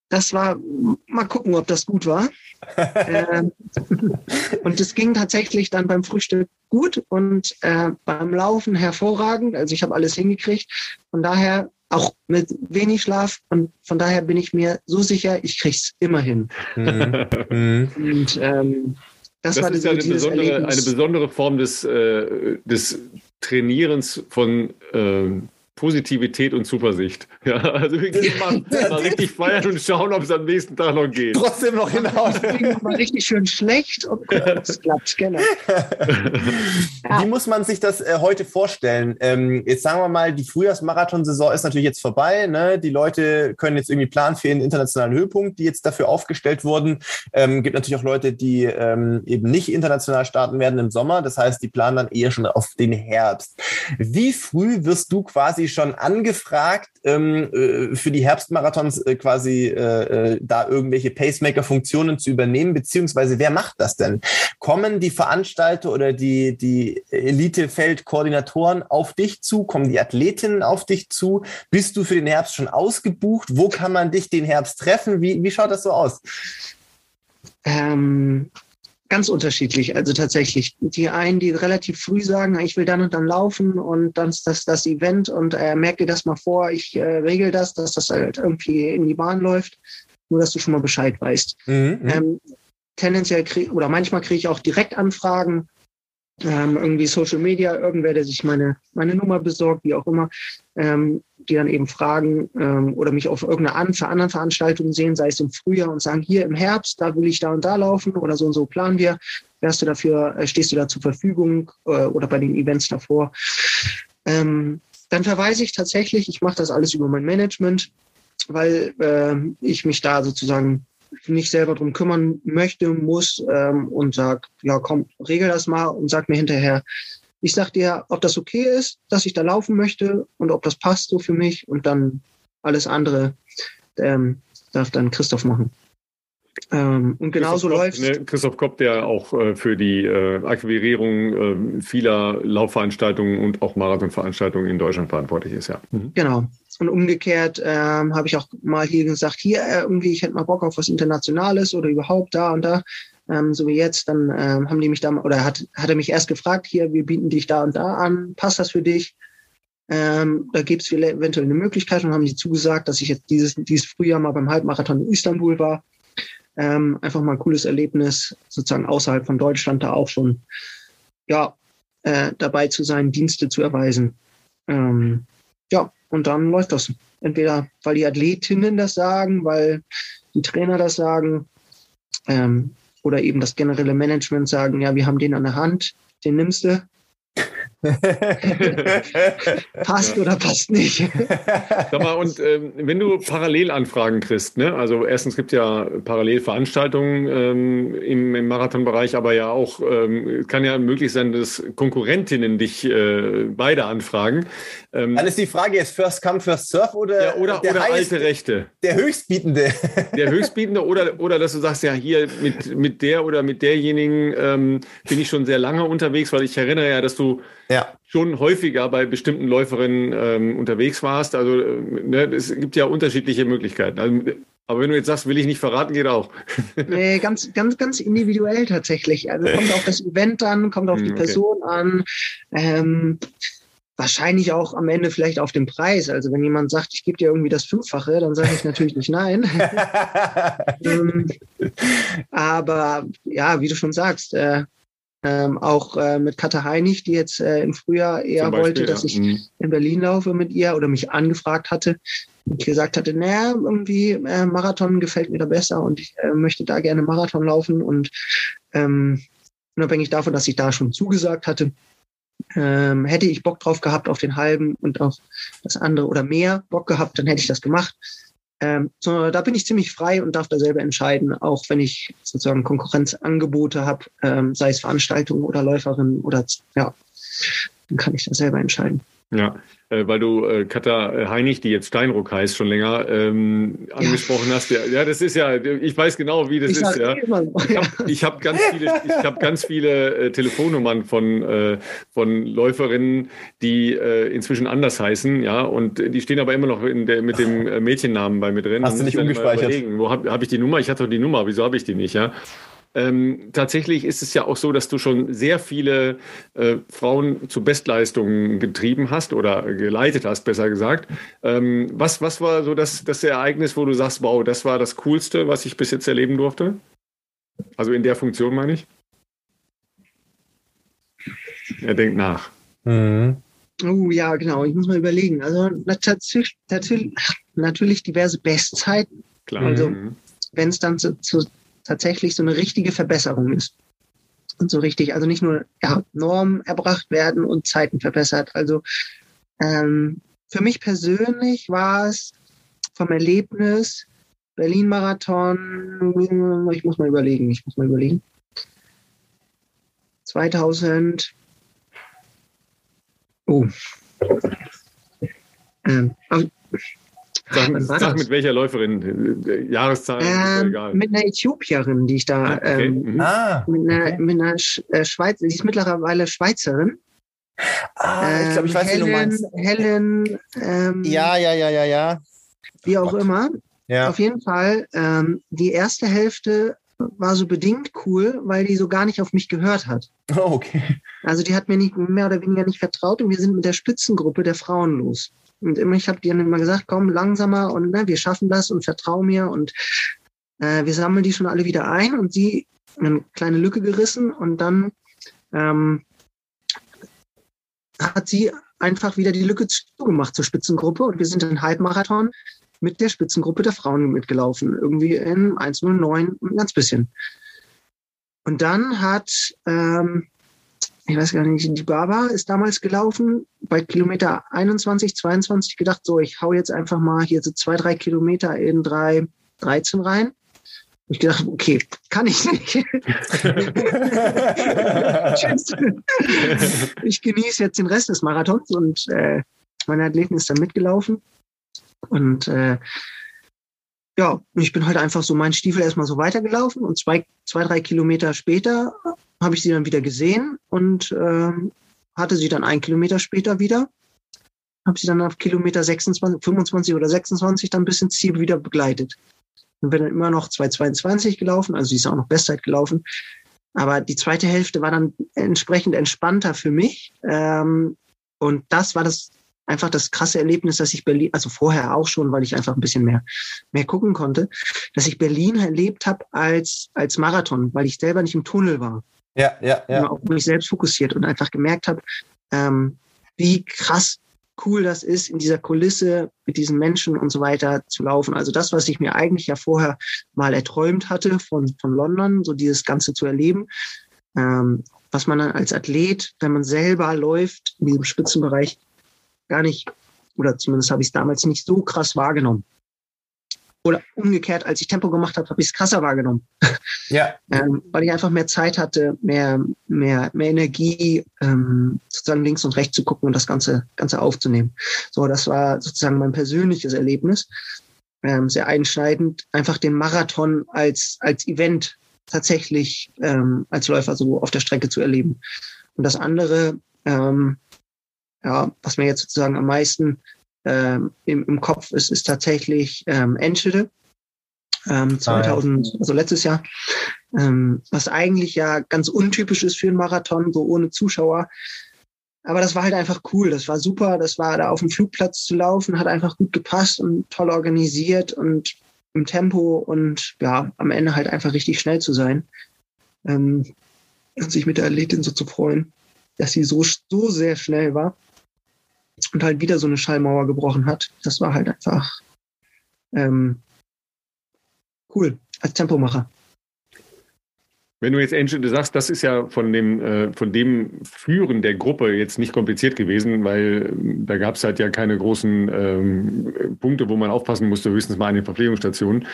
das war, mal gucken, ob das gut war. ähm, und es ging tatsächlich dann beim Frühstück gut und äh, beim Laufen hervorragend. Also ich habe alles hingekriegt. Von daher auch mit wenig Schlaf und von daher bin ich mir so sicher, ich krieg's immer hin. Mhm. und ähm, das, das war ist ja eine besondere, eine besondere Form des, äh, des Trainierens von äh, Positivität und Zuversicht. Ja, also wir gehen mal, mal richtig feiern und schauen, ob es am nächsten Tag noch geht. Trotzdem noch hinaus. mal richtig schön schlecht und es klappt, genau. Wie muss man sich das äh, heute vorstellen? Ähm, jetzt sagen wir mal, die Frühjahrsmarathonsaison ist natürlich jetzt vorbei. Ne? Die Leute können jetzt irgendwie planen für einen internationalen Höhepunkt, die jetzt dafür aufgestellt wurden. Ähm, gibt natürlich auch Leute, die ähm, eben nicht international starten werden im Sommer. Das heißt, die planen dann eher schon auf den Herbst. Wie früh wirst du quasi schon angefragt, ähm, äh, für die Herbstmarathons äh, quasi äh, äh, da irgendwelche Pacemaker-Funktionen zu übernehmen, beziehungsweise wer macht das denn? Kommen die Veranstalter oder die, die Elitefeldkoordinatoren auf dich zu? Kommen die Athletinnen auf dich zu? Bist du für den Herbst schon ausgebucht? Wo kann man dich den Herbst treffen? Wie, wie schaut das so aus? Ähm, ganz unterschiedlich. Also tatsächlich. Die einen, die relativ früh sagen, ich will dann und dann laufen und dann ist das das Event und äh, merk dir das mal vor, ich äh, regel das, dass das halt irgendwie in die Bahn läuft, nur dass du schon mal Bescheid weißt. Mhm, mhm. ähm, tendenziell krieg, oder manchmal kriege ich auch direkt Anfragen, ähm, irgendwie Social Media, irgendwer, der sich meine, meine Nummer besorgt, wie auch immer, ähm, die dann eben fragen ähm, oder mich auf irgendeiner anderen Veranstaltungen sehen, sei es im Frühjahr und sagen, hier im Herbst, da will ich da und da laufen oder so und so planen wir. Wärst du dafür, äh, stehst du da zur Verfügung äh, oder bei den Events davor? Ähm, dann verweise ich tatsächlich, ich mache das alles über mein Management, weil äh, ich mich da sozusagen nicht selber drum kümmern möchte, muss ähm, und sag, ja komm, regel das mal und sag mir hinterher, ich sag dir, ob das okay ist, dass ich da laufen möchte und ob das passt so für mich und dann alles andere ähm, darf dann Christoph machen. Ähm, und genauso läuft ne, Christoph Kopp, der auch äh, für die äh, Akquirierung äh, vieler Laufveranstaltungen und auch Marathonveranstaltungen in Deutschland verantwortlich ist, ja. Mhm. Genau. Und umgekehrt ähm, habe ich auch mal hier gesagt, hier äh, irgendwie, ich hätte mal Bock auf was Internationales oder überhaupt da und da, ähm, so wie jetzt. Dann ähm, haben die mich da, oder hat, hat er mich erst gefragt, hier, wir bieten dich da und da an, passt das für dich? Ähm, da gibt es eventuell eine Möglichkeit und haben die zugesagt, dass ich jetzt dieses, dieses Frühjahr mal beim Halbmarathon in Istanbul war. Ähm, einfach mal ein cooles Erlebnis, sozusagen außerhalb von Deutschland da auch schon ja, äh, dabei zu sein, Dienste zu erweisen. Ähm, ja, und dann läuft das. Entweder weil die Athletinnen das sagen, weil die Trainer das sagen ähm, oder eben das generelle Management sagen, ja, wir haben den an der Hand, den nimmst du. passt oder passt nicht. Sag mal, und ähm, wenn du Parallelanfragen kriegst, ne? also erstens gibt es ja Parallelveranstaltungen ähm, im, im Marathonbereich, aber ja auch, ähm, kann ja möglich sein, dass Konkurrentinnen dich äh, beide anfragen. Ähm, Dann ist die Frage jetzt First Come, First Serve oder, ja, oder, der oder alte Rechte? Der Höchstbietende. Der Höchstbietende oder, oder dass du sagst, ja, hier mit, mit der oder mit derjenigen ähm, bin ich schon sehr lange unterwegs, weil ich erinnere ja, dass du ja. schon häufiger bei bestimmten Läuferinnen ähm, unterwegs warst. Also äh, ne, es gibt ja unterschiedliche Möglichkeiten. Also, aber wenn du jetzt sagst, will ich nicht verraten, geht auch. Nee, ganz, ganz, ganz individuell tatsächlich. Also kommt auf das Event an, kommt auf die hm, okay. Person an. Ähm, wahrscheinlich auch am Ende vielleicht auf den Preis. Also wenn jemand sagt, ich gebe dir irgendwie das Fünffache, dann sage ich natürlich nicht nein. ähm, aber ja, wie du schon sagst, äh, ähm, auch äh, mit Katha Heinig, die jetzt äh, im Frühjahr eher Beispiel, wollte, dass ja. ich mhm. in Berlin laufe mit ihr oder mich angefragt hatte und gesagt hatte, naja, irgendwie äh, Marathon gefällt mir da besser und ich äh, möchte da gerne Marathon laufen und ähm, unabhängig davon, dass ich da schon zugesagt hatte, ähm, hätte ich Bock drauf gehabt auf den halben und auf das andere oder mehr Bock gehabt, dann hätte ich das gemacht. Ähm, so, da bin ich ziemlich frei und darf da selber entscheiden, auch wenn ich sozusagen Konkurrenzangebote habe, ähm, sei es Veranstaltungen oder Läuferinnen oder ja, dann kann ich da selber entscheiden. Ja, äh, weil du äh, Katha äh, Heinig, die jetzt Steinruck heißt, schon länger ähm, angesprochen ja. hast. Ja, ja, das ist ja, ich weiß genau, wie das ich ist. Ja. Ich habe hab ganz viele, ich hab ganz viele äh, Telefonnummern von, äh, von Läuferinnen, die äh, inzwischen anders heißen, ja, und die stehen aber immer noch in der, mit dem äh, Mädchennamen bei mir drin. Hast du nicht umgespeichert? Wo habe hab ich die Nummer? Ich hatte doch die Nummer, wieso habe ich die nicht, ja? Ähm, tatsächlich ist es ja auch so, dass du schon sehr viele äh, Frauen zu Bestleistungen getrieben hast oder geleitet hast, besser gesagt. Ähm, was, was war so das, das Ereignis, wo du sagst, wow, das war das Coolste, was ich bis jetzt erleben durfte? Also in der Funktion meine ich? Er denkt nach. Mhm. Oh ja, genau. Ich muss mal überlegen. Also natürlich, natürlich, natürlich diverse Bestzeiten. Klar. Also mhm. wenn es dann zu, zu tatsächlich so eine richtige Verbesserung ist. Und so richtig, also nicht nur ja, Normen erbracht werden und Zeiten verbessert. Also ähm, für mich persönlich war es vom Erlebnis Berlin-Marathon, ich muss mal überlegen, ich muss mal überlegen. 2000, oh, Ähm, aber Sag, sag mit welcher Läuferin? Äh, Jahreszahl, ja ähm, egal. mit einer Äthiopierin, die ich da, Okay, ähm, mhm. Ah, mit einer, okay. mit einer Sch äh, Schweiz, die ist mittlerweile Schweizerin. ah ich glaube, ich Ähm, weiß, wie du Helen, meinst. Helen, ähm, Ja, ja, ja, ja, ja. wie auch Gott. immer. Ja. Auf jeden Fall, ähm, die erste Hälfte war so bedingt cool, weil die so gar nicht auf mich gehört hat. Oh, okay. Also die hat mir nicht mehr oder weniger nicht vertraut und wir sind mit der Spitzengruppe der Frauen los. Und immer, ich habe denen immer gesagt, komm langsamer und ne, wir schaffen das und vertrau mir. Und äh, wir sammeln die schon alle wieder ein und sie eine kleine Lücke gerissen. Und dann ähm, hat sie einfach wieder die Lücke zugemacht zur Spitzengruppe. Und wir sind den Halbmarathon mit der Spitzengruppe der Frauen mitgelaufen, irgendwie in 1,09 ein ganz bisschen. Und dann hat ähm, ich weiß gar nicht, die Baba ist damals gelaufen, bei Kilometer 21, 22 gedacht, so, ich hau jetzt einfach mal hier so zwei, drei Kilometer in drei, 13 rein. Ich gedacht, okay, kann ich nicht. Ich genieße jetzt den Rest des Marathons und äh, meine Athletin ist dann mitgelaufen. Und äh, ja, ich bin halt einfach so meinen Stiefel erstmal so weitergelaufen und zwei, zwei, drei Kilometer später habe ich sie dann wieder gesehen und ähm, hatte sie dann ein Kilometer später wieder. Habe sie dann auf Kilometer 26, 25 oder 26 dann bis ins Ziel wieder begleitet. Und bin dann immer noch 2,22 gelaufen, also sie ist auch noch Bestzeit gelaufen. Aber die zweite Hälfte war dann entsprechend entspannter für mich. Ähm, und das war das einfach das krasse Erlebnis, dass ich Berlin, also vorher auch schon, weil ich einfach ein bisschen mehr, mehr gucken konnte, dass ich Berlin erlebt habe als, als Marathon, weil ich selber nicht im Tunnel war Ja, ja, ja. immer auf mich selbst fokussiert und einfach gemerkt habe, ähm, wie krass cool das ist, in dieser Kulisse mit diesen Menschen und so weiter zu laufen. Also das, was ich mir eigentlich ja vorher mal erträumt hatte von, von London, so dieses Ganze zu erleben, ähm, was man dann als Athlet, wenn man selber läuft, in diesem Spitzenbereich, gar nicht, oder zumindest habe ich es damals nicht so krass wahrgenommen. Oder umgekehrt, als ich Tempo gemacht habe, habe ich es krasser wahrgenommen Ja, ähm, weil ich einfach mehr Zeit hatte, mehr, mehr, mehr Energie, ähm, sozusagen links und rechts zu gucken und das Ganze, Ganze aufzunehmen. So, das war sozusagen mein persönliches Erlebnis. Ähm, sehr einschneidend, einfach den Marathon als, als Event tatsächlich ähm, als Läufer so auf der Strecke zu erleben. Und das andere, ähm, ja, was mir jetzt sozusagen am meisten ähm, im, im Kopf ist, ist tatsächlich ähm, Enschede. Ähm, 2000, also letztes Jahr, ähm, was eigentlich ja ganz untypisch ist für einen Marathon, so ohne Zuschauer. Aber das war halt einfach cool. Das war super. Das war da auf dem Flugplatz zu laufen, hat einfach gut gepasst und toll organisiert und im Tempo und ja, am Ende halt einfach richtig schnell zu sein. Ähm, und sich mit der Athletin so zu freuen, dass sie so, so sehr schnell war und halt wieder so eine Schallmauer gebrochen hat. Das war halt einfach ähm, cool als Tempomacher. Wenn du jetzt Angel sagst, das ist ja von dem, äh, von dem Führen der Gruppe jetzt nicht kompliziert gewesen, weil ähm, da gab es halt ja keine großen ähm, Punkte, wo man aufpassen musste, höchstens mal an den Verpflegungsstationen.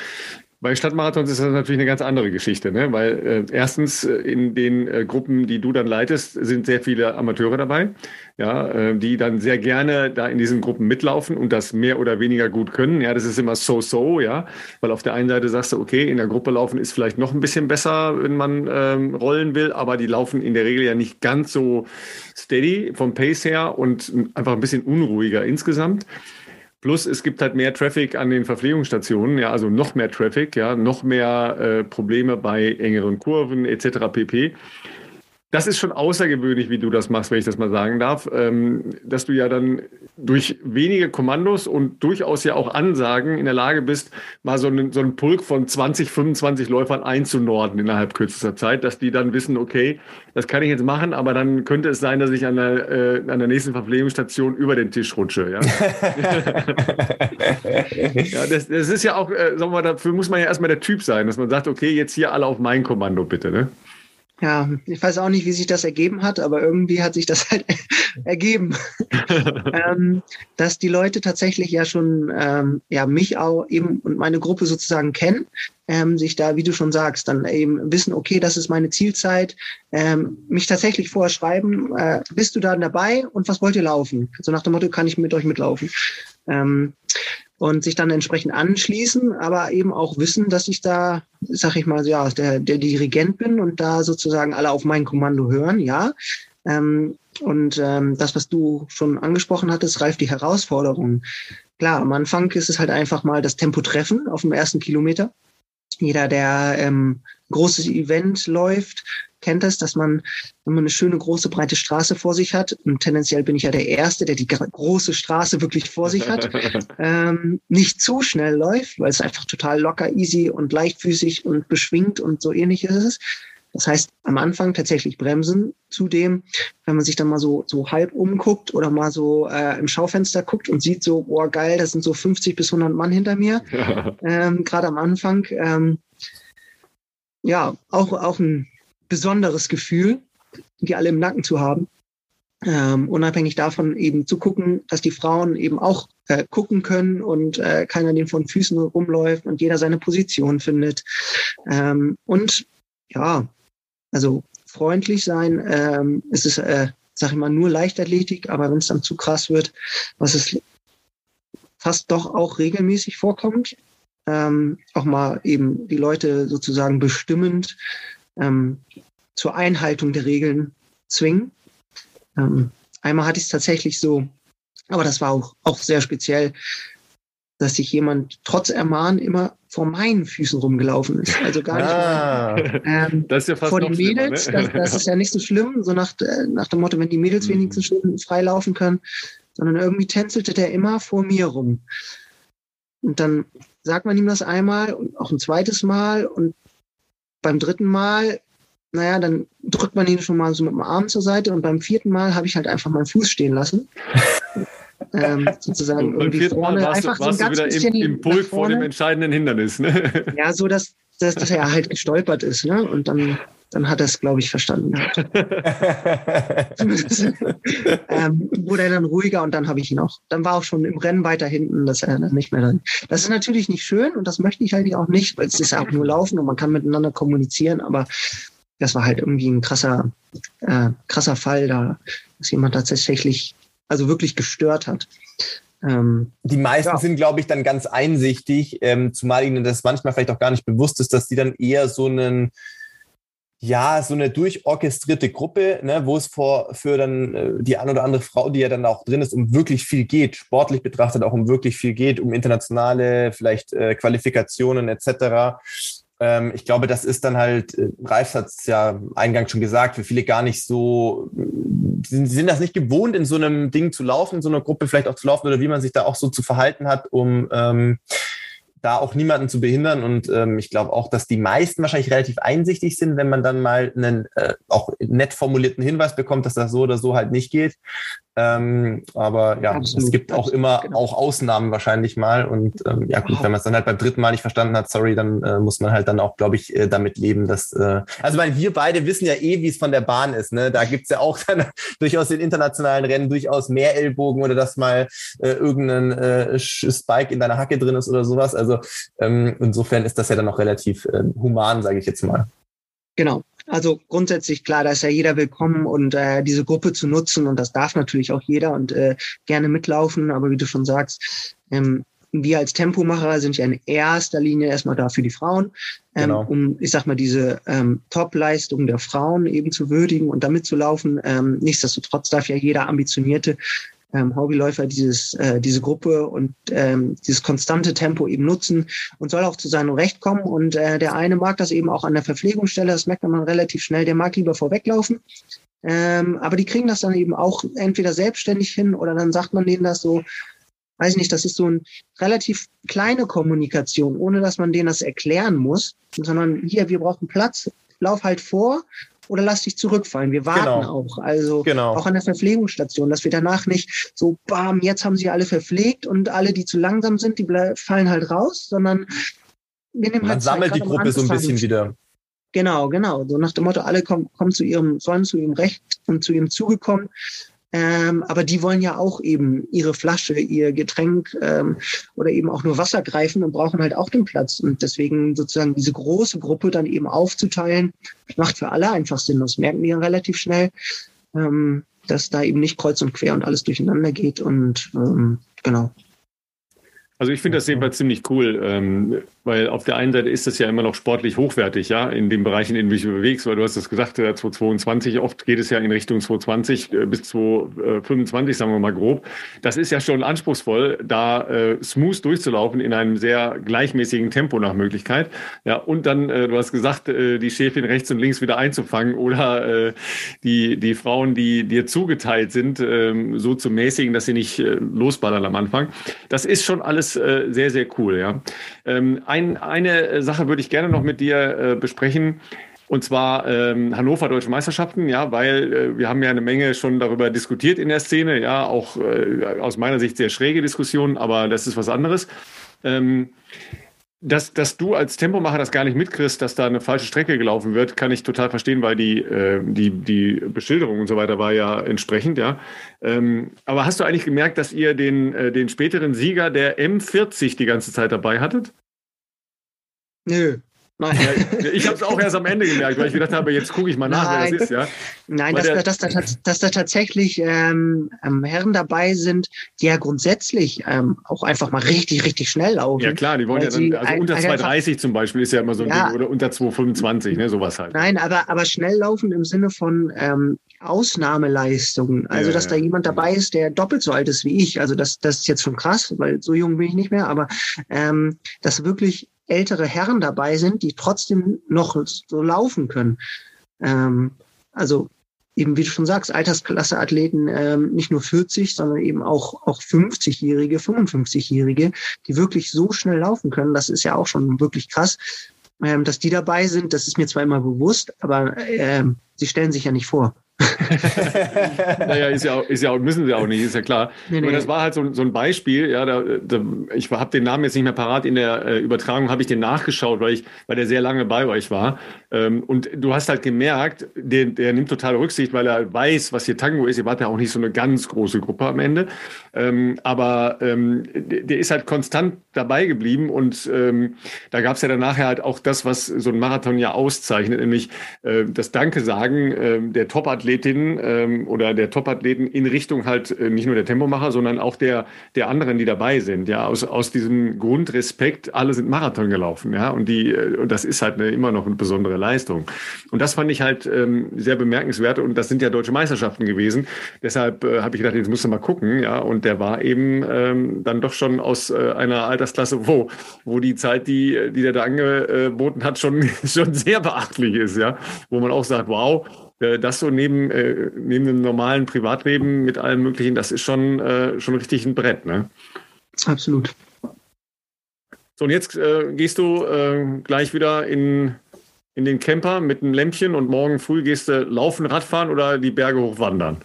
Bei Stadtmarathons ist das natürlich eine ganz andere Geschichte, ne? weil äh, erstens äh, in den äh, Gruppen, die du dann leitest, sind sehr viele Amateure dabei, ja, äh, die dann sehr gerne da in diesen Gruppen mitlaufen und das mehr oder weniger gut können. Ja, das ist immer so-so, ja, weil auf der einen Seite sagst du, okay, in der Gruppe laufen ist vielleicht noch ein bisschen besser, wenn man ähm, rollen will, aber die laufen in der Regel ja nicht ganz so steady vom Pace her und einfach ein bisschen unruhiger insgesamt. Plus es gibt halt mehr Traffic an den Verpflegungsstationen, ja, also noch mehr Traffic, ja, noch mehr äh, Probleme bei engeren Kurven etc. pp. Das ist schon außergewöhnlich, wie du das machst, wenn ich das mal sagen darf, ähm, dass du ja dann durch wenige Kommandos und durchaus ja auch Ansagen in der Lage bist, mal so einen, so einen Pulk von 20, 25 Läufern einzunorden innerhalb kürzester Zeit, dass die dann wissen, okay, das kann ich jetzt machen, aber dann könnte es sein, dass ich an der, äh, an der nächsten Verpflegungsstation über den Tisch rutsche. Ja, ja das, das ist ja auch, äh, sagen wir mal, dafür muss man ja erstmal der Typ sein, dass man sagt, okay, jetzt hier alle auf mein Kommando bitte. Ne? Ja, ich weiß auch nicht, wie sich das ergeben hat, aber irgendwie hat sich das halt ergeben, ähm, dass die Leute tatsächlich ja schon ähm, ja mich auch eben und meine Gruppe sozusagen kennen, ähm, sich da, wie du schon sagst, dann eben wissen, okay, das ist meine Zielzeit, ähm, mich tatsächlich vorschreiben, äh, bist du da dabei und was wollt ihr laufen? So nach dem Motto, kann ich mit euch mitlaufen? Und sich dann entsprechend anschließen, aber eben auch wissen, dass ich da, sag ich mal, ja, der, der Dirigent bin und da sozusagen alle auf mein Kommando hören, ja. Ähm, und ähm, das, was du schon angesprochen hattest, Ralf, die Herausforderung. Klar, am Anfang ist es halt einfach mal das Tempo treffen auf dem ersten Kilometer. Jeder, der ähm, großes Event läuft, kennt das, dass man, wenn man eine schöne, große, breite Straße vor sich hat, und tendenziell bin ich ja der Erste, der die große Straße wirklich vor sich hat, ähm, nicht zu schnell läuft, weil es einfach total locker, easy und leichtfüßig und beschwingt und so ähnlich ist. Das heißt, am Anfang tatsächlich bremsen. Zudem, wenn man sich dann mal so, so halb umguckt oder mal so äh, im Schaufenster guckt und sieht so, boah, geil, das sind so 50 bis 100 Mann hinter mir, ähm, gerade am Anfang. Ähm, ja, auch, auch ein besonderes Gefühl, die alle im Nacken zu haben. Ähm, unabhängig davon eben zu gucken, dass die Frauen eben auch äh, gucken können und äh, keiner den von Füßen rumläuft und jeder seine Position findet. Ähm, und ja, also freundlich sein, ähm, es ist, äh, sag ich mal, nur Leichtathletik, aber wenn es dann zu krass wird, was es fast doch auch regelmäßig vorkommt, ähm, auch mal eben die Leute sozusagen bestimmend ähm, zur Einhaltung der Regeln zwingen. Ähm, einmal hatte ich es tatsächlich so, aber das war auch, auch sehr speziell, dass sich jemand trotz Ermahnen immer vor meinen Füßen rumgelaufen ist. Also gar nicht ah, mal, ähm, das ist ja fast vor den Mädels. Ne? Das, das, ist ja nicht so schlimm, so nach, äh, nach dem Motto, wenn die Mädels mhm. wenigstens schön frei laufen können, sondern irgendwie tänzelte der immer vor mir rum. Und dann sagt man ihm das einmal und auch ein zweites Mal und beim dritten Mal, naja, dann drückt man ihn schon mal so mit dem Arm zur Seite und beim vierten Mal habe ich halt einfach meinen Fuß stehen lassen. ähm, sozusagen und irgendwie vorne warst einfach du, warst so ein ganz wieder im, im Pulk vor dem entscheidenden Hindernis. Ne? Ja, so dass, dass, dass er halt gestolpert ist. Ne? Und dann dann hat er es, glaube ich, verstanden. ähm, wurde er dann ruhiger und dann habe ich ihn auch. Dann war auch schon im Rennen weiter hinten, dass er dann nicht mehr dann. Das ist natürlich nicht schön und das möchte ich eigentlich auch nicht, weil es ist ja auch nur Laufen und man kann miteinander kommunizieren, aber das war halt irgendwie ein krasser, äh, krasser Fall, da, dass jemand tatsächlich, also wirklich gestört hat. Ähm, die meisten ja. sind, glaube ich, dann ganz einsichtig, ähm, zumal ihnen das manchmal vielleicht auch gar nicht bewusst ist, dass die dann eher so einen ja, so eine durchorchestrierte Gruppe, ne, wo es vor, für dann äh, die ein oder andere Frau, die ja dann auch drin ist, um wirklich viel geht, sportlich betrachtet auch um wirklich viel geht, um internationale vielleicht äh, Qualifikationen etc. Ähm, ich glaube, das ist dann halt, äh, Ralf hat es ja eingangs schon gesagt, für viele gar nicht so, sie sind das nicht gewohnt, in so einem Ding zu laufen, in so einer Gruppe vielleicht auch zu laufen oder wie man sich da auch so zu verhalten hat, um ähm, da auch niemanden zu behindern. Und ähm, ich glaube auch, dass die meisten wahrscheinlich relativ einsichtig sind, wenn man dann mal einen äh, auch nett formulierten Hinweis bekommt, dass das so oder so halt nicht geht. Ähm, aber ja, Absolut. es gibt auch immer genau. auch Ausnahmen wahrscheinlich mal. Und ähm, ja gut, wenn man es dann halt beim dritten Mal nicht verstanden hat, sorry, dann äh, muss man halt dann auch, glaube ich, äh, damit leben, dass äh, also weil wir beide wissen ja eh, wie es von der Bahn ist. Ne? Da gibt's ja auch dann durchaus in internationalen Rennen durchaus mehr Ellbogen oder dass mal äh, irgendein äh, Spike in deiner Hacke drin ist oder sowas. Also ähm, insofern ist das ja dann auch relativ äh, human, sage ich jetzt mal. Genau. Also grundsätzlich klar, da ist ja jeder willkommen und äh, diese Gruppe zu nutzen und das darf natürlich auch jeder und äh, gerne mitlaufen. Aber wie du schon sagst, ähm, wir als Tempomacher sind ja in erster Linie erstmal da für die Frauen, ähm, genau. um, ich sag mal, diese ähm, Top-Leistung der Frauen eben zu würdigen und damit zu laufen. Ähm, nichtsdestotrotz darf ja jeder ambitionierte ähm, Hobbyläufer dieses, äh, diese Gruppe und ähm, dieses konstante Tempo eben nutzen und soll auch zu seinem Recht kommen. Und äh, der eine mag das eben auch an der Verpflegungsstelle, das merkt man relativ schnell, der mag lieber vorweglaufen. Ähm, aber die kriegen das dann eben auch entweder selbstständig hin oder dann sagt man denen das so, weiß ich nicht, das ist so eine relativ kleine Kommunikation, ohne dass man denen das erklären muss, sondern hier, wir brauchen Platz, lauf halt vor oder lass dich zurückfallen. Wir warten genau. auch. Also genau. auch an der Verpflegungsstation, dass wir danach nicht so, bam, jetzt haben sie alle verpflegt und alle, die zu langsam sind, die fallen halt raus, sondern wir nehmen Man halt sammelt die Gruppe so ein bisschen wieder. Genau, genau. So nach dem Motto, alle kommen, kommen zu ihrem, sollen zu ihrem Recht und zu ihrem Zuge kommen. Ähm, aber die wollen ja auch eben ihre Flasche, ihr Getränk ähm, oder eben auch nur Wasser greifen und brauchen halt auch den Platz. Und deswegen sozusagen diese große Gruppe dann eben aufzuteilen, macht für alle einfach Sinn. Das merken die ja relativ schnell, ähm, dass da eben nicht kreuz und quer und alles durcheinander geht. Und ähm, genau. Also ich finde das jedenfalls ziemlich cool, ähm, weil auf der einen Seite ist das ja immer noch sportlich hochwertig, ja, in den Bereichen, in denen du dich bewegst, weil du hast das gesagt, 2022, oft geht es ja in Richtung 2020 äh, bis 2025, sagen wir mal grob. Das ist ja schon anspruchsvoll, da äh, smooth durchzulaufen in einem sehr gleichmäßigen Tempo nach Möglichkeit. Ja, und dann, äh, du hast gesagt, äh, die Schäfchen rechts und links wieder einzufangen oder äh, die, die Frauen, die dir zugeteilt sind, äh, so zu mäßigen, dass sie nicht äh, losballern am Anfang. Das ist schon alles alles äh, sehr, sehr cool. Ja. Ähm, ein, eine Sache würde ich gerne noch mit dir äh, besprechen. Und zwar ähm, Hannover Deutsche Meisterschaften, ja, weil äh, wir haben ja eine Menge schon darüber diskutiert in der Szene, ja, auch äh, aus meiner Sicht sehr schräge Diskussionen, aber das ist was anderes. Ähm, dass, dass du als Tempomacher das gar nicht mitkriegst, dass da eine falsche Strecke gelaufen wird, kann ich total verstehen, weil die, äh, die, die Beschilderung und so weiter war ja entsprechend, ja. Ähm, aber hast du eigentlich gemerkt, dass ihr den, äh, den späteren Sieger der M40 die ganze Zeit dabei hattet? Nö, Nein. Ja, ich habe es auch erst am Ende gemerkt, weil ich gedacht habe, jetzt gucke ich mal nach, Nein. wer das ist. Ja. Nein, dass, der, dass, da, dass da tatsächlich ähm, ähm, Herren dabei sind, die ja grundsätzlich ähm, auch einfach mal richtig, richtig schnell laufen. Ja klar, die wollen ja dann, also unter 2,30 zum Beispiel ist ja immer so ein ja, Ding, oder unter 2,25, ne, sowas halt. Nein, aber, aber schnell laufen im Sinne von ähm, Ausnahmeleistungen. Also, ja, dass da jemand dabei ist, der doppelt so alt ist wie ich. Also, das, das ist jetzt schon krass, weil so jung bin ich nicht mehr, aber ähm, dass wirklich ältere Herren dabei sind, die trotzdem noch so laufen können. Ähm, also eben, wie du schon sagst, Altersklasse-Athleten, ähm, nicht nur 40, sondern eben auch, auch 50-Jährige, 55-Jährige, die wirklich so schnell laufen können. Das ist ja auch schon wirklich krass. Ähm, dass die dabei sind, das ist mir zwar immer bewusst, aber ähm, sie stellen sich ja nicht vor. naja, ist ja, auch, ist ja auch, müssen sie auch nicht, ist ja klar. Nee, nee. Und das war halt so, so ein Beispiel, ja, da, da, ich habe den Namen jetzt nicht mehr parat, in der äh, Übertragung habe ich den nachgeschaut, weil ich, weil der sehr lange bei euch war. Ähm, und du hast halt gemerkt, der, der nimmt total Rücksicht, weil er weiß, was hier Tango ist. Ihr wart ja auch nicht so eine ganz große Gruppe am Ende. Ähm, aber ähm, der, ist halt konstant dabei geblieben und ähm, da gab es ja dann nachher halt auch das, was so ein Marathon ja auszeichnet, nämlich äh, das Danke sagen äh, der Top-Athletin ähm, oder der Top-Athleten in Richtung halt äh, nicht nur der Tempomacher, sondern auch der, der anderen, die dabei sind. Ja, aus, aus diesem Grundrespekt, alle sind Marathon gelaufen, ja, und die, äh, und das ist halt eine, immer noch eine besondere Leistung. Und das fand ich halt ähm, sehr bemerkenswert und das sind ja deutsche Meisterschaften gewesen. Deshalb äh, habe ich gedacht, jetzt musst du mal gucken, ja, und der war eben ähm, dann doch schon aus äh, einer Altersklasse, wo, wo die Zeit, die, die der da angeboten hat, schon, schon sehr beachtlich ist, ja, wo man auch sagt, wow, das so neben, äh, neben dem normalen Privatleben mit allem Möglichen, das ist schon, äh, schon richtig ein Brett, ne? Absolut. So, und jetzt äh, gehst du äh, gleich wieder in in den Camper mit einem Lämpchen und morgen früh gehst du laufen, Radfahren oder die Berge hochwandern?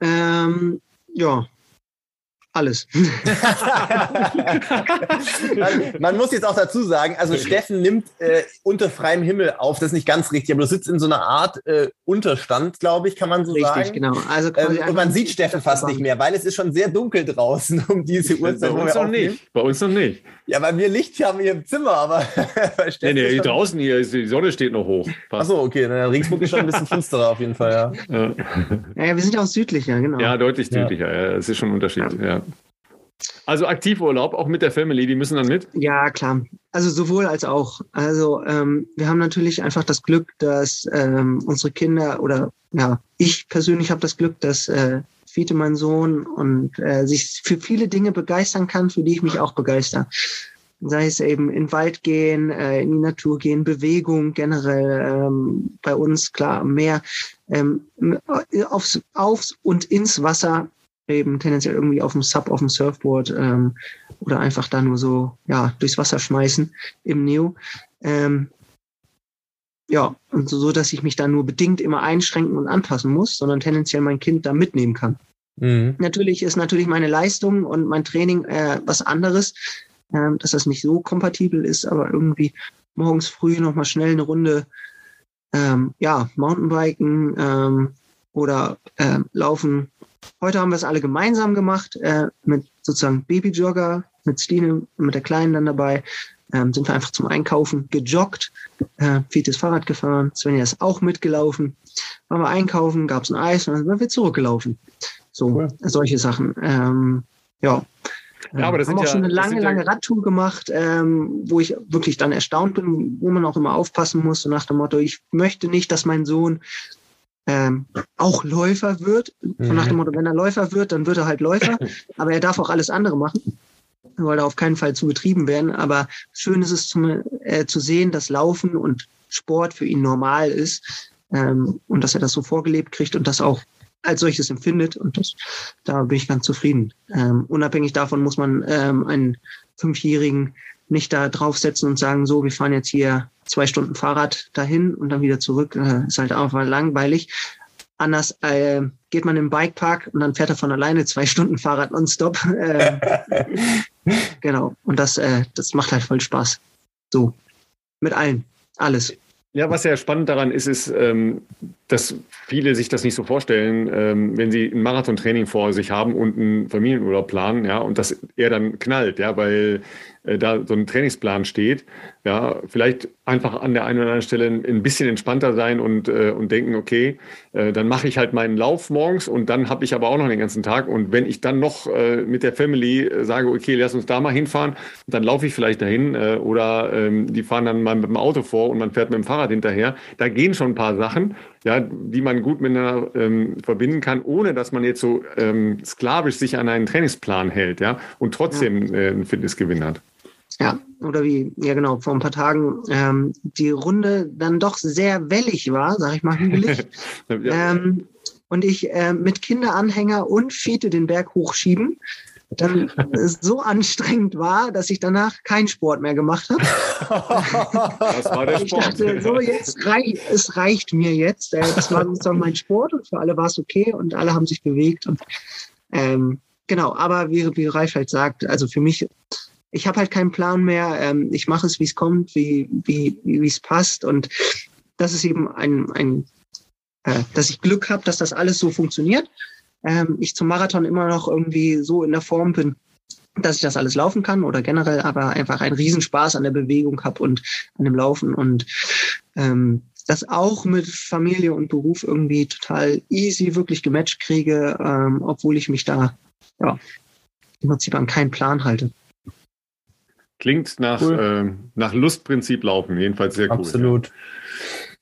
Ähm, ja, alles. man, muss jetzt auch dazu sagen, also Steffen nimmt äh, unter freiem Himmel auf, das ist nicht ganz richtig, aber du sitzt in so einer Art äh, Unterstand, glaube ich, kann man so richtig, sagen. Richtig, genau. Also ähm, und man sieht Steffen fast nicht mehr, weil es ist schon sehr dunkel draußen um diese Uhrzeit. Bei uns noch nicht. Bei uns noch nicht. Ja, bei mir Licht haben wir im Zimmer, aber bei Steffen Nee, nee, hier draußen hier ist, die Sonne steht noch hoch. Achso, okay, na, Regensburg ist schon ein bisschen finsterer auf jeden Fall, ja. Ja, ja wir sind ja auch südlicher, genau. Ja, deutlich südlicher, ja. Es ist schon ein Unterschied, ja. Also Aktivurlaub, auch mit der Family, die müssen dann mit? Ja, klar. Also sowohl als auch. Also ähm, wir haben natürlich einfach das Glück, dass ähm, unsere Kinder oder ja, ich persönlich habe das Glück, dass äh, Fiete, mein Sohn, und äh, sich für viele Dinge begeistern kann, für die ich mich auch begeister. Sei es eben in den Wald gehen, äh, in die Natur gehen, Bewegung generell ähm, bei uns, klar, mehr ähm, aufs, aufs und ins Wasser eben tendenziell irgendwie auf dem Sub, auf dem Surfboard ähm, oder einfach da nur so ja durchs Wasser schmeißen im Neo. Ähm, ja, und so, so, dass ich mich da nur bedingt immer einschränken und anpassen muss, sondern tendenziell mein Kind da mitnehmen kann. Mhm. Natürlich ist natürlich meine Leistung und mein Training äh, was anderes, ähm, dass das nicht so kompatibel ist, aber irgendwie morgens früh nochmal schnell eine Runde ähm, ja, Mountainbiken ähm, oder äh, laufen Heute haben wir es alle gemeinsam gemacht, äh, mit sozusagen Babyjogger, mit Stine, mit der Kleinen dann dabei. Ähm, sind wir einfach zum Einkaufen gejoggt, äh, Fiete ist Fahrrad gefahren, Svenja ist auch mitgelaufen. Waren wir einkaufen, gab es ein Eis und dann sind wir zurückgelaufen. So, cool. solche Sachen. Ähm, ja. Ja, aber das haben auch ja, schon eine lange, lange Radtour gemacht, ähm, wo ich wirklich dann erstaunt bin, wo man auch immer aufpassen muss, so nach dem Motto, ich möchte nicht, dass mein Sohn ähm, auch Läufer wird. Mhm. nach dem Motto, wenn er Läufer wird, dann wird er halt Läufer, aber er darf auch alles andere machen. Soll da auf keinen Fall zu betrieben werden. Aber schön ist es zum, äh, zu sehen, dass Laufen und Sport für ihn normal ist ähm, und dass er das so vorgelebt kriegt und das auch als solches empfindet. Und das, da bin ich ganz zufrieden. Ähm, unabhängig davon muss man ähm, einen Fünfjährigen nicht da draufsetzen und sagen, so, wir fahren jetzt hier zwei Stunden Fahrrad dahin und dann wieder zurück. Äh, ist halt einfach langweilig. Anders äh, geht man im Bikepark und dann fährt er von alleine zwei Stunden Fahrrad nonstop. Äh, genau. Und das, äh, das macht halt voll Spaß. So. Mit allen. Alles. Ja, was ja spannend daran ist, ist, ähm, dass viele sich das nicht so vorstellen, ähm, wenn sie ein Marathontraining vor sich haben und einen Familienurlaub planen, ja, und dass er dann knallt, ja, weil äh, da so ein Trainingsplan steht. Ja, vielleicht einfach an der einen oder anderen Stelle ein bisschen entspannter sein und, äh, und denken, okay, äh, dann mache ich halt meinen Lauf morgens und dann habe ich aber auch noch den ganzen Tag. Und wenn ich dann noch äh, mit der Family äh, sage, okay, lass uns da mal hinfahren, dann laufe ich vielleicht dahin äh, oder ähm, die fahren dann mal mit dem Auto vor und man fährt mit dem Fahrrad hinterher. Da gehen schon ein paar Sachen, ja, die man gut miteinander ähm, verbinden kann, ohne dass man jetzt so ähm, sklavisch sich an einen Trainingsplan hält, ja, und trotzdem äh, einen Fitnessgewinn hat. Ja, oder wie, ja genau, vor ein paar Tagen ähm, die Runde dann doch sehr wellig war, sag ich mal hügelig. ja. ähm, und ich äh, mit Kinderanhänger und Fiete den Berg hochschieben, dann so anstrengend war, dass ich danach keinen Sport mehr gemacht habe. Das war der Sport. Ich dachte, so jetzt rei es reicht mir jetzt. Äh, das war sozusagen mein Sport und für alle war es okay und alle haben sich bewegt. Und, ähm, genau, aber wie, wie Reif halt sagt, also für mich ich habe halt keinen Plan mehr. Ähm, ich mache es, wie es kommt, wie wie wie es passt und das ist eben ein ein äh, dass ich Glück habe, dass das alles so funktioniert. Ähm, ich zum Marathon immer noch irgendwie so in der Form bin, dass ich das alles laufen kann oder generell aber einfach einen Riesenspaß an der Bewegung habe und an dem Laufen und ähm, das auch mit Familie und Beruf irgendwie total easy wirklich gematcht kriege, ähm, obwohl ich mich da ja, im Prinzip an keinen Plan halte. Klingt nach, cool. äh, nach Lustprinzip laufen, jedenfalls sehr cool. Absolut. Ja.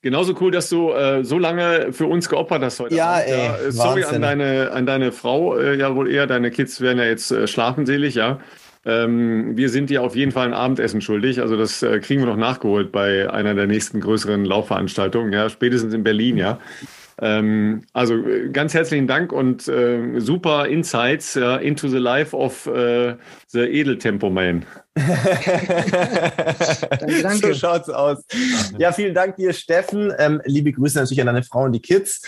Genauso cool, dass du äh, so lange für uns geopfert hast heute. Ja, Abend. ey. Ja, äh, sorry an deine, an deine Frau, äh, ja wohl eher. Deine Kids werden ja jetzt äh, schlafenselig, ja. Ähm, wir sind dir auf jeden Fall ein Abendessen schuldig. Also das äh, kriegen wir noch nachgeholt bei einer der nächsten größeren Laufveranstaltungen, ja, spätestens in Berlin, ja. Ähm, also äh, ganz herzlichen Dank und äh, super Insights uh, into the life of uh, the Edeltempo Man. danke, danke. So schaut's aus. Ja, vielen Dank dir, Steffen. Ähm, liebe Grüße natürlich an deine Frau und die Kids.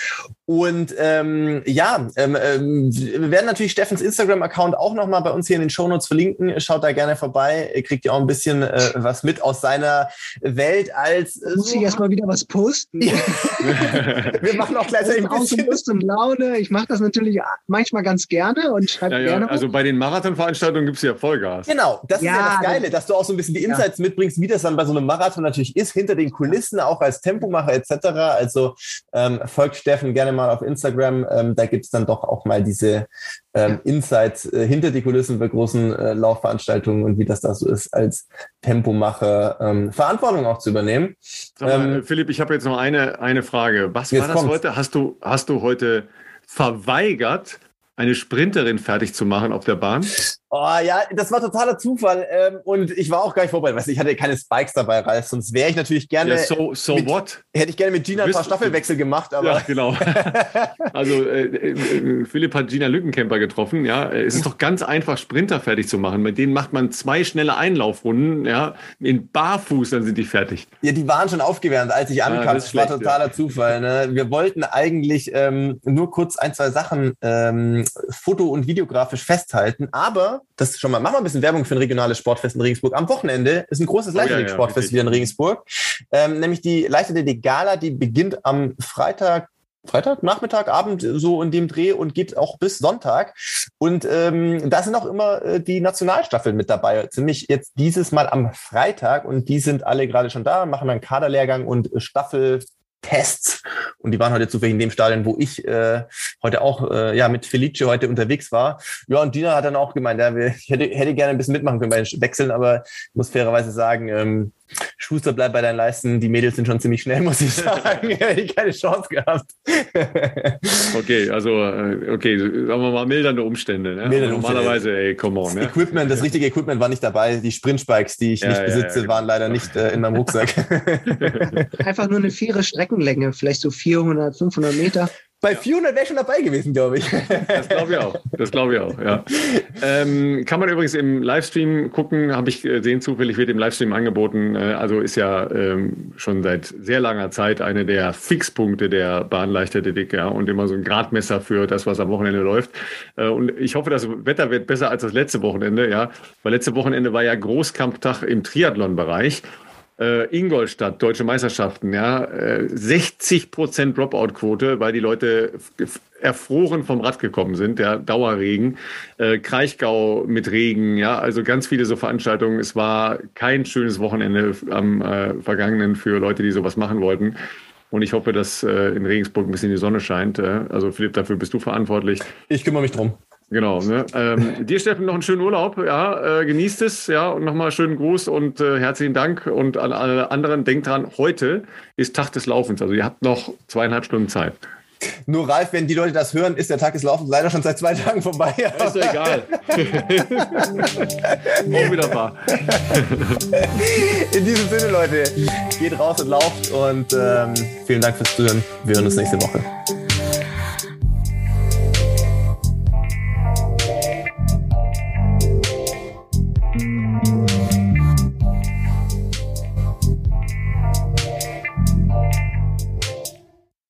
Und ähm, ja, ähm, ähm wir werden natürlich Steffens Instagram-Account auch nochmal bei uns hier in den Shownotes verlinken. Schaut da gerne vorbei. Ihr kriegt ja auch ein bisschen äh, was mit aus seiner Welt als. Äh, Muss so ich erstmal wieder was posten? wir machen auch gleichzeitig ein bisschen. Lust und Laune. Ich mache das natürlich manchmal ganz gerne und schreibe ja, ja, gerne. Also bei den Marathonveranstaltungen gibt es ja Vollgas. Genau, das ja, ist ja das Geile, dass du auch so ein bisschen die Insights ja. mitbringst, wie das dann bei so einem Marathon natürlich ist, hinter den Kulissen, auch als Tempomacher etc. Also ähm, folgt Steffen gerne mal auf Instagram. Ähm, da gibt es dann doch auch mal diese ähm, Insights äh, hinter die Kulissen bei großen äh, Laufveranstaltungen und wie das da so ist, als Tempomacher ähm, Verantwortung auch zu übernehmen. Mal, ähm, Philipp, ich habe jetzt noch eine, eine Frage. Was war das kommt's. heute? Hast du, hast du heute verweigert, eine Sprinterin fertig zu machen auf der Bahn? Oh ja, das war totaler Zufall. Ähm, und ich war auch gar nicht vorbereitet. Weißt, ich hatte keine Spikes dabei, Ralf. Sonst wäre ich natürlich gerne. Ja, so so mit, what? Hätte ich gerne mit Gina ein paar Staffelwechsel gemacht. Aber ja, genau. also äh, äh, Philipp hat Gina Lückenkämper getroffen. Ja, es ist doch ganz einfach, Sprinter fertig zu machen. Mit denen macht man zwei schnelle Einlaufrunden. Ja, in Barfuß, dann sind die fertig. Ja, die waren schon aufgewärmt, als ich ankam. Ja, das, das war totaler ja. Zufall. Ne? Wir wollten eigentlich ähm, nur kurz ein, zwei Sachen ähm, foto- und videografisch festhalten, aber das schon mal, machen wir ein bisschen Werbung für ein regionales Sportfest in Regensburg. Am Wochenende ist ein großes Leichtathletik-Sportfest oh, ja, ja, wieder in Regensburg. Ähm, nämlich die Leichtathletik-Gala, die beginnt am Freitag, Freitag, Nachmittag, Abend, so in dem Dreh und geht auch bis Sonntag. Und ähm, da sind auch immer äh, die Nationalstaffeln mit dabei. Ziemlich jetzt dieses Mal am Freitag und die sind alle gerade schon da, machen einen Kaderlehrgang und Staffel Tests. Und die waren heute zufällig in dem Stadion, wo ich äh, heute auch äh, ja mit Felice heute unterwegs war. Ja, und Dina hat dann auch gemeint, ja, ich hätte, hätte gerne ein bisschen mitmachen können bei den Wechseln, aber ich muss fairerweise sagen, ähm, Schuster bleibt bei deinen Leisten. Die Mädels sind schon ziemlich schnell, muss ich sagen. Hätte ich keine Chance gehabt. okay, also, äh, okay, sagen wir mal mildernde Umstände. Ne? Mildernde Normalerweise, ey, come on. Das ne? Equipment, das richtige Equipment war nicht dabei. Die Sprintspikes, die ich ja, nicht besitze, ja, waren leider nicht äh, in meinem Rucksack. Einfach nur eine faire Streckenlänge, vielleicht so 400, 500 Meter. Bei 400 wäre schon dabei gewesen, glaube ich. Das glaube ich auch. Das glaube ich auch, ja. Ähm, kann man übrigens im Livestream gucken, habe ich gesehen, zufällig wird im Livestream angeboten. Äh, also ist ja ähm, schon seit sehr langer Zeit eine der Fixpunkte der Bahnleichtathletik ja, und immer so ein Gradmesser für das, was am Wochenende läuft. Äh, und ich hoffe, das Wetter wird besser als das letzte Wochenende, ja. Weil letzte Wochenende war ja Großkampftag im Triathlon-Bereich äh, Ingolstadt, deutsche Meisterschaften, ja, äh, 60 Prozent Dropout-Quote, weil die Leute erfroren vom Rad gekommen sind, der Dauerregen, äh, Kraichgau mit Regen, ja, also ganz viele so Veranstaltungen. Es war kein schönes Wochenende am äh, vergangenen für Leute, die sowas machen wollten. Und ich hoffe, dass äh, in Regensburg ein bisschen die Sonne scheint. Äh, also Philipp, dafür bist du verantwortlich. Ich kümmere mich drum. Genau. Ne? Ähm, dir, Steffen, noch einen schönen Urlaub. Ja, äh, genießt es. Ja, und nochmal schönen Gruß und äh, herzlichen Dank. Und an alle anderen, denkt dran, heute ist Tag des Laufens. Also ihr habt noch zweieinhalb Stunden Zeit. Nur Ralf, wenn die Leute das hören, ist der Tag des Laufens leider schon seit zwei Tagen vorbei. Ja, ist doch egal. Unwiederbar. In diesem Sinne, Leute, geht raus und lauft und ähm, vielen Dank fürs Zuhören. Wir hören uns nächste Woche. Bye.